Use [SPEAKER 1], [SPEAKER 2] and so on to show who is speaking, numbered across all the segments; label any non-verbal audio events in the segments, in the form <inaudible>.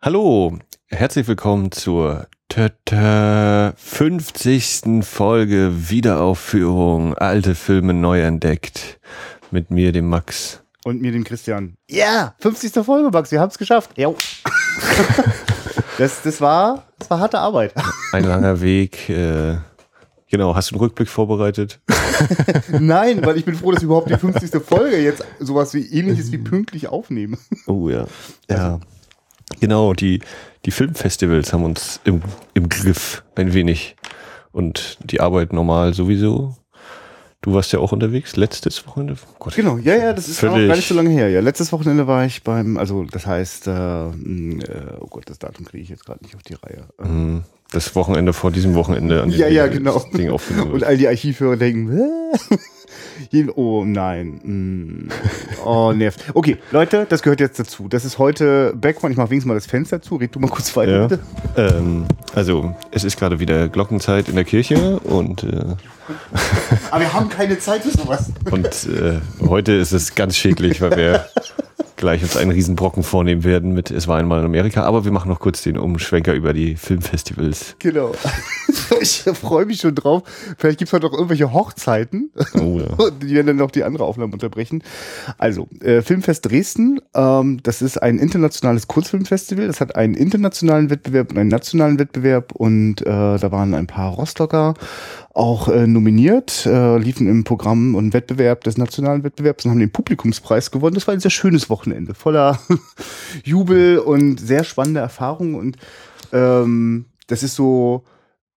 [SPEAKER 1] Hallo, herzlich willkommen zur tö -tö 50. Folge Wiederaufführung Alte Filme neu entdeckt. Mit mir, dem Max.
[SPEAKER 2] Und mir, dem Christian. Ja, yeah, 50. Folge, Max, wir haben es geschafft. Ja. <laughs> das, das, war, das war harte Arbeit.
[SPEAKER 1] Ein langer Weg. Äh, genau, hast du einen Rückblick vorbereitet? <laughs>
[SPEAKER 2] Nein, weil ich bin froh, dass wir überhaupt die 50. Folge jetzt sowas wie ähnliches wie pünktlich aufnehmen.
[SPEAKER 1] Oh ja. Ja. Also, Genau, die, die Filmfestivals haben uns im, im Griff ein wenig. Und die Arbeit normal sowieso. Du warst ja auch unterwegs, letztes Wochenende?
[SPEAKER 2] Gott, genau, ja, ja, das ist auch gar nicht so lange her. Ja, letztes Wochenende war ich beim, also das heißt, äh, äh, oh Gott, das Datum kriege ich jetzt gerade nicht auf die Reihe.
[SPEAKER 1] Mhm. Das Wochenende vor diesem Wochenende
[SPEAKER 2] an dem Ja, ja, genau. Ding Und all die Archivhörer denken, Hä? <laughs> <laughs> Oh nein. Mm. Oh, nervt. Okay, Leute, das gehört jetzt dazu. Das ist heute Background. Ich mache wenigstens mal das Fenster zu. Red du mal kurz weiter,
[SPEAKER 1] ja. bitte. Ähm, also, es ist gerade wieder Glockenzeit in der Kirche und. Äh,
[SPEAKER 2] Aber wir haben keine Zeit für sowas. <laughs>
[SPEAKER 1] Und äh, heute ist es ganz schädlich, weil wir <laughs> gleich uns einen Riesenbrocken vornehmen werden mit Es war einmal in Amerika. Aber wir machen noch kurz den Umschwenker über die Filmfestivals.
[SPEAKER 2] Genau. <laughs> Ich freue mich schon drauf. Vielleicht gibt es heute noch irgendwelche Hochzeiten. Oh ja. <laughs> Die werden dann noch die andere Aufnahme unterbrechen. Also, äh, Filmfest Dresden, ähm, das ist ein internationales Kurzfilmfestival. Das hat einen internationalen Wettbewerb und einen nationalen Wettbewerb. Und äh, da waren ein paar Rostocker auch äh, nominiert, äh, liefen im Programm und Wettbewerb des nationalen Wettbewerbs und haben den Publikumspreis gewonnen. Das war ein sehr schönes Wochenende, voller <laughs> Jubel und sehr spannende Erfahrungen. Und ähm, das ist so,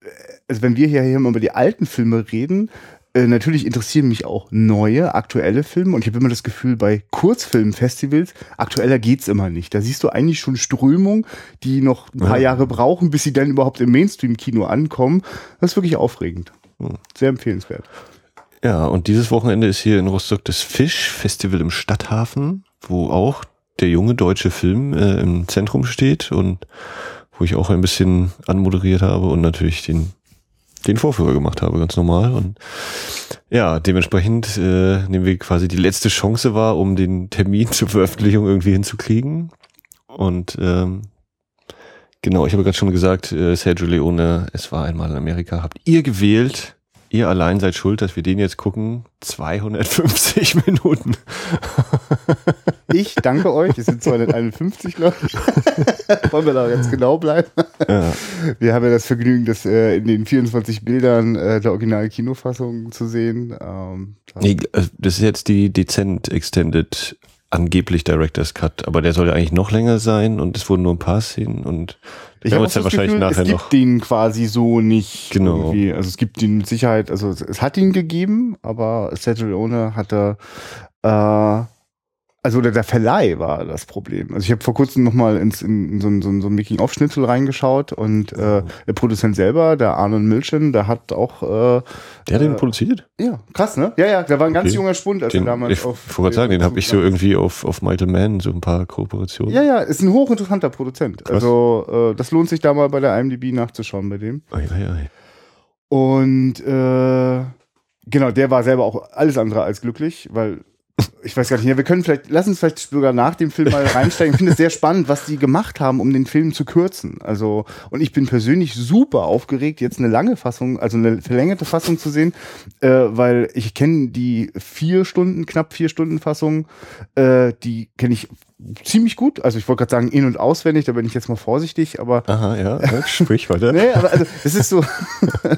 [SPEAKER 2] äh, also wenn wir hier immer über die alten Filme reden, äh, natürlich interessieren mich auch neue, aktuelle Filme und ich habe immer das Gefühl, bei Kurzfilmfestivals, aktueller geht's immer nicht. Da siehst du eigentlich schon Strömungen, die noch ein paar ja. Jahre brauchen, bis sie dann überhaupt im Mainstream-Kino ankommen. Das ist wirklich aufregend. Sehr empfehlenswert.
[SPEAKER 1] Ja, und dieses Wochenende ist hier in Rostock das Fisch-Festival im Stadthafen, wo auch der junge deutsche Film äh, im Zentrum steht und wo ich auch ein bisschen anmoderiert habe und natürlich den, den Vorführer gemacht habe, ganz normal. Und ja, dementsprechend äh, nehmen wir quasi die letzte Chance wahr, um den Termin <laughs> zur Veröffentlichung irgendwie hinzukriegen. Und ähm, Genau, ich habe gerade schon gesagt, äh, Sergio Leone, es war einmal in Amerika, habt ihr gewählt. Ihr allein seid schuld, dass wir den jetzt gucken. 250 <laughs> Minuten.
[SPEAKER 2] Ich danke euch. Es sind 251, glaube ich. <laughs> Wollen wir da jetzt genau bleiben? Ja. Wir haben ja das Vergnügen, das äh, in den 24 Bildern äh, der Original-Kinofassung zu sehen. Ähm,
[SPEAKER 1] nee, äh, das ist jetzt die dezent extended angeblich Director's Cut, aber der soll ja eigentlich noch länger sein und es wurden nur ein paar Szenen und
[SPEAKER 2] ich habe ja wahrscheinlich Gefühl, nachher es gibt noch. den quasi so nicht genau. irgendwie. Also es gibt ihn mit Sicherheit, also es, es hat ihn gegeben, aber Sergio Leone hatte äh, also der, der Verleih war das Problem. Also ich habe vor kurzem nochmal ins in, in so, ein, so, ein, so ein Making-of-Schnitzel reingeschaut und äh, der Produzent selber, der Arnold Milchen, der hat auch äh,
[SPEAKER 1] Der hat den äh, produziert?
[SPEAKER 2] Ja, krass, ne? Ja, ja, der war ein ganz okay. junger Spund, als
[SPEAKER 1] den,
[SPEAKER 2] er damals
[SPEAKER 1] ich auf. Ich wollte sagen, den habe ich so irgendwie auf, auf Michael Mann, so ein paar Kooperationen.
[SPEAKER 2] Ja, ja, ist ein hochinteressanter Produzent. Krass. Also äh, das lohnt sich da mal bei der IMDb nachzuschauen bei dem. Ei, ei, ei. Und äh, genau, der war selber auch alles andere als glücklich, weil ich weiß gar nicht, wir können vielleicht, lass uns vielleicht sogar nach dem Film mal reinsteigen. Ich finde es sehr spannend, was die gemacht haben, um den Film zu kürzen. Also, und ich bin persönlich super aufgeregt, jetzt eine lange Fassung, also eine verlängerte Fassung zu sehen, äh, weil ich kenne die vier Stunden, knapp vier Stunden Fassung, äh, die kenne ich ziemlich gut. Also ich wollte gerade sagen, in- und auswendig, da bin ich jetzt mal vorsichtig, aber.
[SPEAKER 1] Aha, ja, sprich weiter. <laughs>
[SPEAKER 2] nee, aber also, das ist so.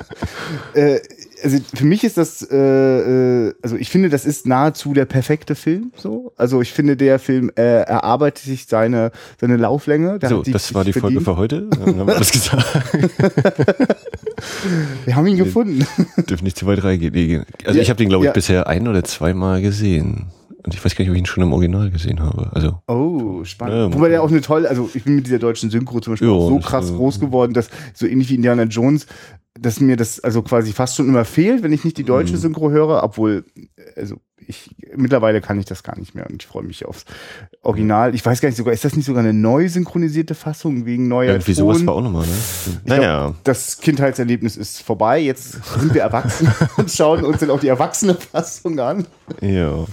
[SPEAKER 2] <laughs> äh, also für mich ist das, äh, äh, also ich finde, das ist nahezu der perfekte Film. So, also ich finde, der Film äh, erarbeitet sich seine seine Lauflänge.
[SPEAKER 1] Der so, das war die verdient. Folge für heute. Dann haben wir gesagt. <laughs>
[SPEAKER 2] wir haben ihn gefunden.
[SPEAKER 1] Dürfen nicht zu weit reingehen. Also ja, ich habe den, glaube ich, ja. bisher ein oder zweimal gesehen. Und ich weiß gar nicht, ob ich ihn schon im Original gesehen habe. Also,
[SPEAKER 2] oh, spannend. Ja, Wobei der auch eine tolle, also ich bin mit dieser deutschen Synchro zum Beispiel jo, so krass äh, groß geworden, dass so ähnlich wie Indiana Jones, dass mir das also quasi fast schon immer fehlt, wenn ich nicht die deutsche mhm. Synchro höre, obwohl, also ich mittlerweile kann ich das gar nicht mehr und ich freue mich aufs Original. Ich weiß gar nicht sogar, ist das nicht sogar eine neu synchronisierte Fassung wegen neuer
[SPEAKER 1] Irgendwie Ton? sowas war auch nochmal, ne?
[SPEAKER 2] Naja. Glaub, das Kindheitserlebnis ist vorbei. Jetzt sind wir erwachsen <laughs> und schauen uns dann auch die erwachsene Fassung an.
[SPEAKER 1] Ja.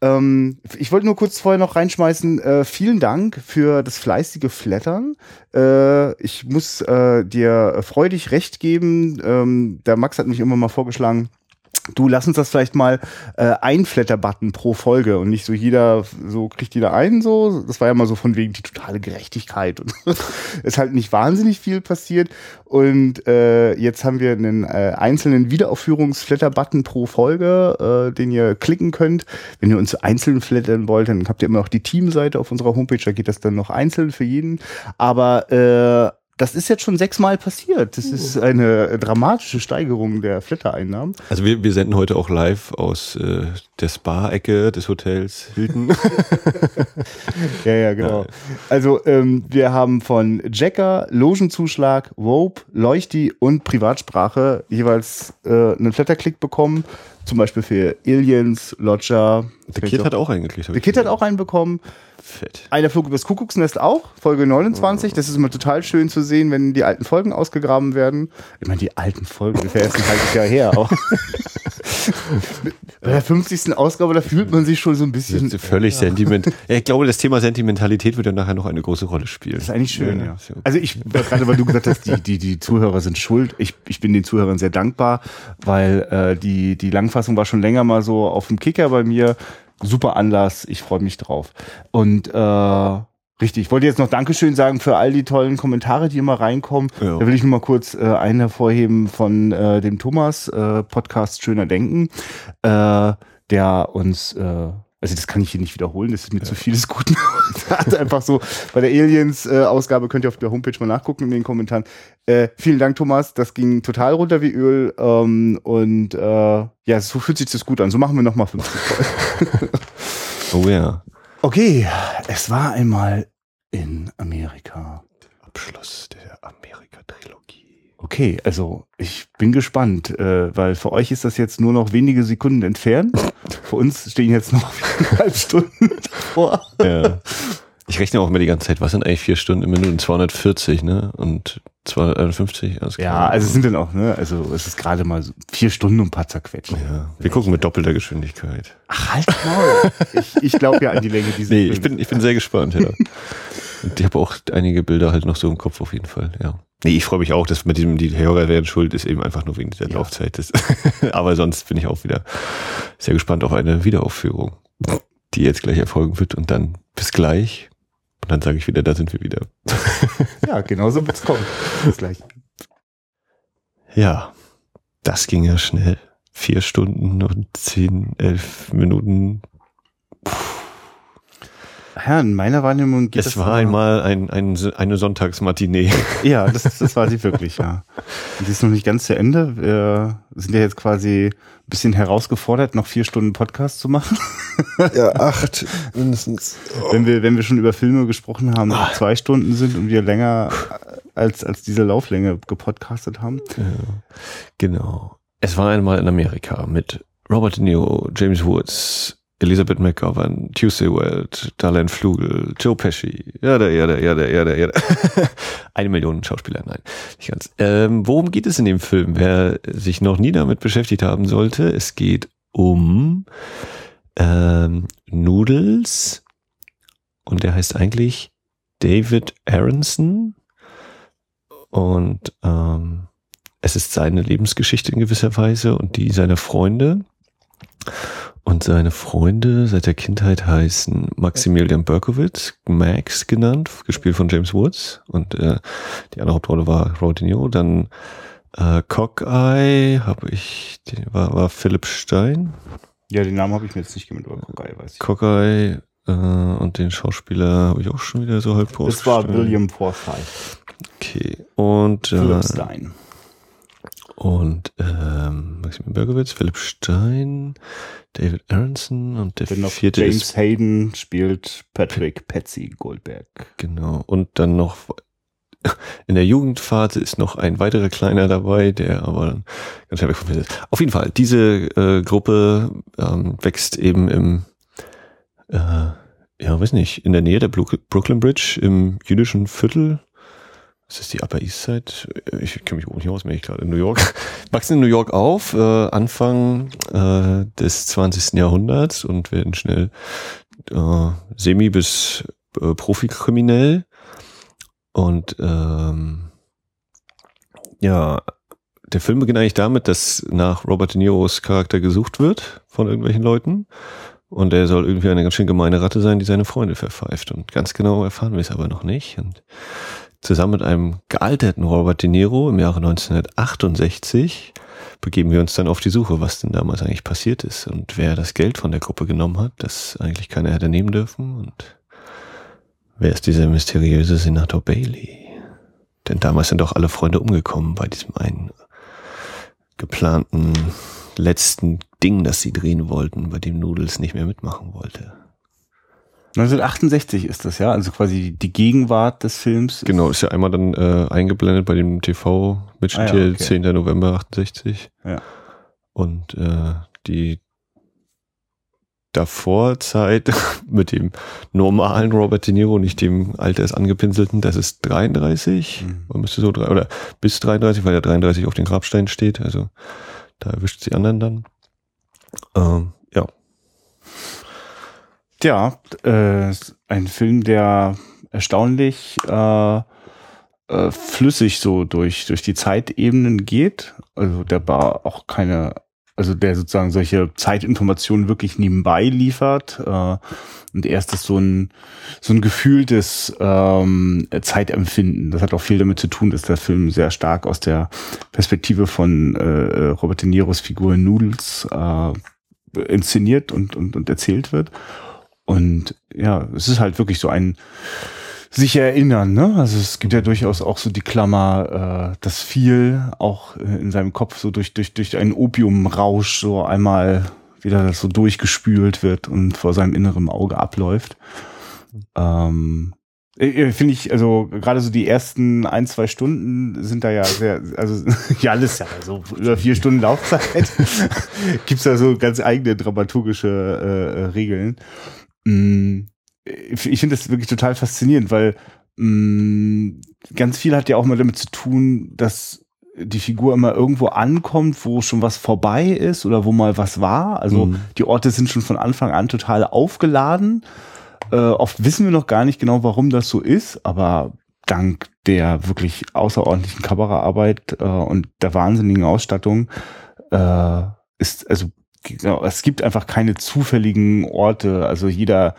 [SPEAKER 2] Ähm, ich wollte nur kurz vorher noch reinschmeißen. Äh, vielen Dank für das fleißige Flattern. Äh, ich muss äh, dir freudig recht geben. Ähm, der Max hat mich immer mal vorgeschlagen, du lass uns das vielleicht mal äh, ein Flatter-Button pro Folge und nicht so jeder, so kriegt jeder einen so. Das war ja mal so von wegen die totale Gerechtigkeit und es <laughs> halt nicht wahnsinnig viel passiert. Und äh, jetzt haben wir einen äh, einzelnen Wiederaufführungs-Flatter-Button pro Folge, äh, den ihr klicken könnt. Wenn ihr uns einzeln flattern wollt, dann habt ihr immer noch die Teamseite auf unserer Homepage, da geht das dann noch einzeln für jeden. Aber äh, das ist jetzt schon sechsmal passiert. Das ist eine dramatische Steigerung der Flatter-Einnahmen.
[SPEAKER 1] Also wir, wir senden heute auch live aus äh, der Spa-Ecke des Hotels Hilton. <laughs>
[SPEAKER 2] ja, ja, genau. Ja. Also ähm, wir haben von Jacker, Logenzuschlag, Wope, Leuchti und Privatsprache jeweils äh, einen Flatter-Klick bekommen. Zum Beispiel für Aliens, Lodger.
[SPEAKER 1] Der Kid hat auch einen gekriegt.
[SPEAKER 2] Der Kid hat auch einen bekommen.
[SPEAKER 1] Fett.
[SPEAKER 2] Einer Flug übers Kuckucksnest auch, Folge 29. Das ist immer total schön zu sehen, wenn die alten Folgen ausgegraben werden. Ich meine, die alten Folgen, das ist ja erst ein halbes Jahr her auch. <laughs> Bei der 50. Ausgabe, da fühlt man sich schon so ein bisschen.
[SPEAKER 1] völlig ja. sentiment. Ich glaube, das Thema Sentimentalität wird ja nachher noch eine große Rolle spielen. Das
[SPEAKER 2] ist eigentlich schön, ja. ja. Also ich, gerade weil du gesagt hast, die, die, die Zuhörer sind schuld. Ich, ich bin den Zuhörern sehr dankbar, weil äh, die, die Langfassung war schon länger mal so auf dem Kicker bei mir super Anlass. Ich freue mich drauf. Und äh, Richtig, ich wollte jetzt noch Dankeschön sagen für all die tollen Kommentare, die immer reinkommen. Ja. Da will ich nur mal kurz äh, einen hervorheben von äh, dem Thomas, äh, Podcast Schöner Denken, äh, der uns äh, also das kann ich hier nicht wiederholen, das ist mir ja. zu vieles Guten. <laughs> hat einfach so, bei der Aliens-Ausgabe könnt ihr auf der Homepage mal nachgucken in den Kommentaren. Äh, vielen Dank, Thomas, das ging total runter wie Öl. Ähm, und äh, ja, so fühlt sich das gut an. So machen wir nochmal 50 Folgen. <laughs>
[SPEAKER 1] oh ja.
[SPEAKER 2] Okay, es war einmal in Amerika.
[SPEAKER 1] Abschluss der Amerika-Trilogie.
[SPEAKER 2] Okay, also ich bin gespannt, äh, weil für euch ist das jetzt nur noch wenige Sekunden entfernt. für uns stehen jetzt noch viereinhalb Stunden vor.
[SPEAKER 1] Ja. Ich rechne auch immer die ganze Zeit, was sind eigentlich vier Stunden in Minuten? 240, ne? Und 251.
[SPEAKER 2] Also ja, also es sind dann auch, ne? Also es ist gerade mal so vier Stunden und ein paar zerquetscht.
[SPEAKER 1] Ja, wir gucken mit doppelter Geschwindigkeit.
[SPEAKER 2] Ach, halt mal. ich ich glaube ja an die Länge
[SPEAKER 1] dieser Nee, ich bin, ich bin sehr gespannt, ja. Und ich habe auch einige Bilder halt noch so im Kopf auf jeden Fall, ja. Nee, ich freue mich auch, dass mit diesem, die Hörer werden schuld, ist eben einfach nur wegen der ja. Laufzeit. Das, <laughs> aber sonst bin ich auch wieder sehr gespannt auf eine Wiederaufführung, die jetzt gleich erfolgen wird und dann bis gleich. Und dann sage ich wieder, da sind wir wieder. <laughs>
[SPEAKER 2] ja, genau so wird's kommen. Bis gleich.
[SPEAKER 1] Ja, das ging ja schnell. Vier Stunden und zehn, elf Minuten.
[SPEAKER 2] Puh. Ja, in meiner Wahrnehmung
[SPEAKER 1] geht es. Es war einmal ein, ein, eine Sonntagsmatinee. <laughs>
[SPEAKER 2] Ja, das, das war sie <laughs> wirklich, ja. Und die ist noch nicht ganz zu Ende. Wir sind ja jetzt quasi ein bisschen herausgefordert, noch vier Stunden Podcast zu machen. <laughs>
[SPEAKER 1] Ja, acht mindestens.
[SPEAKER 2] Oh. Wenn wir, wenn wir schon über Filme gesprochen haben, die ah. zwei Stunden sind und wir länger als, als diese Lauflänge gepodcastet haben. Ja,
[SPEAKER 1] genau. Es war einmal in Amerika mit Robert De Niro, James Woods, Elisabeth McGovern, Tuesday Weld, Darlene Flugel, Joe Pesci, ja, da, ja, da, ja, da, ja, da, ja. <laughs> Eine Million Schauspieler, nein, nicht ganz. Ähm, worum geht es in dem Film? Wer sich noch nie damit beschäftigt haben sollte, es geht um ähm, Noodles und der heißt eigentlich David Aronson und ähm, es ist seine Lebensgeschichte in gewisser Weise und die seiner Freunde. Und seine Freunde seit der Kindheit heißen Maximilian Berkowitz, Max genannt, gespielt von James Woods. Und äh, die andere Hauptrolle war Robert De Niro. Dann äh, Cockeye habe ich, war, war Philipp Stein.
[SPEAKER 2] Ja, den Namen habe ich mir jetzt nicht gemerkt, aber Cockeye weiß ich.
[SPEAKER 1] Cockeye äh, und den Schauspieler habe ich auch schon wieder so halb
[SPEAKER 2] Das war William Forsythe.
[SPEAKER 1] Okay. Und
[SPEAKER 2] äh, Philipp Stein.
[SPEAKER 1] Und ähm, Maximilian Bergowitz, Philipp Stein, David Aronson und der
[SPEAKER 2] dann noch vierte James ist, Hayden spielt Patrick Patsy Goldberg.
[SPEAKER 1] Genau. Und dann noch in der Jugendphase ist noch ein weiterer Kleiner dabei, der aber dann ganz schnell weggekommen ist. Auf jeden Fall, diese äh, Gruppe ähm, wächst eben im, äh, ja, weiß nicht, in der Nähe der Brooklyn Bridge im jüdischen Viertel ist das die Upper East Side? Ich kenne mich oben nicht aus, merke ich gerade in New York. <laughs> Wachsen in New York auf, äh, Anfang äh, des 20. Jahrhunderts und werden schnell äh, semi- bis äh, Profikriminell. Und ähm, ja, der Film beginnt eigentlich damit, dass nach Robert De Niros Charakter gesucht wird von irgendwelchen Leuten. Und er soll irgendwie eine ganz schön gemeine Ratte sein, die seine Freunde verpfeift. Und ganz genau erfahren wir es aber noch nicht. Und zusammen mit einem gealterten Robert De Niro im Jahre 1968 begeben wir uns dann auf die Suche, was denn damals eigentlich passiert ist und wer das Geld von der Gruppe genommen hat, das eigentlich keiner hätte nehmen dürfen und wer ist dieser mysteriöse Senator Bailey? Denn damals sind doch alle Freunde umgekommen bei diesem einen geplanten letzten Ding, das sie drehen wollten, bei dem Noodles nicht mehr mitmachen wollte.
[SPEAKER 2] 1968 ist das ja, also quasi die Gegenwart des Films.
[SPEAKER 1] Genau, ist ja einmal dann äh, eingeblendet bei dem TV-Mitschnitt ah, ja, okay. 10. November 68.
[SPEAKER 2] Ja.
[SPEAKER 1] Und äh, die davor Zeit <laughs> mit dem normalen Robert De Niro, nicht dem alters angepinselten, das ist 33, mhm. man müsste so drei, oder bis 33, weil ja 33 auf den Grabstein steht, also da erwischt sie anderen dann. Ähm, ja.
[SPEAKER 2] Äh, ein Film, der erstaunlich äh, äh, flüssig so durch, durch die Zeitebenen geht. Also der war auch keine, also der sozusagen solche Zeitinformationen wirklich nebenbei liefert. Äh, und erst ist so ein, so ein gefühltes ähm, Zeitempfinden. Das hat auch viel damit zu tun, dass der Film sehr stark aus der Perspektive von äh, Robert De Niros Figur Noodles äh, inszeniert und, und, und erzählt wird. Und ja, es ist halt wirklich so ein sich erinnern, ne? Also es gibt ja durchaus auch so die Klammer, äh, dass viel auch äh, in seinem Kopf so durch, durch, durch einen Opiumrausch so einmal wieder so durchgespült wird und vor seinem inneren Auge abläuft. Ähm, äh, Finde ich, also gerade so die ersten ein, zwei Stunden sind da ja sehr, also <laughs> ja alles ja so über vier Stunden Laufzeit <laughs> gibt's da so ganz eigene dramaturgische äh, äh Regeln. Mm, ich finde das wirklich total faszinierend, weil mh, ganz viel hat ja auch mal damit zu tun, dass die Figur immer irgendwo ankommt, wo schon was vorbei ist oder wo mal was war. Also mhm. die Orte sind schon von Anfang an total aufgeladen. Äh, oft wissen wir noch gar nicht genau, warum das so ist, aber dank der wirklich außerordentlichen Kameraarbeit äh, und der wahnsinnigen Ausstattung äh, ist, also genau, es gibt einfach keine zufälligen Orte. Also jeder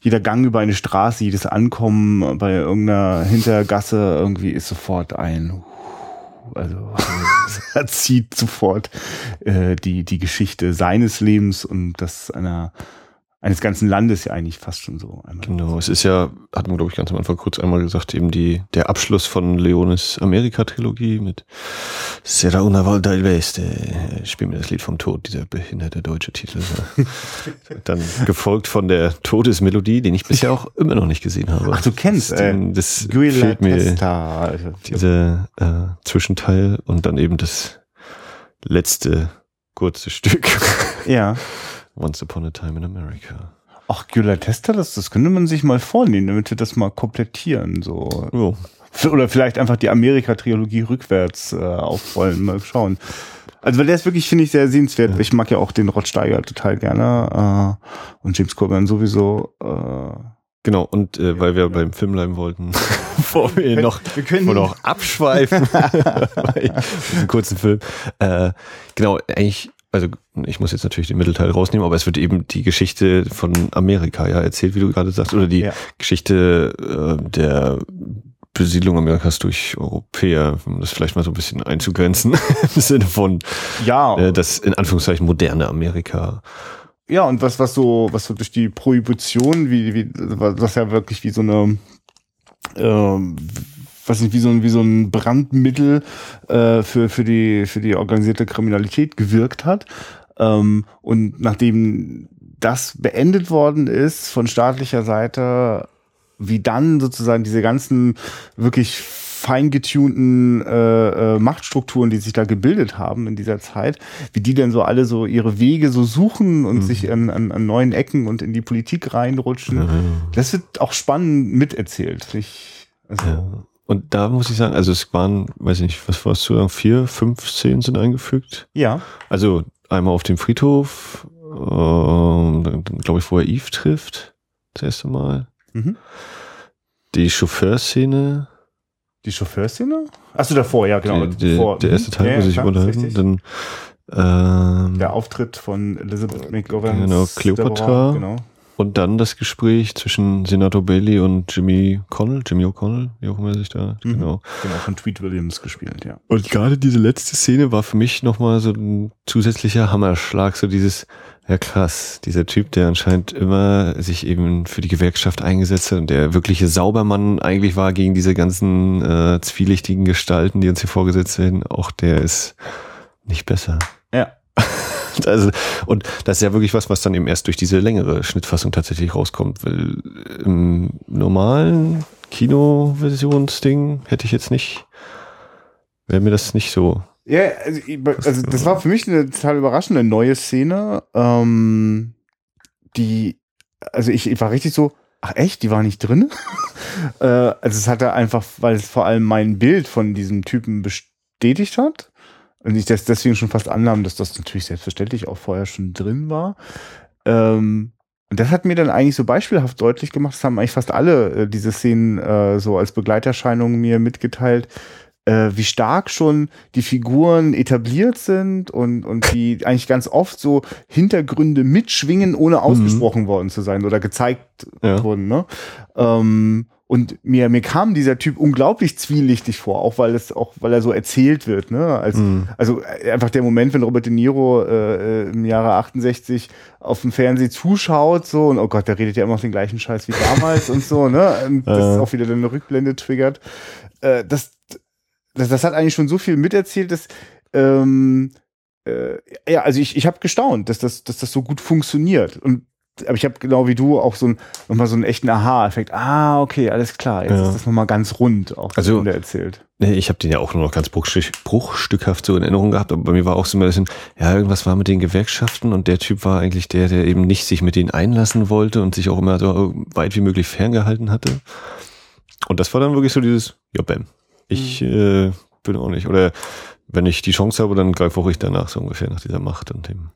[SPEAKER 2] jeder Gang über eine Straße, jedes Ankommen bei irgendeiner Hintergasse irgendwie ist sofort ein also <laughs> er zieht sofort äh, die, die Geschichte seines Lebens und das einer eines ganzen Landes ja eigentlich fast schon so.
[SPEAKER 1] Genau, es ist ja, hatten wir glaube ich ganz am Anfang kurz einmal gesagt, eben die, der Abschluss von Leones Amerika-Trilogie mit Serra una volta il Veste, spiel mir das Lied vom Tod, dieser behinderte deutsche Titel. <laughs> Dann gefolgt von der Todesmelodie, den ich bisher auch immer noch nicht gesehen habe.
[SPEAKER 2] Ach, du kennst,
[SPEAKER 1] das, äh, das fehlt mir, Testa. dieser äh, Zwischenteil und dann eben das letzte kurze Stück.
[SPEAKER 2] Ja. <laughs>
[SPEAKER 1] Once Upon a Time in America.
[SPEAKER 2] Ach, Gyula Tester, das, das könnte man sich mal vornehmen, damit wir das mal komplettieren. So.
[SPEAKER 1] Oh.
[SPEAKER 2] Oder vielleicht einfach die Amerika-Trilogie rückwärts äh, aufrollen, mal schauen. Also weil der ist wirklich, finde ich, sehr sehenswert. Ja. Ich mag ja auch den Rod Steiger total gerne äh, und James Coburn sowieso. Äh,
[SPEAKER 1] Genau, und äh, weil wir beim Film bleiben wollten, <laughs> bevor wir, wir noch,
[SPEAKER 2] wir können
[SPEAKER 1] noch abschweifen, <laughs> bei diesem kurzen Film. Äh, genau, eigentlich also ich muss jetzt natürlich den Mittelteil rausnehmen, aber es wird eben die Geschichte von Amerika ja erzählt, wie du gerade sagst, oder die ja. Geschichte äh, der Besiedlung Amerikas durch Europäer, um das vielleicht mal so ein bisschen einzugrenzen, <laughs> im Sinne von
[SPEAKER 2] ja.
[SPEAKER 1] Äh, das in Anführungszeichen moderne Amerika.
[SPEAKER 2] Ja, und was, was so, was so durch die Prohibition, wie, wie, was ja wirklich wie so eine ähm, was nicht, wie so ein, wie so ein Brandmittel äh, für, für, die, für die organisierte Kriminalität gewirkt hat. Ähm, und nachdem das beendet worden ist von staatlicher Seite, wie dann sozusagen diese ganzen wirklich feingetunten äh, äh, Machtstrukturen, die sich da gebildet haben in dieser Zeit, wie die denn so alle so ihre Wege so suchen und mhm. sich an, an, an neuen Ecken und in die Politik reinrutschen. Mhm. Das wird auch spannend miterzählt. Ich,
[SPEAKER 1] also, ja. Und da muss ich sagen, also es waren, weiß ich nicht, was warst du sagen, vier, fünf Szenen sind eingefügt.
[SPEAKER 2] Ja.
[SPEAKER 1] Also einmal auf dem Friedhof, äh, glaube ich, wo er Eve trifft, das erste Mal. Mhm. Die Chauffeurszene.
[SPEAKER 2] Die Chauffeurszene? Achso, davor, ja, genau.
[SPEAKER 1] Die, die, der erste Teil, ja, wo sich unterhalten. Dann
[SPEAKER 2] ähm, der Auftritt von Elizabeth McGovern.
[SPEAKER 1] Genau, Cleopatra. Genau. Und dann das Gespräch zwischen Senator Bailey und Jimmy Connell, Jimmy O'Connell, wie auch immer sich da,
[SPEAKER 2] mhm. genau. Genau, von Tweet Williams gespielt, ja.
[SPEAKER 1] Und gerade diese letzte Szene war für mich nochmal so ein zusätzlicher Hammerschlag, so dieses, ja krass, dieser Typ, der anscheinend immer sich eben für die Gewerkschaft eingesetzt hat und der wirkliche Saubermann eigentlich war gegen diese ganzen äh, zwielichtigen Gestalten, die uns hier vorgesetzt werden, auch der ist nicht besser.
[SPEAKER 2] Ja. <laughs> <laughs>
[SPEAKER 1] Also, und das ist ja wirklich was, was dann eben erst durch diese längere Schnittfassung tatsächlich rauskommt. Weil im normalen Kinoversionsding hätte ich jetzt nicht, wäre mir das nicht so.
[SPEAKER 2] Ja, also, also, das war für mich eine total überraschende neue Szene. Ähm, die, also ich, ich war richtig so, ach echt, die war nicht drin? <laughs> äh, also es hatte einfach, weil es vor allem mein Bild von diesem Typen bestätigt hat. Und ich das deswegen schon fast annahm, dass das natürlich selbstverständlich auch vorher schon drin war. Ähm, und das hat mir dann eigentlich so beispielhaft deutlich gemacht, das haben eigentlich fast alle äh, diese Szenen äh, so als Begleiterscheinungen mir mitgeteilt, äh, wie stark schon die Figuren etabliert sind und, und die eigentlich ganz oft so Hintergründe mitschwingen, ohne mhm. ausgesprochen mhm. worden zu sein oder gezeigt ja. wurden. Ne? Ähm, und mir, mir kam dieser Typ unglaublich zwielichtig vor, auch weil es, auch weil er so erzählt wird, ne? Als, mm. Also äh, einfach der Moment, wenn Robert De Niro äh, im Jahre 68 auf dem Fernsehen zuschaut, so, und oh Gott, der redet ja immer noch den gleichen Scheiß wie damals und so, ne? Und <laughs> das ist auch wieder eine Rückblende triggert. Äh, das, das, das hat eigentlich schon so viel miterzählt, dass ähm, äh, ja, also ich, ich habe gestaunt, dass das, dass das so gut funktioniert. Und aber ich habe genau wie du auch so ein, nochmal so einen echten Aha-Effekt. Ah, okay, alles klar. Jetzt ja. ist das nochmal ganz rund, auch
[SPEAKER 1] also,
[SPEAKER 2] der erzählt.
[SPEAKER 1] Nee, ich habe den ja auch nur noch ganz bruchstück, bruchstückhaft so in Erinnerung gehabt, aber bei mir war auch so ein bisschen, ja, irgendwas war mit den Gewerkschaften und der Typ war eigentlich der, der eben nicht sich mit denen einlassen wollte und sich auch immer so weit wie möglich ferngehalten hatte. Und das war dann wirklich so dieses, ja, bam, ich mhm. äh, bin auch nicht. Oder wenn ich die Chance habe, dann greife auch ich danach so ungefähr nach dieser Macht und dem.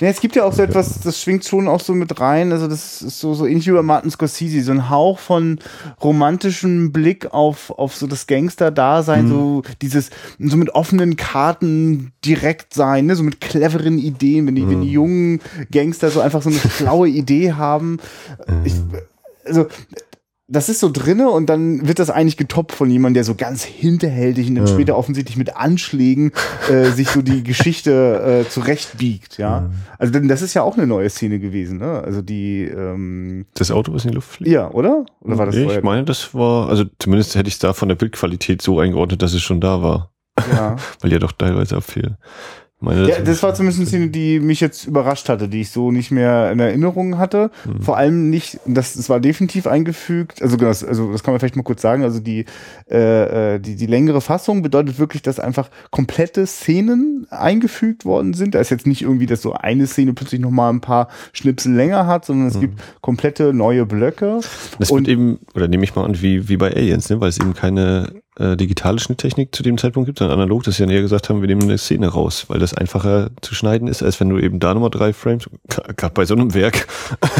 [SPEAKER 2] Ja, es gibt ja auch so etwas, das schwingt schon auch so mit rein. Also, das ist so, so ähnlich wie bei Martin Scorsese, so ein Hauch von romantischem Blick auf, auf so das Gangster-Dasein, mhm. so dieses, so mit offenen Karten direkt sein, ne? so mit cleveren Ideen, wenn die, mhm. wenn die mhm. jungen Gangster so einfach so eine schlaue Idee haben. Ich, mhm. also, das ist so drinne und dann wird das eigentlich getoppt von jemandem, der so ganz hinterhältig und dann ja. später offensichtlich mit Anschlägen äh, sich so die Geschichte äh, zurechtbiegt, ja. ja. Also denn das ist ja auch eine neue Szene gewesen, ne? Also die ähm,
[SPEAKER 1] Das Auto, was in die Luft fliegt?
[SPEAKER 2] Ja, oder? Oder
[SPEAKER 1] war das nee, Ich meine, das war, also zumindest hätte ich es da von der Bildqualität so eingeordnet, dass es schon da war. Ja. <laughs> Weil ja doch teilweise abfiel.
[SPEAKER 2] Meine, ja, das war zumindest eine Szene, die mich jetzt überrascht hatte, die ich so nicht mehr in Erinnerung hatte. Mhm. Vor allem nicht, das, das war definitiv eingefügt, also das, also das kann man vielleicht mal kurz sagen, also die, äh, äh, die, die längere Fassung bedeutet wirklich, dass einfach komplette Szenen eingefügt worden sind. Da ist jetzt nicht irgendwie, dass so eine Szene plötzlich nochmal ein paar Schnipsel länger hat, sondern es mhm. gibt komplette neue Blöcke.
[SPEAKER 1] Das wird eben, oder nehme ich mal an, wie, wie bei Aliens, ne? weil es eben keine äh, digitale Schnitttechnik zu dem Zeitpunkt gibt, sondern analog, dass sie ja näher gesagt haben, wir nehmen eine Szene raus, weil das einfacher zu schneiden ist, als wenn du eben da nochmal drei Frames, gerade bei so einem Werk,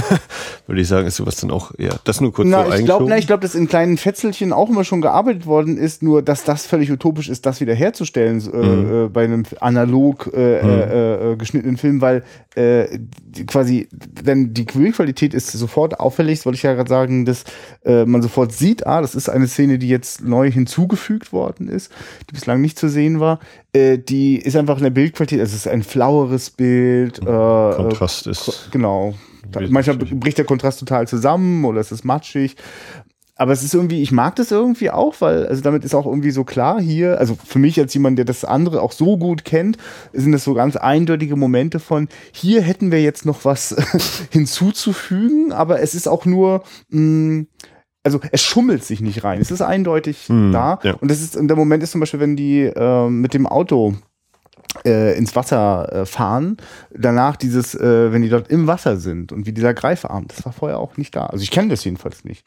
[SPEAKER 1] <laughs> würde ich sagen, ist sowas dann auch eher, das nur kurz
[SPEAKER 2] na, so ich glaube, ich glaube, dass in kleinen Fetzelchen auch immer schon gearbeitet worden ist, nur dass das völlig utopisch ist, das wieder herzustellen äh, mhm. äh, bei einem analog äh, mhm. Äh, äh, geschnittenen Film, weil äh, quasi, denn die Bildqualität ist sofort auffällig, wollte ich ja gerade sagen, dass äh, man sofort sieht, ah, das ist eine Szene, die jetzt neu hinzugefügt worden ist, die bislang nicht zu sehen war. Äh, die ist einfach in der Bildqualität, also es ist ein flaueres Bild. Äh,
[SPEAKER 1] Kontrast ist.
[SPEAKER 2] Genau. Manchmal bricht der Kontrast total zusammen oder es ist matschig aber es ist irgendwie, ich mag das irgendwie auch, weil, also damit ist auch irgendwie so klar hier, also für mich als jemand, der das andere auch so gut kennt, sind das so ganz eindeutige Momente von, hier hätten wir jetzt noch was <laughs> hinzuzufügen, aber es ist auch nur, mh, mm, also es schummelt sich nicht rein. Es ist eindeutig mhm, da. Ja. Und das ist, und der Moment ist zum Beispiel, wenn die äh, mit dem Auto äh, ins Wasser äh, fahren, danach dieses, äh, wenn die dort im Wasser sind und wie dieser Greifarm, das war vorher auch nicht da. Also ich kenne das jedenfalls nicht.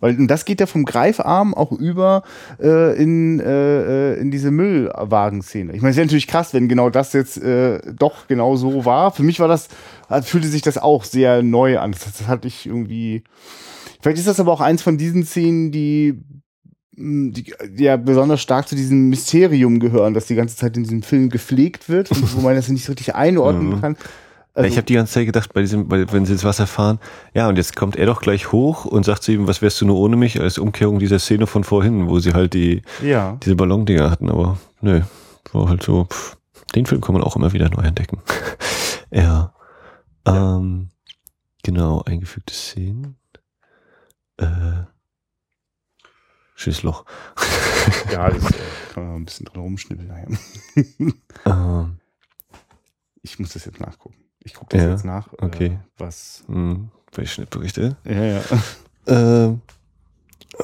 [SPEAKER 2] Weil das geht ja vom Greifarm auch über äh, in, äh, äh in diese Müllwagenszene. Ich meine, es wäre natürlich krass, wenn genau das jetzt äh, doch genau so war. Für mich war das, fühlte sich das auch sehr neu an. Das, das hatte ich irgendwie. Vielleicht ist das aber auch eins von diesen Szenen, die hm, die, die ja besonders stark zu diesem Mysterium gehören, das die ganze Zeit in diesem Film gepflegt wird und wo man das nicht so richtig einordnen <laughs> mhm. kann.
[SPEAKER 1] Also, ich habe die ganze Zeit gedacht, bei diesem, bei, wenn sie ins Wasser fahren, ja, und jetzt kommt er doch gleich hoch und sagt zu ihm, was wärst du nur ohne mich, als Umkehrung dieser Szene von vorhin, wo sie halt die,
[SPEAKER 2] ja.
[SPEAKER 1] diese Ballondinger hatten, aber nö, war halt so, pff, den Film kann man auch immer wieder neu entdecken. <laughs> ja. ja. Ähm, genau, eingefügte Szenen. Äh, Schießloch. <laughs>
[SPEAKER 2] ja, das äh, <laughs> kann man ein bisschen dran rumschnippeln. ähm. <laughs> Ich muss das jetzt nachgucken. Ich gucke das ja, jetzt nach.
[SPEAKER 1] Äh, okay. Äh,
[SPEAKER 2] was?
[SPEAKER 1] Hm, welche Schnittberichte?
[SPEAKER 2] Ja, ja.
[SPEAKER 1] Ähm,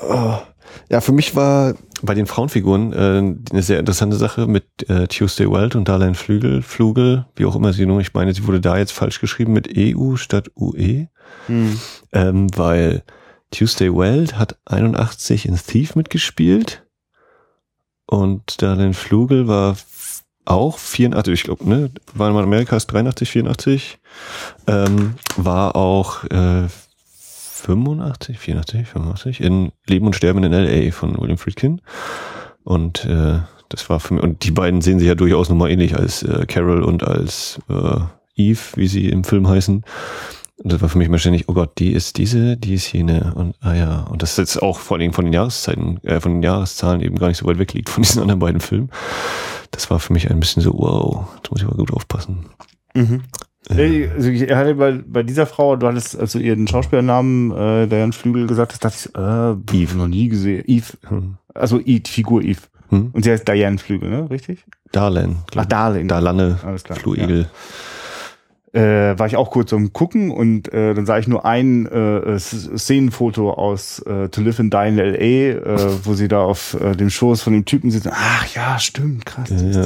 [SPEAKER 1] oh, ja, für mich war bei den Frauenfiguren äh, eine sehr interessante Sache mit äh, Tuesday Wild und Darlene Flügel, Flugel, wie auch immer sie nur. Ich meine, sie wurde da jetzt falsch geschrieben mit EU statt UE, hm. ähm, weil Tuesday Weld hat 81 in Thief mitgespielt und Darlene Flugel war auch 84, ich glaube, ne, war in Amerika ist 83, 84, ähm, war auch äh, 85, 84, 85 in Leben und Sterben in L.A. von William Friedkin und äh, das war für mich, und die beiden sehen sich ja durchaus nochmal ähnlich als äh, Carol und als äh, Eve, wie sie im Film heißen. Und das war für mich immer ständig, oh Gott, die ist diese, die ist jene und ah ja. Und das ist jetzt auch vor allem von den Jahreszeiten, äh, von den Jahreszahlen eben gar nicht so weit weg liegt von diesen <laughs> anderen beiden Filmen das war für mich ein bisschen so, wow, da muss ich mal gut aufpassen.
[SPEAKER 2] Mhm. Äh. Also ich hatte bei, bei dieser Frau, du hattest also ihren Schauspielernamen, äh, Diane Flügel gesagt, das dachte ich, äh, Eve, noch nie gesehen. Eve. Hm. Also die Figur Eve. Hm? Und sie heißt Diane Flügel, ne? Richtig?
[SPEAKER 1] Darlene.
[SPEAKER 2] Ach, Darlene.
[SPEAKER 1] Darlane Flügel. Ja
[SPEAKER 2] äh, war ich auch kurz am gucken und äh, dann sah ich nur ein äh, Szenenfoto aus äh, To Live and Die in L.A., äh, wo sie da auf äh, dem Schoß von dem Typen sitzen. Ach ja, stimmt, krass. Ja.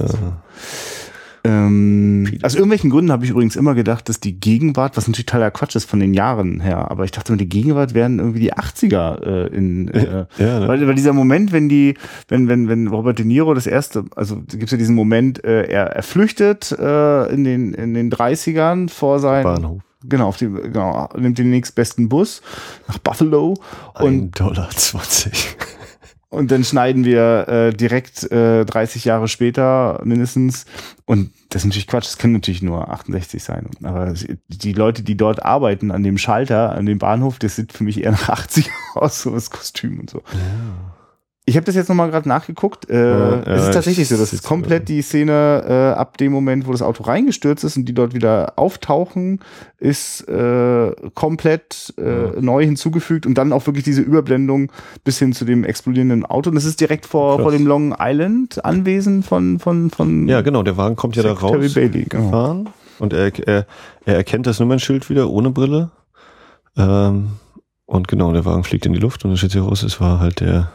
[SPEAKER 2] Ähm, aus irgendwelchen Gründen habe ich übrigens immer gedacht, dass die Gegenwart, was natürlich totaler Quatsch ist von den Jahren her, aber ich dachte immer, die Gegenwart wären irgendwie die 80er äh, in äh, ja, ne? weil, weil dieser Moment, wenn die, wenn, wenn, wenn Robert De Niro das erste, also gibt's ja diesen Moment, äh, er, er flüchtet äh, in den in den 30ern vor seinem
[SPEAKER 1] Bahnhof.
[SPEAKER 2] Genau, auf die, genau, nimmt den nächstbesten Bus nach Buffalo
[SPEAKER 1] und Dollar 20.
[SPEAKER 2] Und dann schneiden wir äh, direkt äh, 30 Jahre später mindestens. Und das ist natürlich Quatsch, das können natürlich nur 68 sein. Aber die Leute, die dort arbeiten, an dem Schalter, an dem Bahnhof, das sieht für mich eher nach 80 <laughs> aus, so das Kostüm und so. Ja. Ich habe das jetzt nochmal gerade nachgeguckt. Äh, ja, es ist tatsächlich so, das ist komplett die Szene äh, ab dem Moment, wo das Auto reingestürzt ist und die dort wieder auftauchen, ist äh, komplett äh, ja. neu hinzugefügt und dann auch wirklich diese Überblendung bis hin zu dem explodierenden Auto. Und das ist direkt vor, vor dem Long Island Anwesen von von von.
[SPEAKER 1] Ja, genau. Der Wagen kommt ja da raus.
[SPEAKER 2] Bailey, genau.
[SPEAKER 1] Und er, er, er erkennt das Nummernschild wieder ohne Brille. Ähm, und genau, der Wagen fliegt in die Luft und dann steht hier raus, es war halt der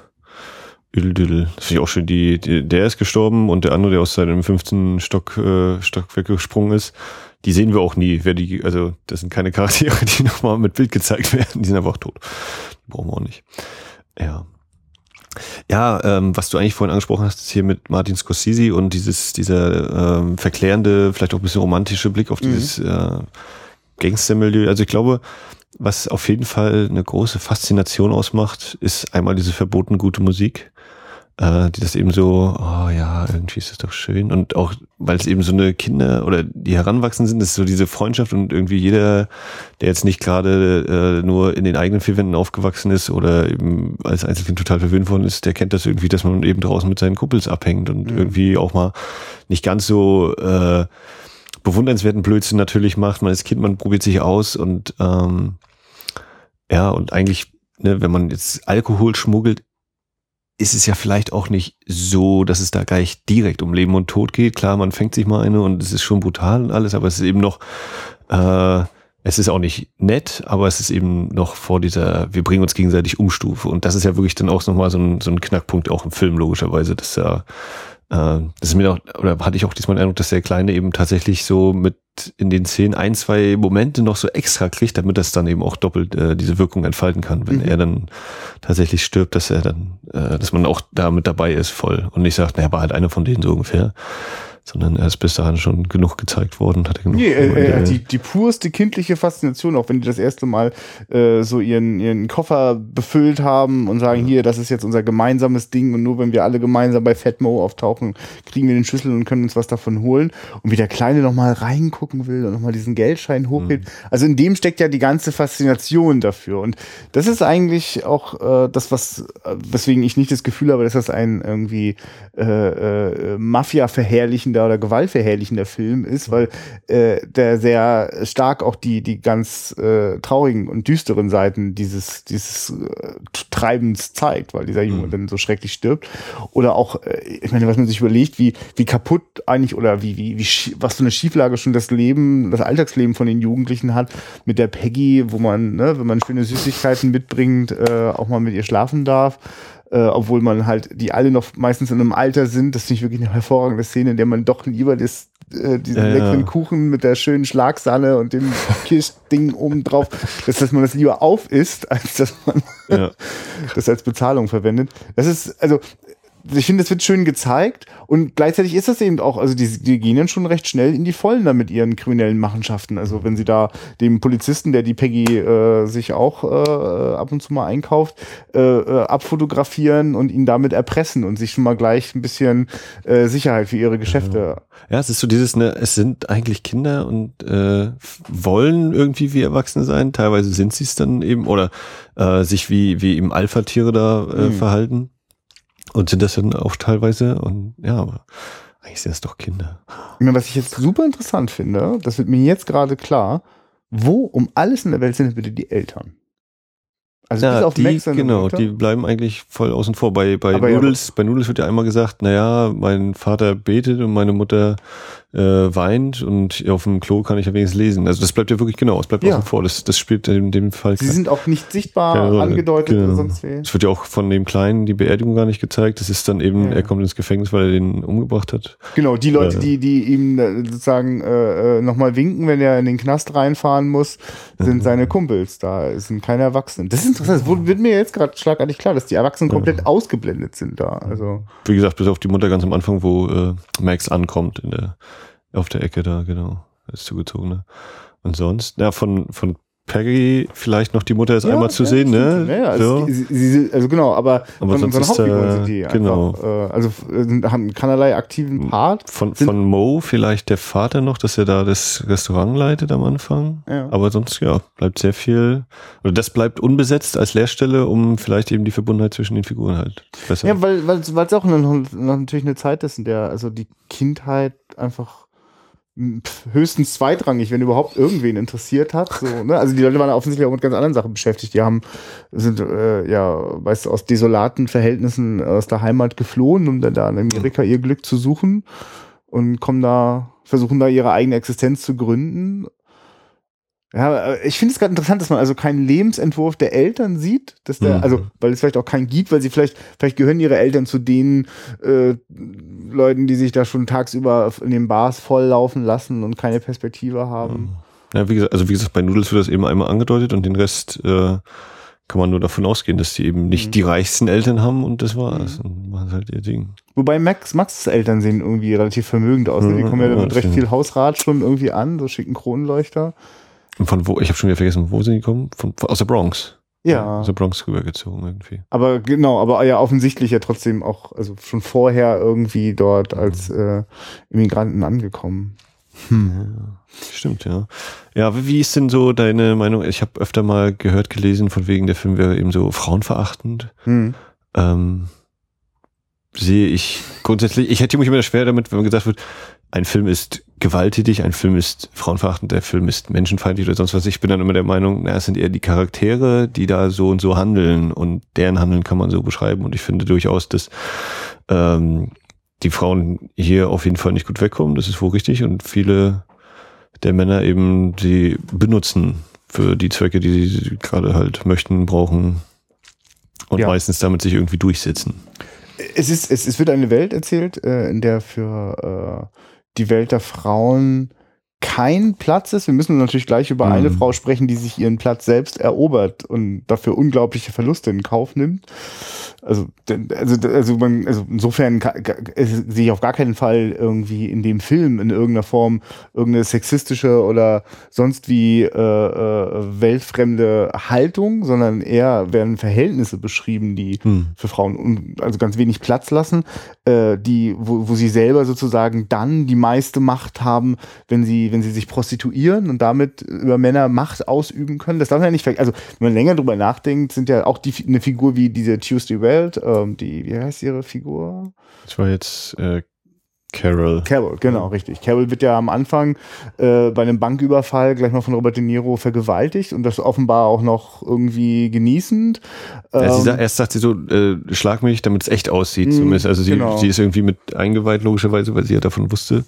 [SPEAKER 1] Üdeldüdel. Das finde ich auch schön. Die, die, der ist gestorben und der andere, der aus seinem 15 Stock, äh, Stock weggesprungen ist, die sehen wir auch nie. Wer die, also das sind keine Charaktere, <laughs> die nochmal mit Bild gezeigt werden. Die sind einfach tot. Die brauchen wir auch nicht. Ja. Ja, ähm, was du eigentlich vorhin angesprochen hast, ist hier mit Martin Scorsese und dieses, dieser ähm, verklärende, vielleicht auch ein bisschen romantische Blick auf mhm. dieses äh, Gangstermilieu. Also ich glaube, was auf jeden Fall eine große Faszination ausmacht, ist einmal diese verboten gute Musik äh, die das eben so, oh ja, irgendwie ist das doch schön. Und auch, weil es eben so eine Kinder oder die heranwachsen sind, ist so diese Freundschaft und irgendwie jeder, der jetzt nicht gerade äh, nur in den eigenen vier Wänden aufgewachsen ist oder eben als Einzelkind total verwöhnt worden ist, der kennt das irgendwie, dass man eben draußen mit seinen Kuppels abhängt und mhm. irgendwie auch mal nicht ganz so äh, bewundernswerten Blödsinn natürlich macht. Man als Kind, man probiert sich aus und ähm, ja, und eigentlich, ne, wenn man jetzt Alkohol schmuggelt, ist es ja vielleicht auch nicht so, dass es da gleich direkt um Leben und Tod geht. Klar, man fängt sich mal eine und es ist schon brutal und alles, aber es ist eben noch, äh, es ist auch nicht nett, aber es ist eben noch vor dieser, wir bringen uns gegenseitig Umstufe. Und das ist ja wirklich dann auch nochmal so ein, so ein Knackpunkt auch im Film, logischerweise, dass da das ist mir auch, oder hatte ich auch diesmal den Eindruck, dass der Kleine eben tatsächlich so mit in den Szenen ein, zwei Momente noch so extra kriegt, damit das dann eben auch doppelt äh, diese Wirkung entfalten kann, wenn mhm. er dann tatsächlich stirbt, dass er dann, äh, dass man auch da mit dabei ist voll und nicht sagt, naja, war halt einer von denen so ungefähr sondern er ist bis dahin schon genug gezeigt worden. Hat er genug
[SPEAKER 2] nee, er, er hat die, die purste kindliche Faszination, auch wenn die das erste Mal äh, so ihren, ihren Koffer befüllt haben und sagen, ja. hier, das ist jetzt unser gemeinsames Ding und nur wenn wir alle gemeinsam bei Fatmo auftauchen, kriegen wir den Schlüssel und können uns was davon holen. Und wie der Kleine nochmal reingucken will und nochmal diesen Geldschein hochhebt. Mhm. Also in dem steckt ja die ganze Faszination dafür. Und das ist eigentlich auch äh, das, was, weswegen ich nicht das Gefühl habe, dass das ein irgendwie äh, äh, Mafia-verherrlichen verherrlichender oder gewaltverherrlichender Film ist, weil äh, der sehr stark auch die, die ganz äh, traurigen und düsteren Seiten dieses, dieses äh, Treibens zeigt, weil dieser Junge mhm. dann so schrecklich stirbt. Oder auch, äh, ich meine, was man sich überlegt, wie, wie kaputt eigentlich oder wie, wie, wie was für eine Schieflage schon das Leben, das Alltagsleben von den Jugendlichen hat mit der Peggy, wo man, ne, wenn man schöne Süßigkeiten mitbringt, äh, auch mal mit ihr schlafen darf äh, obwohl man halt, die alle noch meistens in einem Alter sind. Das finde ich wirklich eine hervorragende Szene, in der man doch lieber das, äh, diesen ja, leckeren ja. Kuchen mit der schönen Schlagsahne und dem <laughs> Kirschding oben drauf, dass, dass man das lieber aufisst, als dass man ja. <laughs> das als Bezahlung verwendet. Das ist, also ich finde, das wird schön gezeigt und gleichzeitig ist das eben auch, also die, die gehen dann schon recht schnell in die Vollen da mit ihren kriminellen Machenschaften. Also wenn sie da dem Polizisten, der die Peggy äh, sich auch äh, ab und zu mal einkauft, äh, äh, abfotografieren und ihn damit erpressen und sich schon mal gleich ein bisschen äh, Sicherheit für ihre Geschäfte.
[SPEAKER 1] Ja. ja, es ist so dieses, ne, es sind eigentlich Kinder und äh, wollen irgendwie wie Erwachsene sein. Teilweise sind sie es dann eben oder äh, sich wie, wie eben Alpha-Tiere da äh, mhm. verhalten. Und sind das dann auch teilweise und ja, aber eigentlich sind das doch Kinder.
[SPEAKER 2] Was ich jetzt super interessant finde, das wird mir jetzt gerade klar, wo um alles in der Welt sind bitte die Eltern?
[SPEAKER 1] Also ja, auf die, Max genau, die bleiben eigentlich voll außen vor. Bei, bei Noodles, ja, bei Noodles wird ja einmal gesagt, naja, mein Vater betet und meine Mutter äh, weint und auf dem Klo kann ich ja wenigstens lesen. Also das bleibt ja wirklich genau, es bleibt ja. außen vor. Das, das spielt in dem Fall.
[SPEAKER 2] Sie sind auch nicht sichtbar angedeutet genau. oder sonst wie.
[SPEAKER 1] Es wird ja auch von dem Kleinen die Beerdigung gar nicht gezeigt. Das ist dann eben, er kommt ins Gefängnis, weil er den umgebracht hat.
[SPEAKER 2] Genau, die Leute, äh, die, die ihm äh, sozusagen äh, äh, nochmal winken, wenn er in den Knast reinfahren muss, sind mhm. seine Kumpels. Da sind keine Erwachsenen. Das ist interessant. Das wird mir jetzt gerade schlagartig klar, dass die Erwachsenen komplett ja. ausgeblendet sind da. Also.
[SPEAKER 1] Wie gesagt, bis auf die Mutter ganz am Anfang, wo äh, Max ankommt in der auf der Ecke da, genau. Ist zugezogen, ne? Und sonst, ja, von, von Peggy vielleicht noch die Mutter ist ja, einmal zu ja, sehen, ne?
[SPEAKER 2] Ja, also, so. sie, sie, also genau, aber,
[SPEAKER 1] aber von unseren Hauptfiguren sind die
[SPEAKER 2] genau. einfach, äh, also äh, haben keinerlei aktiven Part.
[SPEAKER 1] Von, von Mo vielleicht der Vater noch, dass er da das Restaurant leitet am Anfang. Ja. Aber sonst, ja, bleibt sehr viel, oder das bleibt unbesetzt als Leerstelle, um vielleicht eben die Verbundenheit zwischen den Figuren halt
[SPEAKER 2] besser. Ja, weil, weil, weil es auch noch natürlich eine Zeit ist, in der also die Kindheit einfach höchstens zweitrangig, wenn überhaupt irgendwen interessiert hat. So, ne? Also die Leute waren offensichtlich auch mit ganz anderen Sachen beschäftigt. Die haben sind äh, ja, weißt du, aus desolaten Verhältnissen aus der Heimat geflohen, um dann da in Amerika ihr Glück zu suchen und kommen da, versuchen da ihre eigene Existenz zu gründen ja, ich finde es gerade interessant, dass man also keinen Lebensentwurf der Eltern sieht, dass der, mhm. also weil es vielleicht auch keinen gibt, weil sie vielleicht, vielleicht gehören ihre Eltern zu den äh, Leuten, die sich da schon tagsüber in den Bars volllaufen lassen und keine Perspektive haben.
[SPEAKER 1] Ja, wie gesagt, also wie gesagt, bei Noodles wird das eben einmal angedeutet und den Rest äh, kann man nur davon ausgehen, dass die eben nicht mhm. die reichsten Eltern haben und das war's. Mhm. Und machen halt ihr Ding.
[SPEAKER 2] Wobei Max, Max' Eltern sehen irgendwie relativ vermögend aus. Ne? Die kommen ja, ja mit recht viel Hausrat schon irgendwie an, so schicken Kronleuchter.
[SPEAKER 1] Von wo, ich habe schon wieder vergessen, wo sind die gekommen? Von, aus der Bronx.
[SPEAKER 2] Ja.
[SPEAKER 1] Der Bronx rübergezogen irgendwie.
[SPEAKER 2] Aber genau, aber ja offensichtlich ja trotzdem auch, also schon vorher irgendwie dort als äh, Immigranten angekommen.
[SPEAKER 1] Hm. Ja, stimmt, ja. Ja, wie ist denn so deine Meinung? Ich habe öfter mal gehört, gelesen, von wegen der Film wäre eben so frauenverachtend. Hm. Ähm, sehe ich grundsätzlich, ich hätte mich immer schwer damit, wenn man gesagt wird, ein Film ist gewalttätig, ein Film ist frauenverachtend, der Film ist menschenfeindlich oder sonst was. Ich bin dann immer der Meinung, na, es sind eher die Charaktere, die da so und so handeln und deren Handeln kann man so beschreiben. Und ich finde durchaus, dass ähm, die Frauen hier auf jeden Fall nicht gut wegkommen. Das ist wohl richtig. Und viele der Männer eben sie benutzen für die Zwecke, die sie gerade halt möchten, brauchen und ja. meistens damit sich irgendwie durchsetzen.
[SPEAKER 2] Es ist, es, es wird eine Welt erzählt, äh, in der für äh, die Welt der Frauen kein Platz ist. Wir müssen natürlich gleich über mhm. eine Frau sprechen, die sich ihren Platz selbst erobert und dafür unglaubliche Verluste in Kauf nimmt. Also, also, also, man, also insofern sehe ich auf gar keinen Fall irgendwie in dem Film in irgendeiner Form irgendeine sexistische oder sonst wie äh, äh, weltfremde Haltung, sondern eher werden Verhältnisse beschrieben, die hm. für Frauen also ganz wenig Platz lassen, äh, die, wo, wo sie selber sozusagen dann die meiste Macht haben, wenn sie, wenn sie sich prostituieren und damit über Männer Macht ausüben können. Das darf man ja nicht, also wenn man länger drüber nachdenkt, sind ja auch die, eine Figur wie diese Tuesday Red Welt, ähm, die, wie heißt ihre Figur?
[SPEAKER 1] Das war jetzt äh, Carol.
[SPEAKER 2] Carol, genau, richtig. Carol wird ja am Anfang äh, bei einem Banküberfall gleich mal von Robert De Niro vergewaltigt und das offenbar auch noch irgendwie genießend.
[SPEAKER 1] Ja, sie sagt, ähm, erst sagt sie so, äh, schlag mich, damit es echt aussieht. Mh, zumindest. Also sie, genau. sie ist irgendwie mit eingeweiht, logischerweise, weil sie ja davon wusste.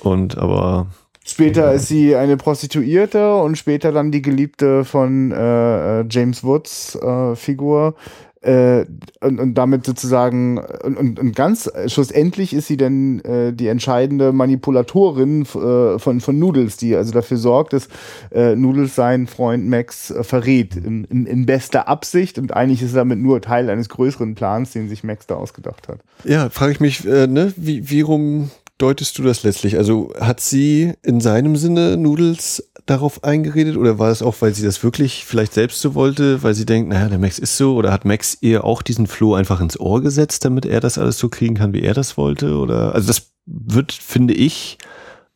[SPEAKER 1] Und aber
[SPEAKER 2] Später ist sie eine Prostituierte und später dann die Geliebte von äh, äh James Woods äh, Figur, äh, und, und damit sozusagen, und, und, und ganz schlussendlich ist sie dann äh, die entscheidende Manipulatorin äh, von, von Noodles, die also dafür sorgt, dass äh, Noodles seinen Freund Max äh, verrät, in, in, in bester Absicht und eigentlich ist er damit nur Teil eines größeren Plans, den sich Max da ausgedacht hat.
[SPEAKER 1] Ja, frage ich mich, äh, ne, wie, wie rum deutest du das letztlich? Also hat sie in seinem Sinne Noodles darauf eingeredet oder war es auch, weil sie das wirklich vielleicht selbst so wollte, weil sie denkt, naja, der Max ist so oder hat Max ihr auch diesen Floh einfach ins Ohr gesetzt, damit er das alles so kriegen kann, wie er das wollte oder, also das wird, finde ich,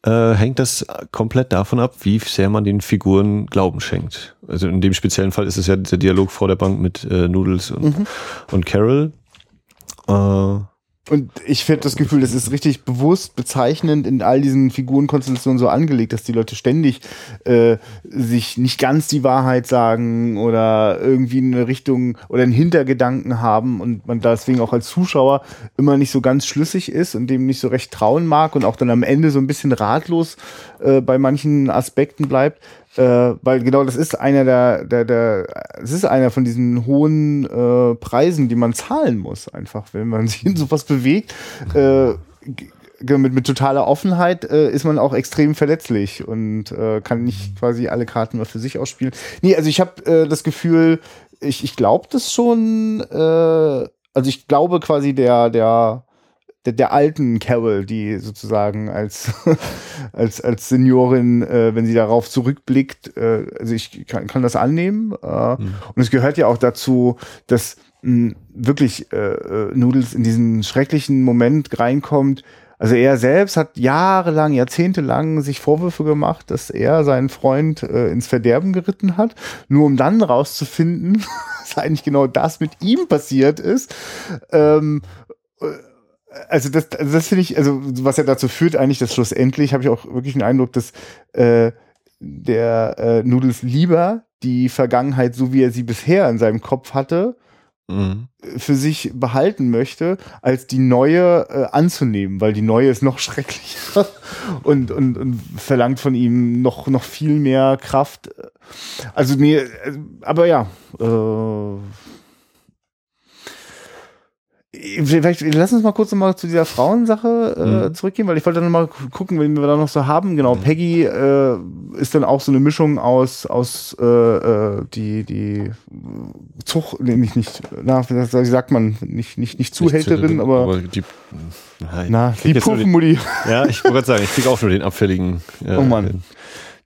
[SPEAKER 1] äh, hängt das komplett davon ab, wie sehr man den Figuren Glauben schenkt. Also in dem speziellen Fall ist es ja der Dialog vor der Bank mit äh, Noodles und, mhm. und Carol.
[SPEAKER 2] Äh, und ich finde das Gefühl, das ist richtig bewusst bezeichnend in all diesen Figurenkonstellationen so angelegt, dass die Leute ständig äh, sich nicht ganz die Wahrheit sagen oder irgendwie eine Richtung oder einen Hintergedanken haben und man deswegen auch als Zuschauer immer nicht so ganz schlüssig ist und dem nicht so recht trauen mag und auch dann am Ende so ein bisschen ratlos äh, bei manchen Aspekten bleibt äh, weil genau das ist einer der, der, der, es ist einer von diesen hohen äh, Preisen, die man zahlen muss, einfach, wenn man <laughs> sich in sowas bewegt. Äh, mit, mit totaler Offenheit äh, ist man auch extrem verletzlich und äh, kann nicht quasi alle Karten nur für sich ausspielen. Nee, also ich habe äh, das Gefühl, ich, ich glaube das schon, äh, also ich glaube quasi der, der der, der alten Carol, die sozusagen als, <laughs> als, als Seniorin, äh, wenn sie darauf zurückblickt, äh, also ich kann, kann das annehmen. Äh, mhm. Und es gehört ja auch dazu, dass mh, wirklich äh, äh, Noodles in diesen schrecklichen Moment reinkommt. Also er selbst hat jahrelang, jahrzehntelang sich Vorwürfe gemacht, dass er seinen Freund äh, ins Verderben geritten hat, nur um dann rauszufinden, <laughs> dass eigentlich genau das mit ihm passiert ist. Ähm, also das, also das finde ich, also was ja dazu führt eigentlich, dass schlussendlich habe ich auch wirklich den Eindruck, dass äh, der äh, Noodles lieber die Vergangenheit, so wie er sie bisher in seinem Kopf hatte, mhm. für sich behalten möchte, als die neue äh, anzunehmen, weil die neue ist noch <laughs> schrecklicher und, und, und verlangt von ihm noch, noch viel mehr Kraft. Also nee, äh, aber ja, äh, Vielleicht lass uns mal kurz nochmal zu dieser Frauensache äh, mhm. zurückgehen, weil ich wollte dann mal gucken, wenn wir da noch so haben. Genau, mhm. Peggy äh, ist dann auch so eine Mischung aus aus äh, äh die die Zug, nee, nicht nicht, na, wie sagt man, nicht nicht nicht Zuhälterin, aber, aber die, nein, na, die Puffenmutti.
[SPEAKER 1] Ja, ich wollte gerade sagen, ich krieg auch nur den abfälligen. <laughs>
[SPEAKER 2] Äh, oh Mann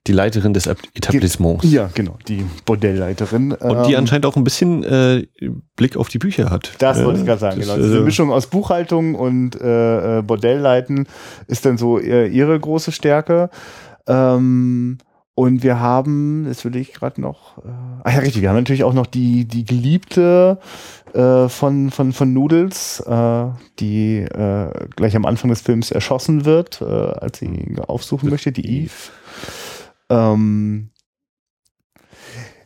[SPEAKER 1] die Leiterin des Etablissements.
[SPEAKER 2] Ja, genau, die Bordellleiterin.
[SPEAKER 1] Und die ähm, anscheinend auch ein bisschen äh, Blick auf die Bücher hat.
[SPEAKER 2] Das wollte ich gerade sagen, das, genau. Diese äh, Mischung aus Buchhaltung und äh, äh Bordellleiten ist dann so ihre große Stärke. Ähm, und wir haben, das würde ich gerade noch, äh, ach ja, richtig, wir haben natürlich auch noch die, die Geliebte äh, von, von, von Noodles, äh, die äh, gleich am Anfang des Films erschossen wird, äh, als sie ihn aufsuchen möchte, die Eve. Ähm,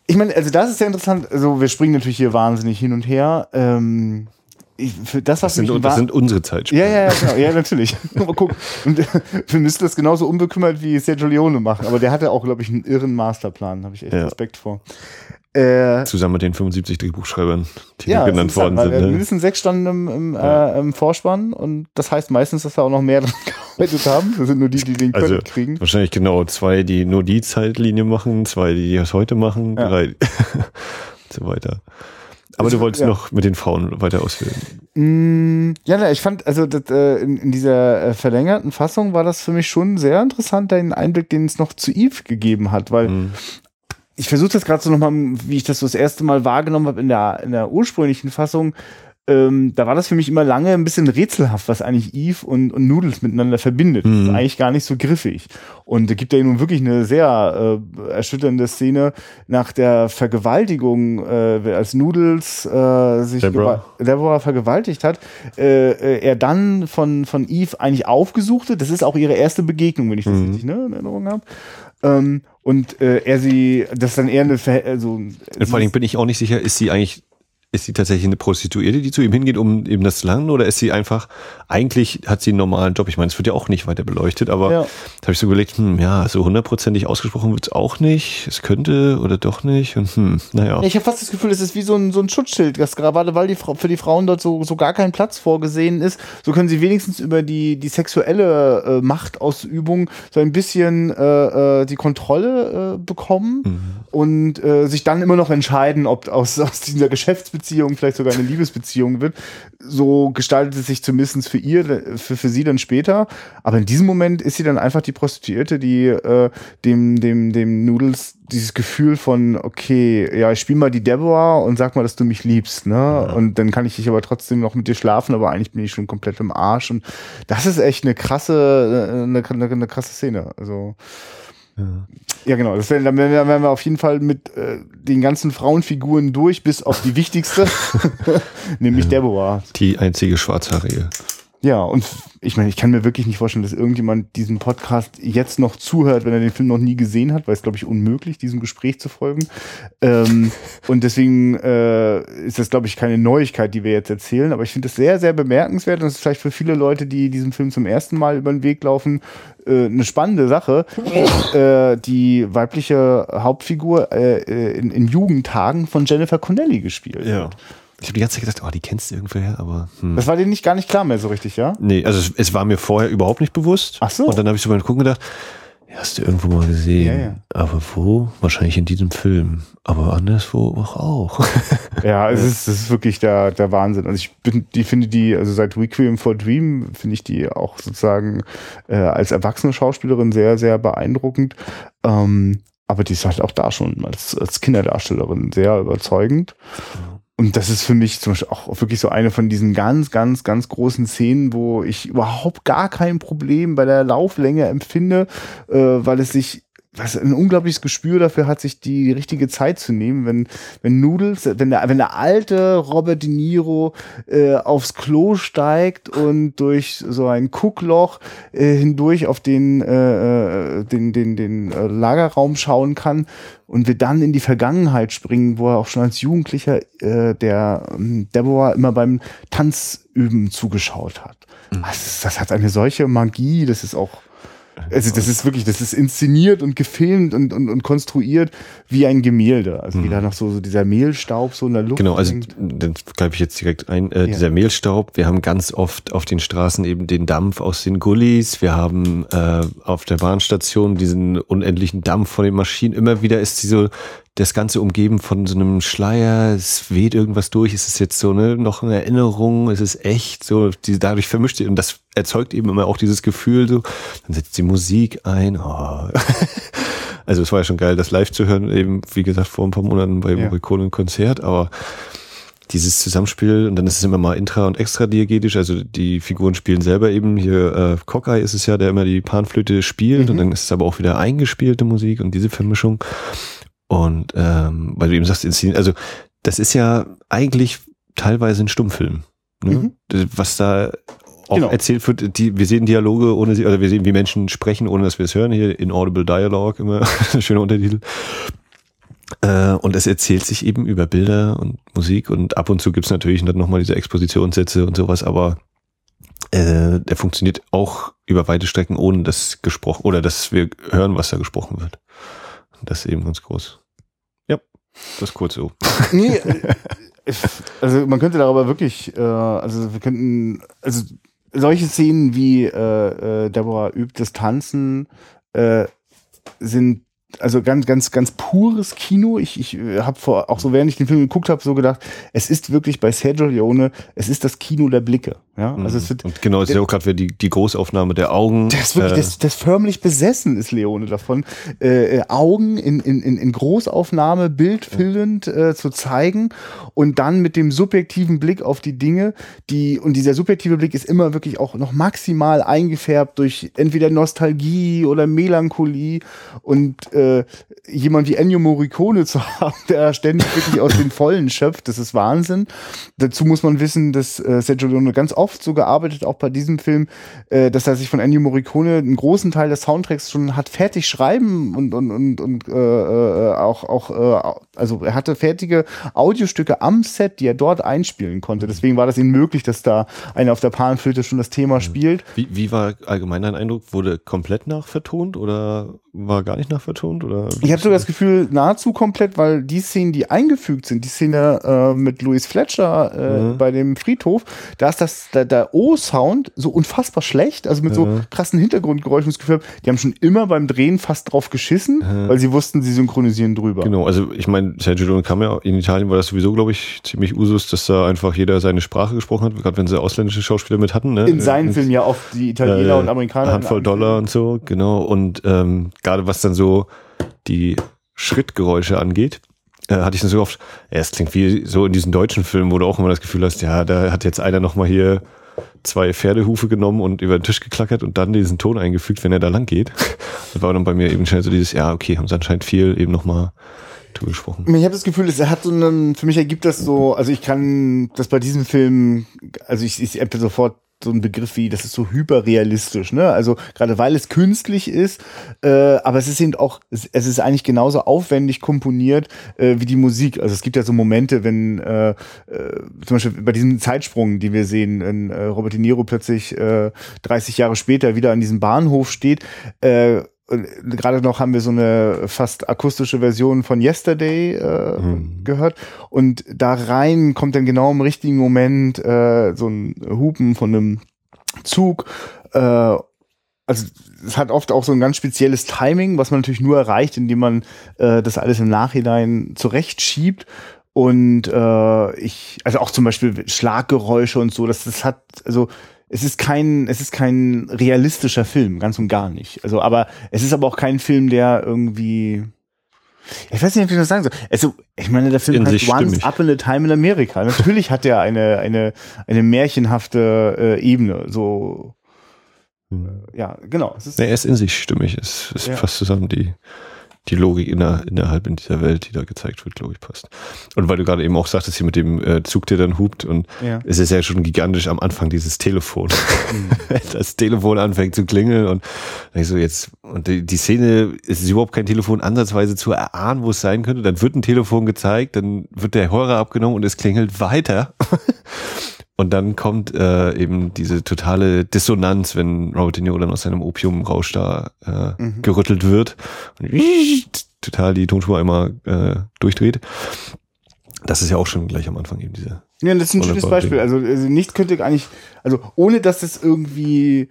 [SPEAKER 2] ich meine, also das ist sehr interessant. Also wir springen natürlich hier wahnsinnig hin und her. Ähm, ich, das, was
[SPEAKER 1] das, sind, das sind unsere Zeitspiele.
[SPEAKER 2] Ja, ja, ja, genau. ja, natürlich. <laughs> Mal gucken. Und <laughs> wir müssen das genauso unbekümmert wie Sergio Leone machen. Aber der hatte auch, glaube ich, einen irren Masterplan. Habe ich echt ja. Respekt vor.
[SPEAKER 1] Äh, Zusammen mit den 75 Drehbuchschreibern, die ja, genannt worden halt, sind.
[SPEAKER 2] Ne? Mindestens sechs Stunden im, im, ja. äh, im, Vorspann und das heißt meistens, dass wir auch noch mehr <laughs> dran gearbeitet haben. Das sind nur die, die den
[SPEAKER 1] also, kriegen. Wahrscheinlich genau zwei, die nur die Zeitlinie machen, zwei, die das heute machen, ja. drei und <laughs> so weiter. Aber du wolltest ja. noch mit den Frauen weiter ausführen.
[SPEAKER 2] Mm, ja, ich fand, also das, äh, in, in, dieser äh, verlängerten Fassung war das für mich schon sehr interessant, den Einblick, den es noch zu Eve gegeben hat, weil mm ich versuche das gerade so nochmal, wie ich das so das erste Mal wahrgenommen habe in der, in der ursprünglichen Fassung. Ähm, da war das für mich immer lange ein bisschen rätselhaft, was eigentlich Eve und, und Noodles miteinander verbindet. Mhm. Das ist mhm. eigentlich gar nicht so griffig. Und da gibt ja nun wirklich eine sehr äh, erschütternde Szene nach der Vergewaltigung, äh, als Noodles äh, sich Deborah. Deborah vergewaltigt hat, äh, äh, er dann von, von Eve eigentlich aufgesuchte. Das ist auch ihre erste Begegnung, wenn ich das mhm. richtig ne, in Erinnerung habe. Ähm, und äh, er sie, das dann eher eine, Ver also. Und
[SPEAKER 1] vor allem bin ich auch nicht sicher, ist sie eigentlich ist sie tatsächlich eine Prostituierte, die zu ihm hingeht, um eben das zu lernen, oder ist sie einfach, eigentlich hat sie einen normalen Job? Ich meine, es wird ja auch nicht weiter beleuchtet, aber ja. da habe ich so überlegt, hm, ja, so hundertprozentig ausgesprochen wird's auch nicht. Es könnte oder doch nicht. Und hm, naja.
[SPEAKER 2] Ich habe fast das Gefühl, es ist wie so ein, so ein Schutzschild, das gerade, weil die, für die Frauen dort so, so gar kein Platz vorgesehen ist, so können sie wenigstens über die, die sexuelle äh, Machtausübung so ein bisschen äh, äh, die Kontrolle äh, bekommen mhm. und äh, sich dann immer noch entscheiden, ob aus, aus dieser Geschäftsbeziehung Beziehung vielleicht sogar eine Liebesbeziehung wird. So gestaltet es sich zumindest für ihr, für, für sie dann später. Aber in diesem Moment ist sie dann einfach die Prostituierte, die äh, dem, dem, dem Noodles dieses Gefühl von, okay, ja, ich spiel mal die Deborah und sag mal, dass du mich liebst, ne? Ja. Und dann kann ich dich aber trotzdem noch mit dir schlafen, aber eigentlich bin ich schon komplett im Arsch. Und das ist echt eine krasse, eine, eine, eine krasse Szene. Also ja. ja, genau. Das wäre, dann wären wir auf jeden Fall mit äh, den ganzen Frauenfiguren durch, bis auf die wichtigste, <laughs> nämlich ja. Deborah.
[SPEAKER 1] Die einzige Schwarzhaarige.
[SPEAKER 2] Ja, und ich meine, ich kann mir wirklich nicht vorstellen, dass irgendjemand diesen Podcast jetzt noch zuhört, wenn er den Film noch nie gesehen hat, weil es, glaube ich, unmöglich, diesem Gespräch zu folgen. Ähm, <laughs> und deswegen äh, ist das, glaube ich, keine Neuigkeit, die wir jetzt erzählen. Aber ich finde es sehr, sehr bemerkenswert. Und das ist vielleicht für viele Leute, die diesem Film zum ersten Mal über den Weg laufen, äh, eine spannende Sache. <laughs> äh, die weibliche Hauptfigur äh, äh in, in Jugendtagen von Jennifer Connelly gespielt.
[SPEAKER 1] Ja. Ich habe die ganze Zeit gedacht, oh, die kennst du irgendwoher, aber.
[SPEAKER 2] Hm. Das war dir nicht gar nicht klar mehr so richtig, ja?
[SPEAKER 1] Nee, also es, es war mir vorher überhaupt nicht bewusst.
[SPEAKER 2] Ach so.
[SPEAKER 1] Und dann habe ich so beim Gucken gedacht, ja, hast du irgendwo mal gesehen. Ja, ja. Aber wo? Wahrscheinlich in diesem Film. Aber anderswo auch. auch. <laughs>
[SPEAKER 2] ja, es ist, es ist wirklich der, der Wahnsinn. Also ich bin, die finde die, also seit Requiem for Dream finde ich die auch sozusagen äh, als erwachsene Schauspielerin sehr, sehr beeindruckend. Ähm, aber die ist halt auch da schon als, als Kinderdarstellerin sehr überzeugend. Und das ist für mich zum Beispiel auch wirklich so eine von diesen ganz, ganz, ganz großen Szenen, wo ich überhaupt gar kein Problem bei der Lauflänge empfinde, äh, weil es sich was ein unglaubliches Gespür dafür hat, sich die richtige Zeit zu nehmen, wenn wenn Noodles, wenn der wenn der alte Robert De Niro äh, aufs Klo steigt und durch so ein Guckloch äh, hindurch auf den äh, äh den den den äh, Lagerraum schauen kann und wir dann in die Vergangenheit springen, wo er auch schon als Jugendlicher äh, der äh, Deborah immer beim Tanzüben zugeschaut hat. Mhm. Das, das hat eine solche Magie, das ist auch also das ist wirklich, das ist inszeniert und gefilmt und, und, und konstruiert wie ein Gemälde. Also mhm. wie da noch so, so dieser Mehlstaub so in der Luft.
[SPEAKER 1] Genau, also dann greife ich jetzt direkt ein. Äh, ja. Dieser Mehlstaub, wir haben ganz oft auf den Straßen eben den Dampf aus den Gullis. Wir haben äh, auf der Bahnstation diesen unendlichen Dampf von den Maschinen. Immer wieder ist diese das Ganze umgeben von so einem Schleier, es weht irgendwas durch, es ist jetzt so ne, noch eine Erinnerung, es ist echt, so die dadurch vermischt und das erzeugt eben immer auch dieses Gefühl, so, dann setzt die Musik ein. Oh. <laughs> also es war ja schon geil, das live zu hören, eben wie gesagt vor ein paar Monaten bei ja. Morricone Konzert, aber dieses Zusammenspiel und dann ist es immer mal intra- und extra-diegetisch, also die Figuren spielen selber eben, hier äh, Cockeye ist es ja, der immer die Panflöte spielt mhm. und dann ist es aber auch wieder eingespielte Musik und diese Vermischung und ähm, weil du eben sagst, inszenieren, also das ist ja eigentlich teilweise ein Stummfilm. Ne? Mhm. Was da auch genau. erzählt wird, die, wir sehen Dialoge ohne sie, oder wir sehen, wie Menschen sprechen, ohne dass wir es hören. Hier Inaudible Dialogue, immer <laughs> schöner Untertitel. Äh, und es erzählt sich eben über Bilder und Musik und ab und zu gibt's natürlich dann nochmal diese Expositionssätze und sowas, aber äh, der funktioniert auch über weite Strecken, ohne dass gesprochen oder dass wir hören, was da gesprochen wird. Das ist eben ganz groß. Das kurz so.
[SPEAKER 2] Nee, äh, also man könnte darüber wirklich, äh, also wir könnten, also solche Szenen wie äh, äh, Deborah übt das Tanzen äh, sind also ganz, ganz, ganz pures Kino. Ich, ich äh, habe vor, auch so während ich den Film geguckt habe, so gedacht, es ist wirklich bei Sergio Leone, es ist das Kino der Blicke. Ja,
[SPEAKER 1] also es mhm. wird, und genau, es ist ja auch gerade die, die Großaufnahme der Augen.
[SPEAKER 2] Das wirklich, äh, das, das förmlich besessen ist Leone davon, äh, äh, Augen in, in, in Großaufnahme, bildfüllend äh, zu zeigen und dann mit dem subjektiven Blick auf die Dinge, die, und dieser subjektive Blick ist immer wirklich auch noch maximal eingefärbt durch entweder Nostalgie oder Melancholie und äh, jemand wie Ennio Morricone zu <laughs> haben, der ständig wirklich aus den Vollen schöpft, das ist Wahnsinn. Dazu muss man wissen, dass äh, Sergio Leone ganz oft so gearbeitet, auch bei diesem Film, äh, dass er sich von Ennio Morricone einen großen Teil des Soundtracks schon hat fertig schreiben und, und, und, und äh, äh, auch, auch äh, also er hatte fertige Audiostücke am Set, die er dort einspielen konnte. Deswegen war das ihm möglich, dass da einer auf der Panflöte schon das Thema mhm. spielt.
[SPEAKER 1] Wie, wie war allgemein dein Eindruck? Wurde komplett nachvertont oder war gar nicht nachvertont? Oder
[SPEAKER 2] ich habe sogar das Gefühl, nahezu komplett, weil die Szenen, die eingefügt sind, die Szene äh, mit Louis Fletcher äh, mhm. bei dem Friedhof, da ist das der, der O-Sound so unfassbar schlecht, also mit mhm. so krassen Hintergrundgeräuschen. Gefühl, die haben schon immer beim Drehen fast drauf geschissen, mhm. weil sie wussten, sie synchronisieren drüber.
[SPEAKER 1] Genau, also ich meine, Sergio Leone kam ja in Italien, war das sowieso, glaube ich, ziemlich Usus, dass da einfach jeder seine Sprache gesprochen hat, gerade wenn sie ausländische Schauspieler mit hatten. Ne?
[SPEAKER 2] In seinen Filmen ja oft die Italiener äh, und Amerikaner.
[SPEAKER 1] Handvoll Dollar und so, genau. Und ähm, gerade was dann so die Schrittgeräusche angeht, äh, hatte ich dann so oft, ja, es klingt wie so in diesen deutschen Filmen, wo du auch immer das Gefühl hast, ja, da hat jetzt einer nochmal hier zwei Pferdehufe genommen und über den Tisch geklackert und dann diesen Ton eingefügt, wenn er da lang geht. <laughs> Das war dann bei mir eben schnell so dieses, ja, okay, haben sie anscheinend viel eben nochmal gesprochen.
[SPEAKER 2] Ich habe das Gefühl, es hat so einen, für mich ergibt das so, also ich kann das bei diesem Film, also ich, ich sofort so ein Begriff wie, das ist so hyperrealistisch, ne? Also gerade weil es künstlich ist, äh, aber es ist eben auch, es, es ist eigentlich genauso aufwendig komponiert äh, wie die Musik. Also es gibt ja so Momente, wenn äh, äh, zum Beispiel bei diesem Zeitsprung, die wir sehen, wenn äh, Robert De Niro plötzlich äh, 30 Jahre später wieder an diesem Bahnhof steht, äh, gerade noch haben wir so eine fast akustische Version von Yesterday äh, mhm. gehört und da rein kommt dann genau im richtigen Moment äh, so ein Hupen von einem Zug. Äh, also es hat oft auch so ein ganz spezielles Timing, was man natürlich nur erreicht, indem man äh, das alles im Nachhinein zurechtschiebt. Und äh, ich, also auch zum Beispiel Schlaggeräusche und so, das, das hat, also es ist kein, es ist kein realistischer Film, ganz und gar nicht. Also, aber es ist aber auch kein Film, der irgendwie, ich weiß nicht, wie ich das sagen soll. Also, ich meine, der Film in heißt Once stimmig. Up in a Time in America. Natürlich hat er eine, eine, eine märchenhafte äh, Ebene, so, hm. ja, genau.
[SPEAKER 1] Es ist, nee, er ist in sich stimmig, es, es ja. fasst zusammen die, die Logik inner, innerhalb in dieser Welt, die da gezeigt wird, glaube ich, passt. Und weil du gerade eben auch sagtest, hier mit dem äh, Zug, der dann hupt und ja. es ist ja schon gigantisch am Anfang dieses Telefon. Mhm. <laughs> das Telefon anfängt zu klingeln und ich so jetzt, und die, die Szene, es ist überhaupt kein Telefon ansatzweise zu erahnen, wo es sein könnte. Dann wird ein Telefon gezeigt, dann wird der Hörer abgenommen und es klingelt weiter. Und dann kommt äh, eben diese totale Dissonanz, wenn Robert De Niro dann aus seinem Opiumrausch da äh, mhm. gerüttelt wird und <laughs> total die Tonspur einmal äh, durchdreht. Das ist ja auch schon gleich am Anfang eben diese.
[SPEAKER 2] Ja, das ist ein schönes Beispiel. Also, also nichts könnte eigentlich, also ohne dass es irgendwie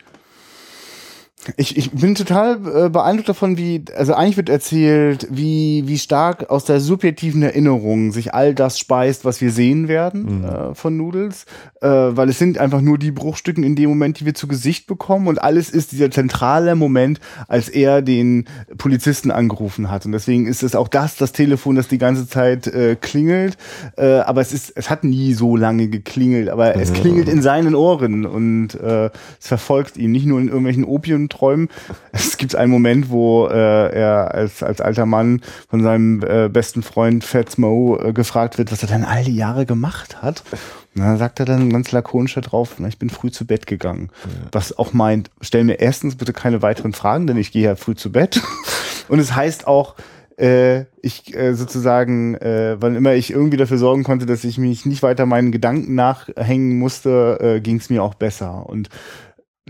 [SPEAKER 2] ich, ich bin total äh, beeindruckt davon, wie, also eigentlich wird erzählt, wie, wie stark aus der subjektiven Erinnerung sich all das speist, was wir sehen werden mhm. äh, von Noodles, äh, weil es sind einfach nur die Bruchstücken in dem Moment, die wir zu Gesicht bekommen und alles ist dieser zentrale Moment, als er den Polizisten angerufen hat und deswegen ist es auch das, das Telefon, das die ganze Zeit äh, klingelt, äh, aber es ist, es hat nie so lange geklingelt, aber mhm. es klingelt in seinen Ohren und äh, es verfolgt ihn nicht nur in irgendwelchen Opium Träumen. Es gibt einen Moment, wo äh, er als, als alter Mann von seinem äh, besten Freund Fats Mo äh, gefragt wird, was er denn all die Jahre gemacht hat. Und dann sagt er dann ganz lakonisch drauf, na, ich bin früh zu Bett gegangen. Ja. Was auch meint, stell mir erstens bitte keine weiteren Fragen, denn ich gehe ja früh zu Bett. <laughs> Und es heißt auch, äh, ich äh, sozusagen, äh, wann immer ich irgendwie dafür sorgen konnte, dass ich mich nicht weiter meinen Gedanken nachhängen musste, äh, ging es mir auch besser. Und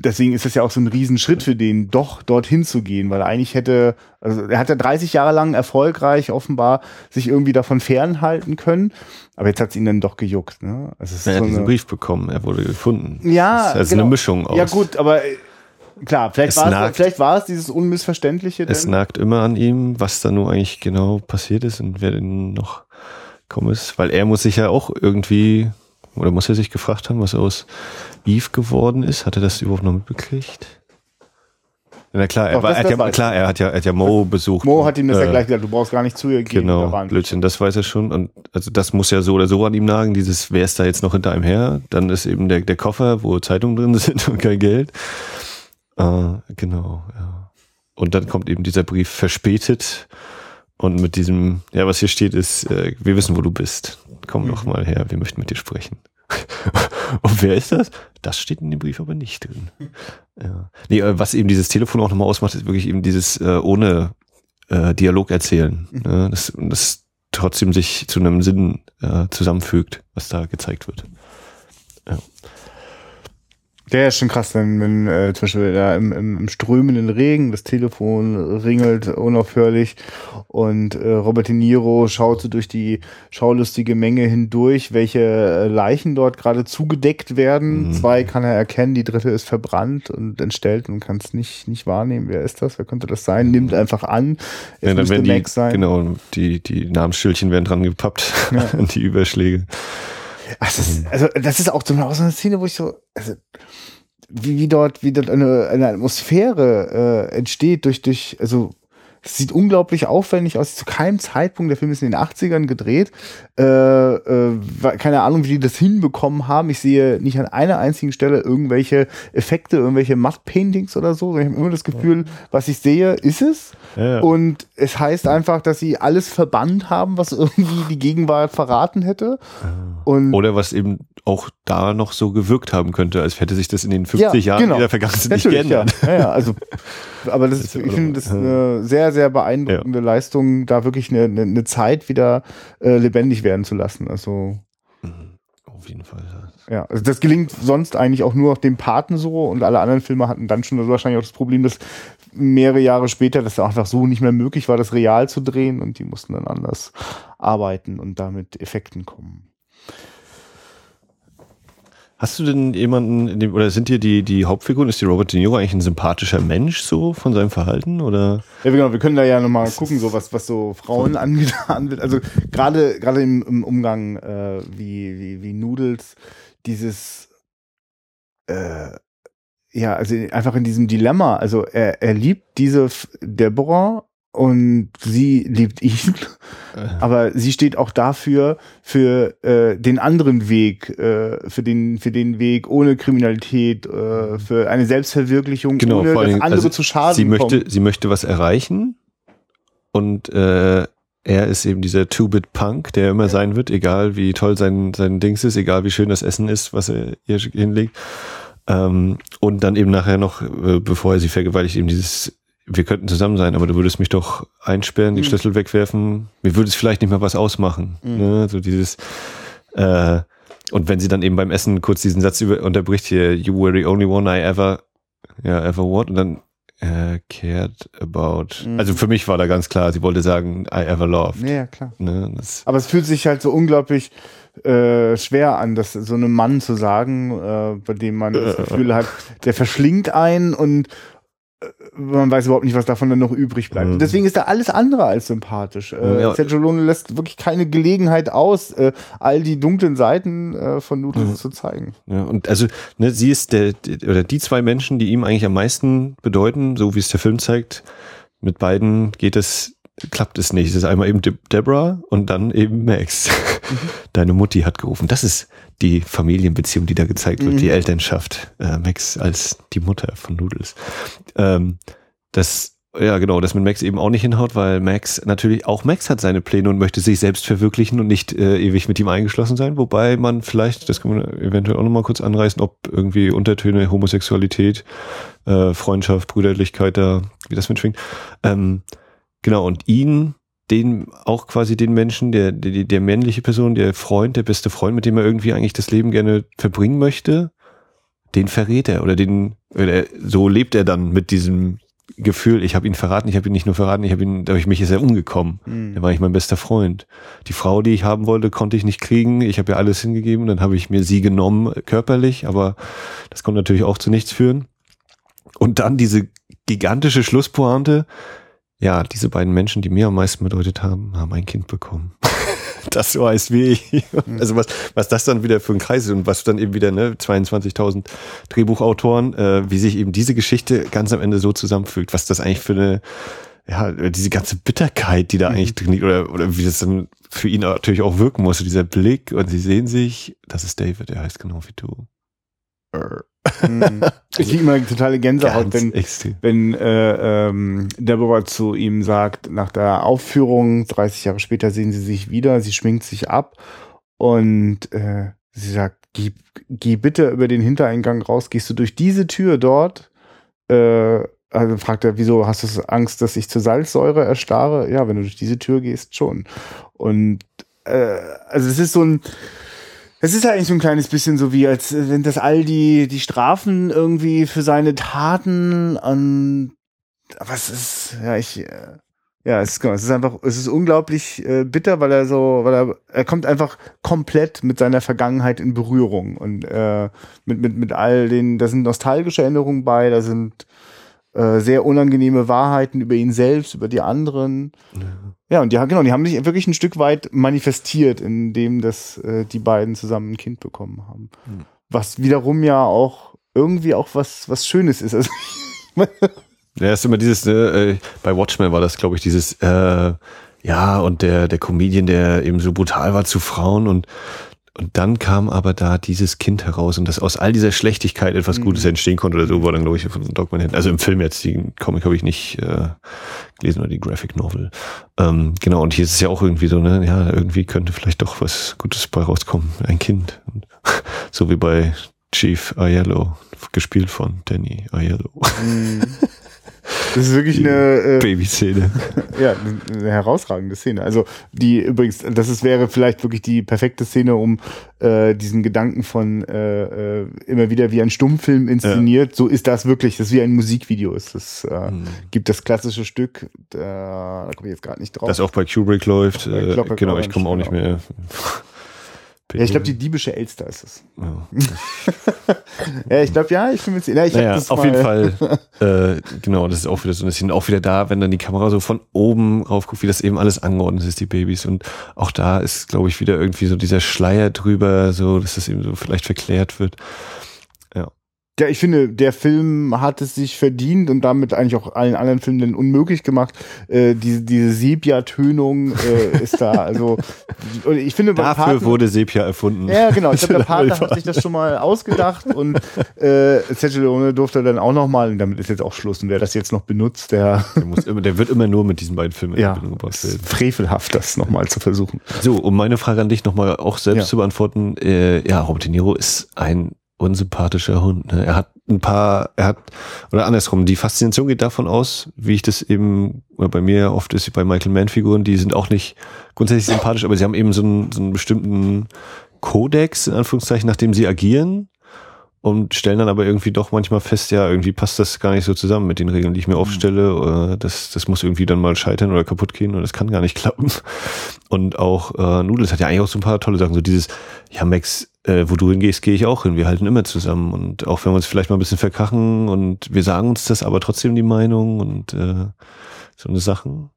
[SPEAKER 2] deswegen ist es ja auch so ein Riesenschritt für den, doch dorthin zu gehen, weil er eigentlich hätte, also er hat ja 30 Jahre lang erfolgreich offenbar sich irgendwie davon fernhalten können, aber jetzt hat es ihn dann doch gejuckt. Ne?
[SPEAKER 1] Also es ist er hat so diesen Brief bekommen, er wurde gefunden.
[SPEAKER 2] Ja,
[SPEAKER 1] das ist also genau. eine Mischung aus.
[SPEAKER 2] Ja gut, aber äh, klar, vielleicht war, es, vielleicht war es dieses Unmissverständliche.
[SPEAKER 1] Es denn? nagt immer an ihm, was da nur eigentlich genau passiert ist und wer denn noch kommen ist, weil er muss sich ja auch irgendwie oder muss er sich gefragt haben, was aus Eve geworden ist? Hat er das überhaupt noch mitbekriegt? Na klar, er, war, er, hat ja, klar er, hat ja, er hat ja Mo besucht.
[SPEAKER 2] Mo hat ihm das äh, ja gleich gesagt, du brauchst gar nicht zu ihr
[SPEAKER 1] gehen. Genau, Blödsinn, das weiß er schon. Und also das muss ja so oder so an ihm nagen, dieses, wer ist da jetzt noch hinter einem her? Dann ist eben der, der Koffer, wo Zeitungen drin <laughs> sind und kein Geld. Äh, genau, ja. Und dann kommt eben dieser Brief verspätet und mit diesem, ja, was hier steht, ist, äh, wir wissen, wo du bist. Komm mhm. doch mal her, wir möchten mit dir sprechen. <laughs> Und wer ist das? Das steht in dem Brief aber nicht drin. Ja. Nee, äh, was eben dieses Telefon auch nochmal ausmacht, ist wirklich eben dieses äh, ohne äh, Dialog erzählen. Mhm. Ne? Das, das trotzdem sich zu einem Sinn äh, zusammenfügt, was da gezeigt wird. Ja.
[SPEAKER 2] Der ist schon krass, wenn, wenn äh, zum Beispiel da im, im, im strömenden Regen das Telefon ringelt unaufhörlich und äh, Robert De Niro schaut so durch die schaulustige Menge hindurch, welche äh, Leichen dort gerade zugedeckt werden. Mhm. Zwei kann er erkennen, die dritte ist verbrannt und entstellt und kann es nicht, nicht wahrnehmen. Wer ist das? Wer könnte das sein? Nimmt einfach an.
[SPEAKER 1] Es ja, dann werden die, sein. Genau, die, die Namensschildchen werden dran gepappt ja. an <laughs> die Überschläge.
[SPEAKER 2] Ach, das ist, also das ist auch so eine Szene, wo ich so, also, wie, wie dort, wie dort eine, eine Atmosphäre äh, entsteht durch, durch, also es sieht unglaublich aufwendig aus. Zu keinem Zeitpunkt, der Film ist in den 80ern gedreht. Äh, äh, keine Ahnung, wie die das hinbekommen haben. Ich sehe nicht an einer einzigen Stelle irgendwelche Effekte, irgendwelche Matt-Paintings oder so. Ich habe immer das Gefühl, was ich sehe, ist es. Ja. Und es heißt einfach, dass sie alles verbannt haben, was irgendwie die Gegenwart verraten hätte.
[SPEAKER 1] Ah. Und oder was eben auch da noch so gewirkt haben könnte, als hätte sich das in den 50 ja, Jahren genau. wieder vergangen nicht geändert.
[SPEAKER 2] Ja. ja, also, aber das <laughs> ist, ich finde das eine sehr, sehr beeindruckende ja. Leistung, da wirklich eine, eine, eine Zeit wieder äh, lebendig werden zu lassen. Also
[SPEAKER 1] mhm. auf jeden Fall.
[SPEAKER 2] Ja, also das gelingt sonst eigentlich auch nur dem Paten so und alle anderen Filme hatten dann schon wahrscheinlich auch das Problem, dass mehrere Jahre später das einfach so nicht mehr möglich war, das real zu drehen und die mussten dann anders arbeiten und damit Effekten kommen.
[SPEAKER 1] Hast du denn jemanden, dem, oder sind dir die, die Hauptfiguren, ist die Robert De Niro eigentlich ein sympathischer Mensch so von seinem Verhalten? Oder?
[SPEAKER 2] Ja, genau, wir können da ja nochmal gucken, so was, was so Frauen <laughs> angetan wird. Also gerade gerade im, im Umgang äh, wie, wie, wie Noodles, dieses äh, ja, also einfach in diesem Dilemma. Also er, er liebt diese Deborah und sie liebt ihn, äh. aber sie steht auch dafür für äh, den anderen Weg, äh, für den für den Weg ohne Kriminalität, äh, für eine Selbstverwirklichung,
[SPEAKER 1] genau,
[SPEAKER 2] ohne
[SPEAKER 1] dass
[SPEAKER 2] andere also zu schaden.
[SPEAKER 1] Sie möchte kommt. sie möchte was erreichen und äh, er ist eben dieser Two-Bit-Punk, der immer sein wird, egal wie toll sein sein Dings ist, egal wie schön das Essen ist, was er ihr hinlegt. Ähm, und dann eben nachher noch, äh, bevor er sie vergewaltigt, eben dieses wir könnten zusammen sein, aber du würdest mich doch einsperren, die mhm. Schlüssel wegwerfen. Mir würde es vielleicht nicht mal was ausmachen. Mhm. Ne? So dieses äh, und wenn sie dann eben beim Essen kurz diesen Satz über, unterbricht hier, you were the only one I ever, ja, ever what? Und dann äh, cared about. Mhm. Also für mich war da ganz klar, sie wollte sagen, I ever loved.
[SPEAKER 2] Ja, klar. Ne? aber es fühlt sich halt so unglaublich äh, schwer an, das so einem Mann zu sagen, äh, bei dem man das Gefühl hat, der verschlingt einen und man weiß überhaupt nicht, was davon dann noch übrig bleibt. Mhm. Deswegen ist er alles andere als sympathisch. Äh, ja. Sergio Lone lässt wirklich keine Gelegenheit aus, äh, all die dunklen Seiten äh, von Noodles mhm. zu zeigen.
[SPEAKER 1] Ja, und also, ne, sie ist der, oder die zwei Menschen, die ihm eigentlich am meisten bedeuten, so wie es der Film zeigt, mit beiden geht es, klappt es nicht. Es ist einmal eben De Deborah und dann eben Max. <laughs> Mhm. Deine Mutti hat gerufen. Das ist die Familienbeziehung, die da gezeigt wird, mhm. die Elternschaft. Äh, Max als die Mutter von Noodles. Ähm, das, ja genau, das mit Max eben auch nicht hinhaut, weil Max natürlich, auch Max hat seine Pläne und möchte sich selbst verwirklichen und nicht äh, ewig mit ihm eingeschlossen sein, wobei man vielleicht, das kann man eventuell auch nochmal kurz anreißen, ob irgendwie Untertöne, Homosexualität, äh, Freundschaft, Brüderlichkeit da, wie das mitschwingt. Ähm, genau, und ihn den auch quasi den Menschen, der, der, der männliche Person, der Freund, der beste Freund, mit dem er irgendwie eigentlich das Leben gerne verbringen möchte, den verrät er oder den, oder so lebt er dann mit diesem Gefühl, ich habe ihn verraten, ich habe ihn nicht nur verraten, ich habe ihn, durch mich ist er umgekommen. Mhm. Er war ich mein bester Freund. Die Frau, die ich haben wollte, konnte ich nicht kriegen. Ich habe ihr alles hingegeben, dann habe ich mir sie genommen körperlich, aber das konnte natürlich auch zu nichts führen. Und dann diese gigantische Schlusspointe. Ja, diese beiden Menschen, die mir am meisten bedeutet haben, haben ein Kind bekommen. <laughs> das so heißt wie ich. Mhm. Also was, was das dann wieder für ein Kreis ist und was dann eben wieder, ne, 22.000 Drehbuchautoren, äh, wie sich eben diese Geschichte ganz am Ende so zusammenfügt, was das eigentlich für eine, ja, diese ganze Bitterkeit, die da mhm. eigentlich drin liegt, oder, oder wie das dann für ihn natürlich auch wirken muss, dieser Blick und sie sehen sich, das ist David, der heißt genau wie du.
[SPEAKER 2] Mhm. <laughs> ich kriege immer totale Gänsehaut, wenn, wenn äh, ähm, Deborah zu ihm sagt, nach der Aufführung, 30 Jahre später sehen sie sich wieder, sie schminkt sich ab und äh, sie sagt, geh, geh bitte über den Hintereingang raus, gehst du durch diese Tür dort, äh, also fragt er, wieso hast du Angst, dass ich zur Salzsäure erstarre? Ja, wenn du durch diese Tür gehst, schon. Und äh, also es ist so ein es ist eigentlich so ein kleines bisschen so wie, als wenn das all die, die Strafen irgendwie für seine Taten an, was ist, ja, ich, äh, ja, es ist, es ist einfach, es ist unglaublich äh, bitter, weil er so, weil er, er kommt einfach komplett mit seiner Vergangenheit in Berührung und äh, mit, mit, mit all den, da sind nostalgische Erinnerungen bei, da sind äh, sehr unangenehme Wahrheiten über ihn selbst, über die anderen. Ja. Ja, und die, genau, die haben sich wirklich ein Stück weit manifestiert, indem das äh, die beiden zusammen ein Kind bekommen haben. Mhm. Was wiederum ja auch irgendwie auch was, was Schönes ist.
[SPEAKER 1] Also, ja, ist immer dieses, ne, äh, bei Watchmen war das, glaube ich, dieses, äh, ja, und der, der Comedian, der eben so brutal war zu Frauen und und dann kam aber da dieses Kind heraus und dass aus all dieser Schlechtigkeit etwas mhm. Gutes entstehen konnte oder so, war dann, glaube ich, von Dogman hin. Also im Film jetzt, die Comic habe ich nicht äh, gelesen oder die Graphic Novel. Ähm, genau, und hier ist es ja auch irgendwie so, ne, ja, irgendwie könnte vielleicht doch was Gutes bei rauskommen. Ein Kind. <laughs> so wie bei Chief Aiello, gespielt von Danny Aiello. Mhm.
[SPEAKER 2] Das ist wirklich eine
[SPEAKER 1] äh, Babyszene. <laughs>
[SPEAKER 2] Ja, eine herausragende Szene. Also die übrigens, das ist, wäre vielleicht wirklich die perfekte Szene, um äh, diesen Gedanken von äh, äh, immer wieder wie ein Stummfilm inszeniert. Ja. So ist das wirklich. Das ist wie ein Musikvideo. Ist das äh, hm. gibt das klassische Stück. Da, da komme ich jetzt gerade nicht drauf.
[SPEAKER 1] Das auch bei Kubrick läuft. Äh, genau, ich komme auch nicht mehr.
[SPEAKER 2] Ja, ich glaube, die diebische Elster ist es. Ja, <laughs> ja ich glaube, ja, ich bin mir ja, ich
[SPEAKER 1] naja, das auf jeden Fall. <laughs> Äh, genau, das ist auch wieder so ein bisschen auch wieder da, wenn dann die Kamera so von oben rauf guckt, wie das eben alles angeordnet ist, die Babys. Und auch da ist, glaube ich, wieder irgendwie so dieser Schleier drüber, so, dass das eben so vielleicht verklärt wird.
[SPEAKER 2] Ja, ich finde, der Film hat es sich verdient und damit eigentlich auch allen anderen Filmen unmöglich gemacht. Äh, diese diese Sepia-Tönung äh, ist da. Also
[SPEAKER 1] und ich finde, dafür Partner, wurde Sepia erfunden.
[SPEAKER 2] Ja, genau. Ich glaube, der <laughs> Partner hat sich das schon mal ausgedacht und äh, Sergio Leone durfte dann auch noch mal. Und damit ist jetzt auch Schluss. Und wer das jetzt noch benutzt, der
[SPEAKER 1] der, muss immer, der wird immer nur mit diesen beiden Filmen
[SPEAKER 2] ja, in Verbindung gebracht werden. Frevelhaft, das noch mal zu versuchen.
[SPEAKER 1] So, um meine Frage an dich noch mal auch selbst ja. zu beantworten. Äh, ja, Robert De Niro ist ein unsympathischer Hund. Ne? Er hat ein paar, er hat, oder andersrum, die Faszination geht davon aus, wie ich das eben, oder bei mir oft ist bei Michael Mann-Figuren, die sind auch nicht grundsätzlich sympathisch, aber sie haben eben so einen, so einen bestimmten Kodex, in Anführungszeichen, nach dem sie agieren und stellen dann aber irgendwie doch manchmal fest, ja, irgendwie passt das gar nicht so zusammen mit den Regeln, die ich mir mhm. aufstelle. Das, das muss irgendwie dann mal scheitern oder kaputt gehen und das kann gar nicht klappen. <laughs> Und auch äh, Noodles hat ja eigentlich auch so ein paar tolle Sachen, so dieses, ja, Max, äh, wo du hingehst, gehe ich auch hin. Wir halten immer zusammen. Und auch wenn wir uns vielleicht mal ein bisschen verkachen und wir sagen uns das, aber trotzdem die Meinung und äh, so eine Sachen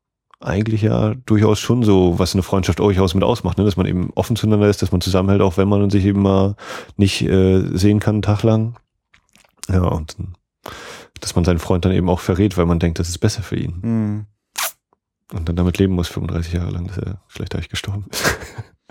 [SPEAKER 1] eigentlich ja durchaus schon so, was eine Freundschaft durchaus mit ausmacht, ne? dass man eben offen zueinander ist, dass man zusammenhält, auch wenn man sich eben mal nicht äh, sehen kann, einen Tag lang. Ja, und dass man seinen Freund dann eben auch verrät, weil man denkt, das ist besser für ihn. Mhm. Und dann damit leben muss, 35 Jahre lang, dass er vielleicht dadurch gestorben ist.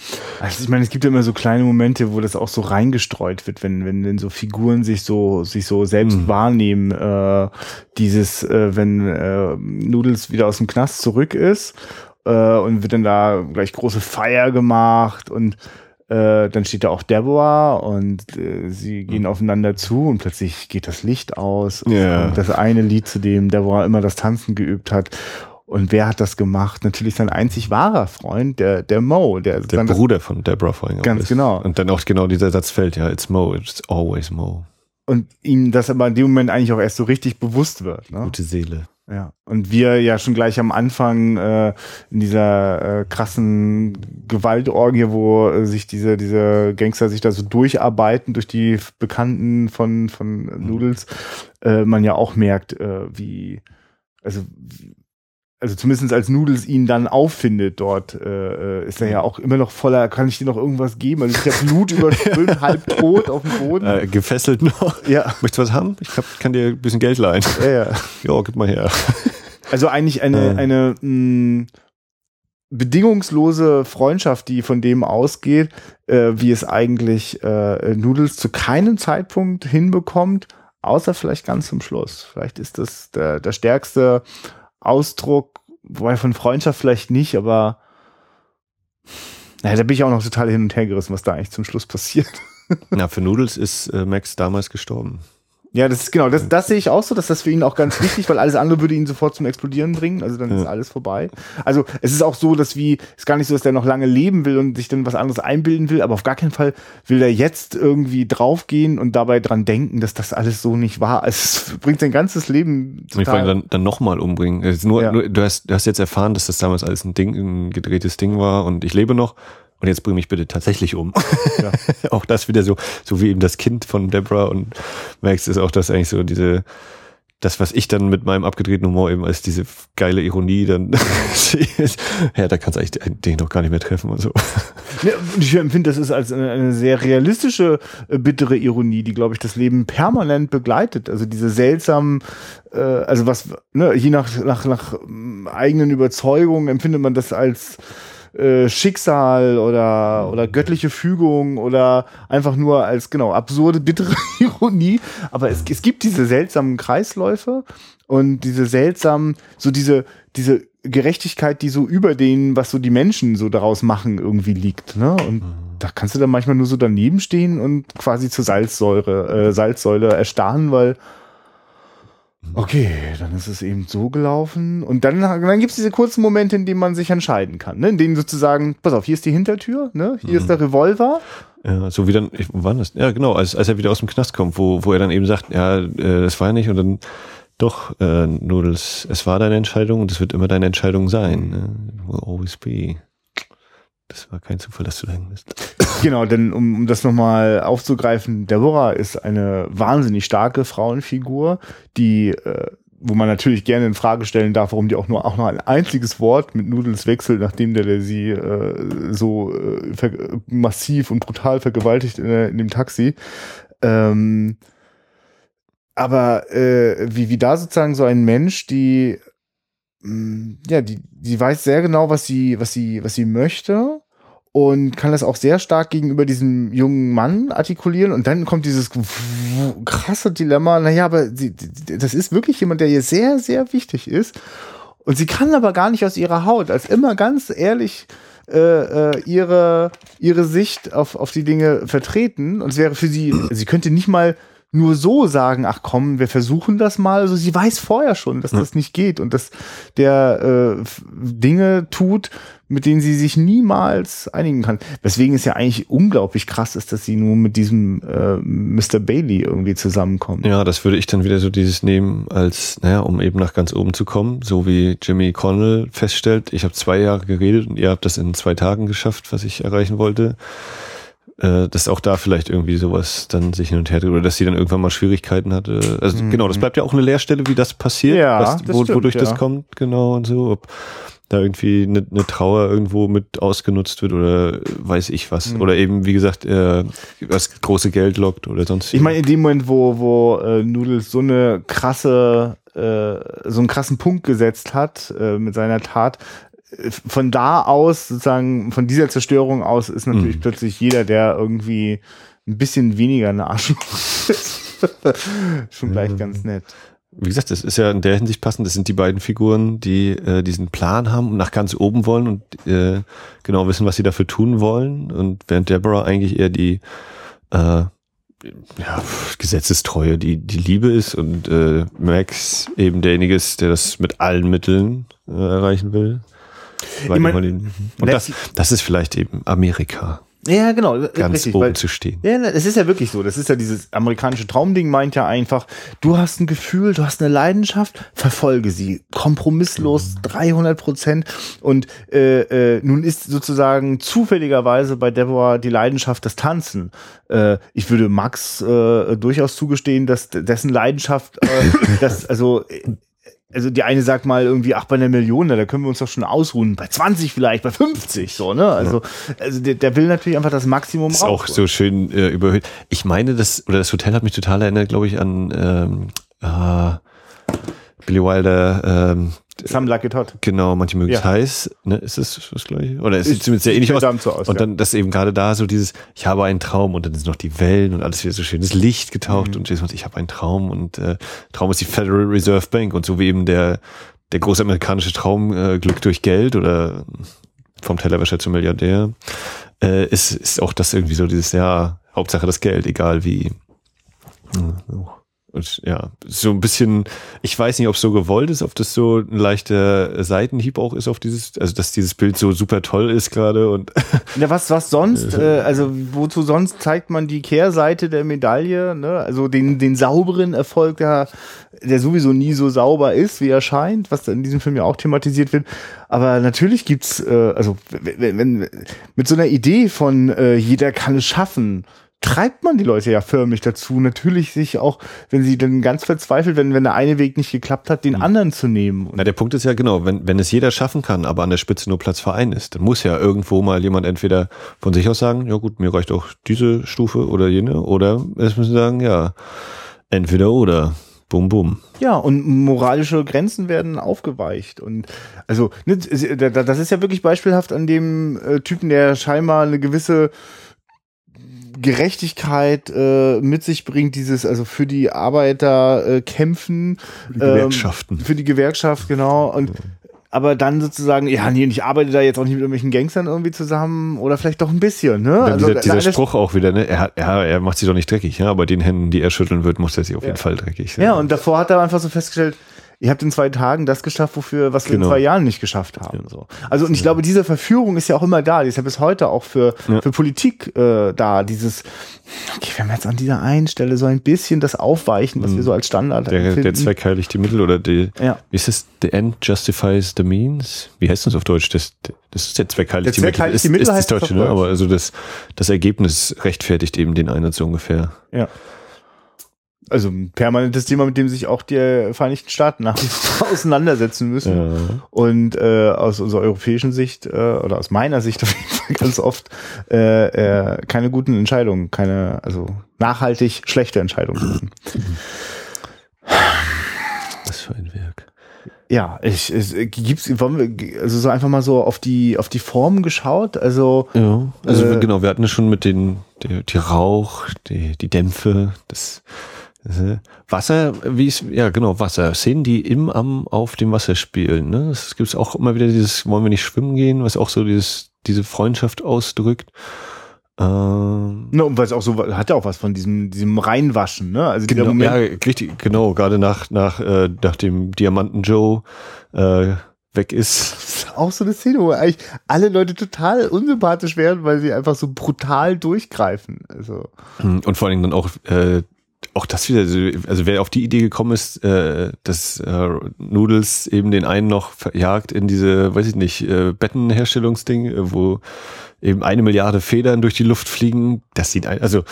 [SPEAKER 1] <laughs>
[SPEAKER 2] Also ich meine, es gibt ja immer so kleine Momente, wo das auch so reingestreut wird, wenn wenn, wenn so Figuren sich so sich so selbst mhm. wahrnehmen. Äh, dieses, äh, wenn äh, Noodles wieder aus dem Knast zurück ist äh, und wird dann da gleich große Feier gemacht und äh, dann steht da auch Deborah und äh, sie gehen mhm. aufeinander zu und plötzlich geht das Licht aus.
[SPEAKER 1] Ja.
[SPEAKER 2] Und das eine Lied, zu dem Deborah immer das Tanzen geübt hat. Und wer hat das gemacht? Natürlich sein einzig wahrer Freund, der, der Mo. Der,
[SPEAKER 1] der Bruder von Deborah vorhin.
[SPEAKER 2] Ganz ist. genau.
[SPEAKER 1] Und dann auch genau dieser Satz fällt, ja, it's Mo, it's always Mo.
[SPEAKER 2] und ihm das aber in dem Moment eigentlich auch erst so richtig bewusst wird. Ne?
[SPEAKER 1] Gute Seele.
[SPEAKER 2] Ja, und wir ja schon gleich am Anfang äh, in dieser äh, krassen Gewaltorgie, wo äh, sich diese diese Gangster sich da so durcharbeiten durch die Bekannten von von Noodles, äh, man ja auch merkt, äh, wie also also zumindest als Noodles ihn dann auffindet dort, äh, äh ist er ja auch immer noch voller, kann ich dir noch irgendwas geben? Also ich habe Blut überströmt, <laughs> halb tot auf dem Boden.
[SPEAKER 1] Äh, gefesselt noch. Ja. Möchtest du was haben? Ich hab, kann dir ein bisschen Geld leihen. Ja, ja. ja, gib mal her.
[SPEAKER 2] Also eigentlich eine, äh. eine mh, bedingungslose Freundschaft, die von dem ausgeht, äh, wie es eigentlich äh, Noodles zu keinem Zeitpunkt hinbekommt, außer vielleicht ganz zum Schluss. Vielleicht ist das der, der stärkste Ausdruck, wobei von Freundschaft vielleicht nicht, aber naja, da bin ich auch noch total hin und her gerissen, was da eigentlich zum Schluss passiert.
[SPEAKER 1] Na, für Noodles ist äh, Max damals gestorben.
[SPEAKER 2] Ja, das ist genau, das, das sehe ich auch so, dass das für ihn auch ganz wichtig, weil alles andere würde ihn sofort zum Explodieren bringen, also dann ja. ist alles vorbei. Also es ist auch so, dass wie, es ist gar nicht so, dass der noch lange leben will und sich dann was anderes einbilden will, aber auf gar keinen Fall will er jetzt irgendwie draufgehen und dabei dran denken, dass das alles so nicht war. Es bringt sein ganzes Leben
[SPEAKER 1] total. Ich wollte dann, dann nochmal umbringen. Nur, ja. nur, du, hast, du hast jetzt erfahren, dass das damals alles ein Ding, ein gedrehtes Ding war und ich lebe noch und jetzt bring mich bitte tatsächlich um. <laughs> Ja. auch das wieder so, so wie eben das Kind von Deborah und Max ist auch das eigentlich so diese, das, was ich dann mit meinem abgedrehten Humor eben als diese geile Ironie dann <laughs> sehe, ja, da kannst du eigentlich den noch gar nicht mehr treffen und so.
[SPEAKER 2] Ja, ich empfinde, das ist als eine, eine, sehr realistische, äh, bittere Ironie, die, glaube ich, das Leben permanent begleitet. Also diese seltsamen, äh, also was, ne, je nach, nach, nach ähm, eigenen Überzeugungen empfindet man das als äh, Schicksal oder, oder göttliche Fügung oder einfach nur als, genau, absurde, bittere <laughs> Ironie. Aber es, es gibt diese seltsamen Kreisläufe und diese seltsamen, so diese, diese Gerechtigkeit, die so über denen, was so die Menschen so daraus machen, irgendwie liegt. Ne? Und mhm. da kannst du dann manchmal nur so daneben stehen und quasi zur Salzsäure, äh, Salzsäule erstarren, weil Okay, dann ist es eben so gelaufen. Und dann, dann gibt es diese kurzen Momente, in denen man sich entscheiden kann. Ne? In denen sozusagen, pass auf, hier ist die Hintertür, ne? hier mhm. ist der Revolver.
[SPEAKER 1] Ja, so wie dann, ich, wann das? Ja, genau, als, als er wieder aus dem Knast kommt, wo, wo er dann eben sagt, ja, äh, das war ja nicht und dann doch, äh, Nudels, es war deine Entscheidung und es wird immer deine Entscheidung sein. Ne? Will always be. Das war kein Zufall, dass du dahin bist.
[SPEAKER 2] Genau, denn um, um das nochmal aufzugreifen, Deborah ist eine wahnsinnig starke Frauenfigur, die, äh, wo man natürlich gerne in Frage stellen darf, warum die auch nur auch noch ein einziges Wort mit Nudels wechselt, nachdem der, der sie äh, so äh, massiv und brutal vergewaltigt in, in dem Taxi. Ähm, aber äh, wie, wie da sozusagen so ein Mensch, die mm, ja, die, die weiß sehr genau, was sie, was sie, was sie möchte und kann das auch sehr stark gegenüber diesem jungen Mann artikulieren. Und dann kommt dieses krasse Dilemma, naja, aber sie, das ist wirklich jemand, der ihr sehr, sehr wichtig ist. Und sie kann aber gar nicht aus ihrer Haut, als immer ganz ehrlich äh, äh, ihre, ihre Sicht auf, auf die Dinge vertreten. Und es wäre für sie, sie könnte nicht mal nur so sagen, ach komm, wir versuchen das mal. Also sie weiß vorher schon, dass das nicht geht und dass der äh, Dinge tut, mit denen sie sich niemals einigen kann. Weswegen es ja eigentlich unglaublich krass ist, dass sie nur mit diesem äh, Mr. Bailey irgendwie zusammenkommt.
[SPEAKER 1] Ja, das würde ich dann wieder so dieses nehmen, als, naja, um eben nach ganz oben zu kommen, so wie Jimmy Connell feststellt, ich habe zwei Jahre geredet und ihr habt das in zwei Tagen geschafft, was ich erreichen wollte äh, dass auch da vielleicht irgendwie sowas dann sich hin und her dreht oder dass sie dann irgendwann mal Schwierigkeiten hatte. Also mhm. genau, das bleibt ja auch eine Leerstelle, wie das passiert, ja, was, das wo, stimmt, wodurch ja. das kommt, genau und so. Ob da irgendwie eine, eine Trauer irgendwo mit ausgenutzt wird oder weiß ich was. Mhm. Oder eben, wie gesagt, äh, das große Geld lockt oder sonst.
[SPEAKER 2] Ich meine, in dem Moment, wo, wo äh, Noodles so eine krasse äh, so einen krassen Punkt gesetzt hat äh, mit seiner Tat, von da aus, sozusagen, von dieser Zerstörung aus, ist natürlich mhm. plötzlich jeder, der irgendwie ein bisschen weniger eine Arschloch ist, <laughs> schon gleich mhm. ganz nett.
[SPEAKER 1] Wie gesagt, das ist ja in der Hinsicht passend. Das sind die beiden Figuren, die äh, diesen Plan haben und nach ganz oben wollen und äh, genau wissen, was sie dafür tun wollen. Und während Deborah eigentlich eher die äh, ja, Gesetzestreue, die die Liebe ist und äh, Max eben derjenige ist, der das mit allen Mitteln äh, erreichen will. Ich mein, und das, das ist vielleicht eben Amerika.
[SPEAKER 2] Ja, genau.
[SPEAKER 1] Ganz richtig, oben weil, zu stehen.
[SPEAKER 2] Ja, es ist ja wirklich so. Das ist ja dieses amerikanische Traumding, meint ja einfach, du hast ein Gefühl, du hast eine Leidenschaft, verfolge sie. Kompromisslos, mhm. 300 Prozent. Und äh, äh, nun ist sozusagen zufälligerweise bei Deborah die Leidenschaft das Tanzen. Äh, ich würde Max äh, durchaus zugestehen, dass dessen Leidenschaft, äh, <laughs> das, also also die eine sagt mal irgendwie, ach, bei einer Million, da können wir uns doch schon ausruhen. Bei 20 vielleicht, bei 50, so, ne? Also, also der, der will natürlich einfach das Maximum
[SPEAKER 1] raus. Ist auch so schön äh, überhöht. Ich meine, das, oder das Hotel hat mich total erinnert, glaube ich, an ähm, äh, Billy Wilder, ähm,
[SPEAKER 2] Some Like It Hot.
[SPEAKER 1] Genau, manche mögen es heiß, ne? Ist es das gleiche? Oder es sieht zumindest sehr ähnlich aus. So aus. Und dann, das eben gerade da so dieses, ich habe einen Traum und dann sind noch die Wellen und alles wieder so schönes Licht getaucht mhm. und ich habe einen Traum und äh, Traum ist die Federal Reserve Bank und so wie eben der, der große amerikanische Traum, äh, Glück durch Geld oder vom Tellerwäscher zum Milliardär, äh, ist, ist auch das irgendwie so dieses, ja, Hauptsache das Geld, egal wie. Ja, und ja, so ein bisschen, ich weiß nicht, ob es so gewollt ist, ob das so ein leichter Seitenhieb auch ist auf dieses, also dass dieses Bild so super toll ist gerade und. <laughs>
[SPEAKER 2] Ja, was, was sonst, äh, also wozu sonst zeigt man die Kehrseite der Medaille, ne? Also den, den sauberen Erfolg, der, der sowieso nie so sauber ist, wie er scheint, was in diesem Film ja auch thematisiert wird. Aber natürlich gibt's, äh, also wenn, wenn mit so einer Idee von äh, jeder kann es schaffen, treibt man die Leute ja förmlich dazu, natürlich sich auch, wenn sie dann ganz verzweifelt, wenn, wenn der eine Weg nicht geklappt hat, den mhm. anderen zu nehmen.
[SPEAKER 1] Na, der Punkt ist ja genau, wenn, wenn es jeder schaffen kann, aber an der Spitze nur Platz für einen ist, dann muss ja irgendwo mal jemand entweder von sich aus sagen, ja gut, mir reicht auch diese Stufe oder jene, oder es müssen sagen, ja, entweder oder. Bum, bum.
[SPEAKER 2] Ja, und moralische Grenzen werden aufgeweicht. Und also, ne, das ist ja wirklich beispielhaft an dem äh, Typen, der scheinbar eine gewisse Gerechtigkeit äh, mit sich bringt, dieses, also für die Arbeiter äh, kämpfen.
[SPEAKER 1] Für die Gewerkschaften.
[SPEAKER 2] Ähm, für die Gewerkschaft, genau. Und ja. aber dann sozusagen, ja, nee, ich arbeite da jetzt auch nicht mit irgendwelchen Gangstern irgendwie zusammen oder vielleicht doch ein bisschen, ne?
[SPEAKER 1] Also, dieser, dieser Spruch auch wieder, ne? Er, hat, er, er macht sich doch nicht dreckig, ja, aber den Händen, die er schütteln wird, muss er sich auf ja. jeden Fall dreckig.
[SPEAKER 2] Ja, ja, und davor hat er einfach so festgestellt, ihr habt in zwei Tagen das geschafft, wofür, was wir genau. in zwei Jahren nicht geschafft haben. Ja. So. Also und ich ja. glaube, diese Verführung ist ja auch immer da. Die ist ja bis heute auch für, ja. für Politik äh, da. Dieses, okay, wir haben jetzt an dieser einen Stelle so ein bisschen das Aufweichen, was wir so als Standard
[SPEAKER 1] der, empfinden. Der Zweck heiligt die Mittel oder die,
[SPEAKER 2] ja.
[SPEAKER 1] ist es, the end justifies the means? Wie heißt das auf Deutsch? Das, das ist der Zweck heiligt der die Mittel. Ist, die Mittel ist das Deutsche, ne? Aber also das, das Ergebnis rechtfertigt eben den Einsatz so ungefähr.
[SPEAKER 2] Ja also ein permanentes Thema, mit dem sich auch die Vereinigten Staaten nach wie vor <laughs> auseinandersetzen müssen. Ja. Und äh, aus unserer europäischen Sicht äh, oder aus meiner Sicht <laughs> auf jeden Fall ganz oft äh, äh, keine guten Entscheidungen, keine, also nachhaltig schlechte Entscheidungen.
[SPEAKER 1] Was für ein Werk.
[SPEAKER 2] Ja, ich, es gibt's, wollen wir, also so einfach mal so auf die, auf die Form geschaut, also.
[SPEAKER 1] Ja, also äh, genau, wir hatten ja schon mit den, die, die Rauch, die, die Dämpfe, das, Wasser, wie es, ja genau, Wasser. Szenen, die im am auf dem Wasser spielen. Ne? Es gibt auch immer wieder dieses, wollen wir nicht schwimmen gehen, was auch so dieses, diese Freundschaft ausdrückt.
[SPEAKER 2] Ähm, ne, und weil es auch so hat ja auch was von diesem, diesem Reinwaschen, ne?
[SPEAKER 1] Also genau, Moment, ja, richtig, genau, gerade nach, nach, äh, nach dem Diamanten Joe äh, weg ist.
[SPEAKER 2] Das ist auch so eine Szene, wo eigentlich alle Leute total unsympathisch werden, weil sie einfach so brutal durchgreifen. Also.
[SPEAKER 1] Und vor allen Dingen dann auch äh, auch das wieder, also wer auf die Idee gekommen ist, äh, dass äh, Noodles eben den einen noch verjagt in diese, weiß ich nicht, äh, Bettenherstellungsding, äh, wo eben eine Milliarde Federn durch die Luft fliegen, das sieht ein, also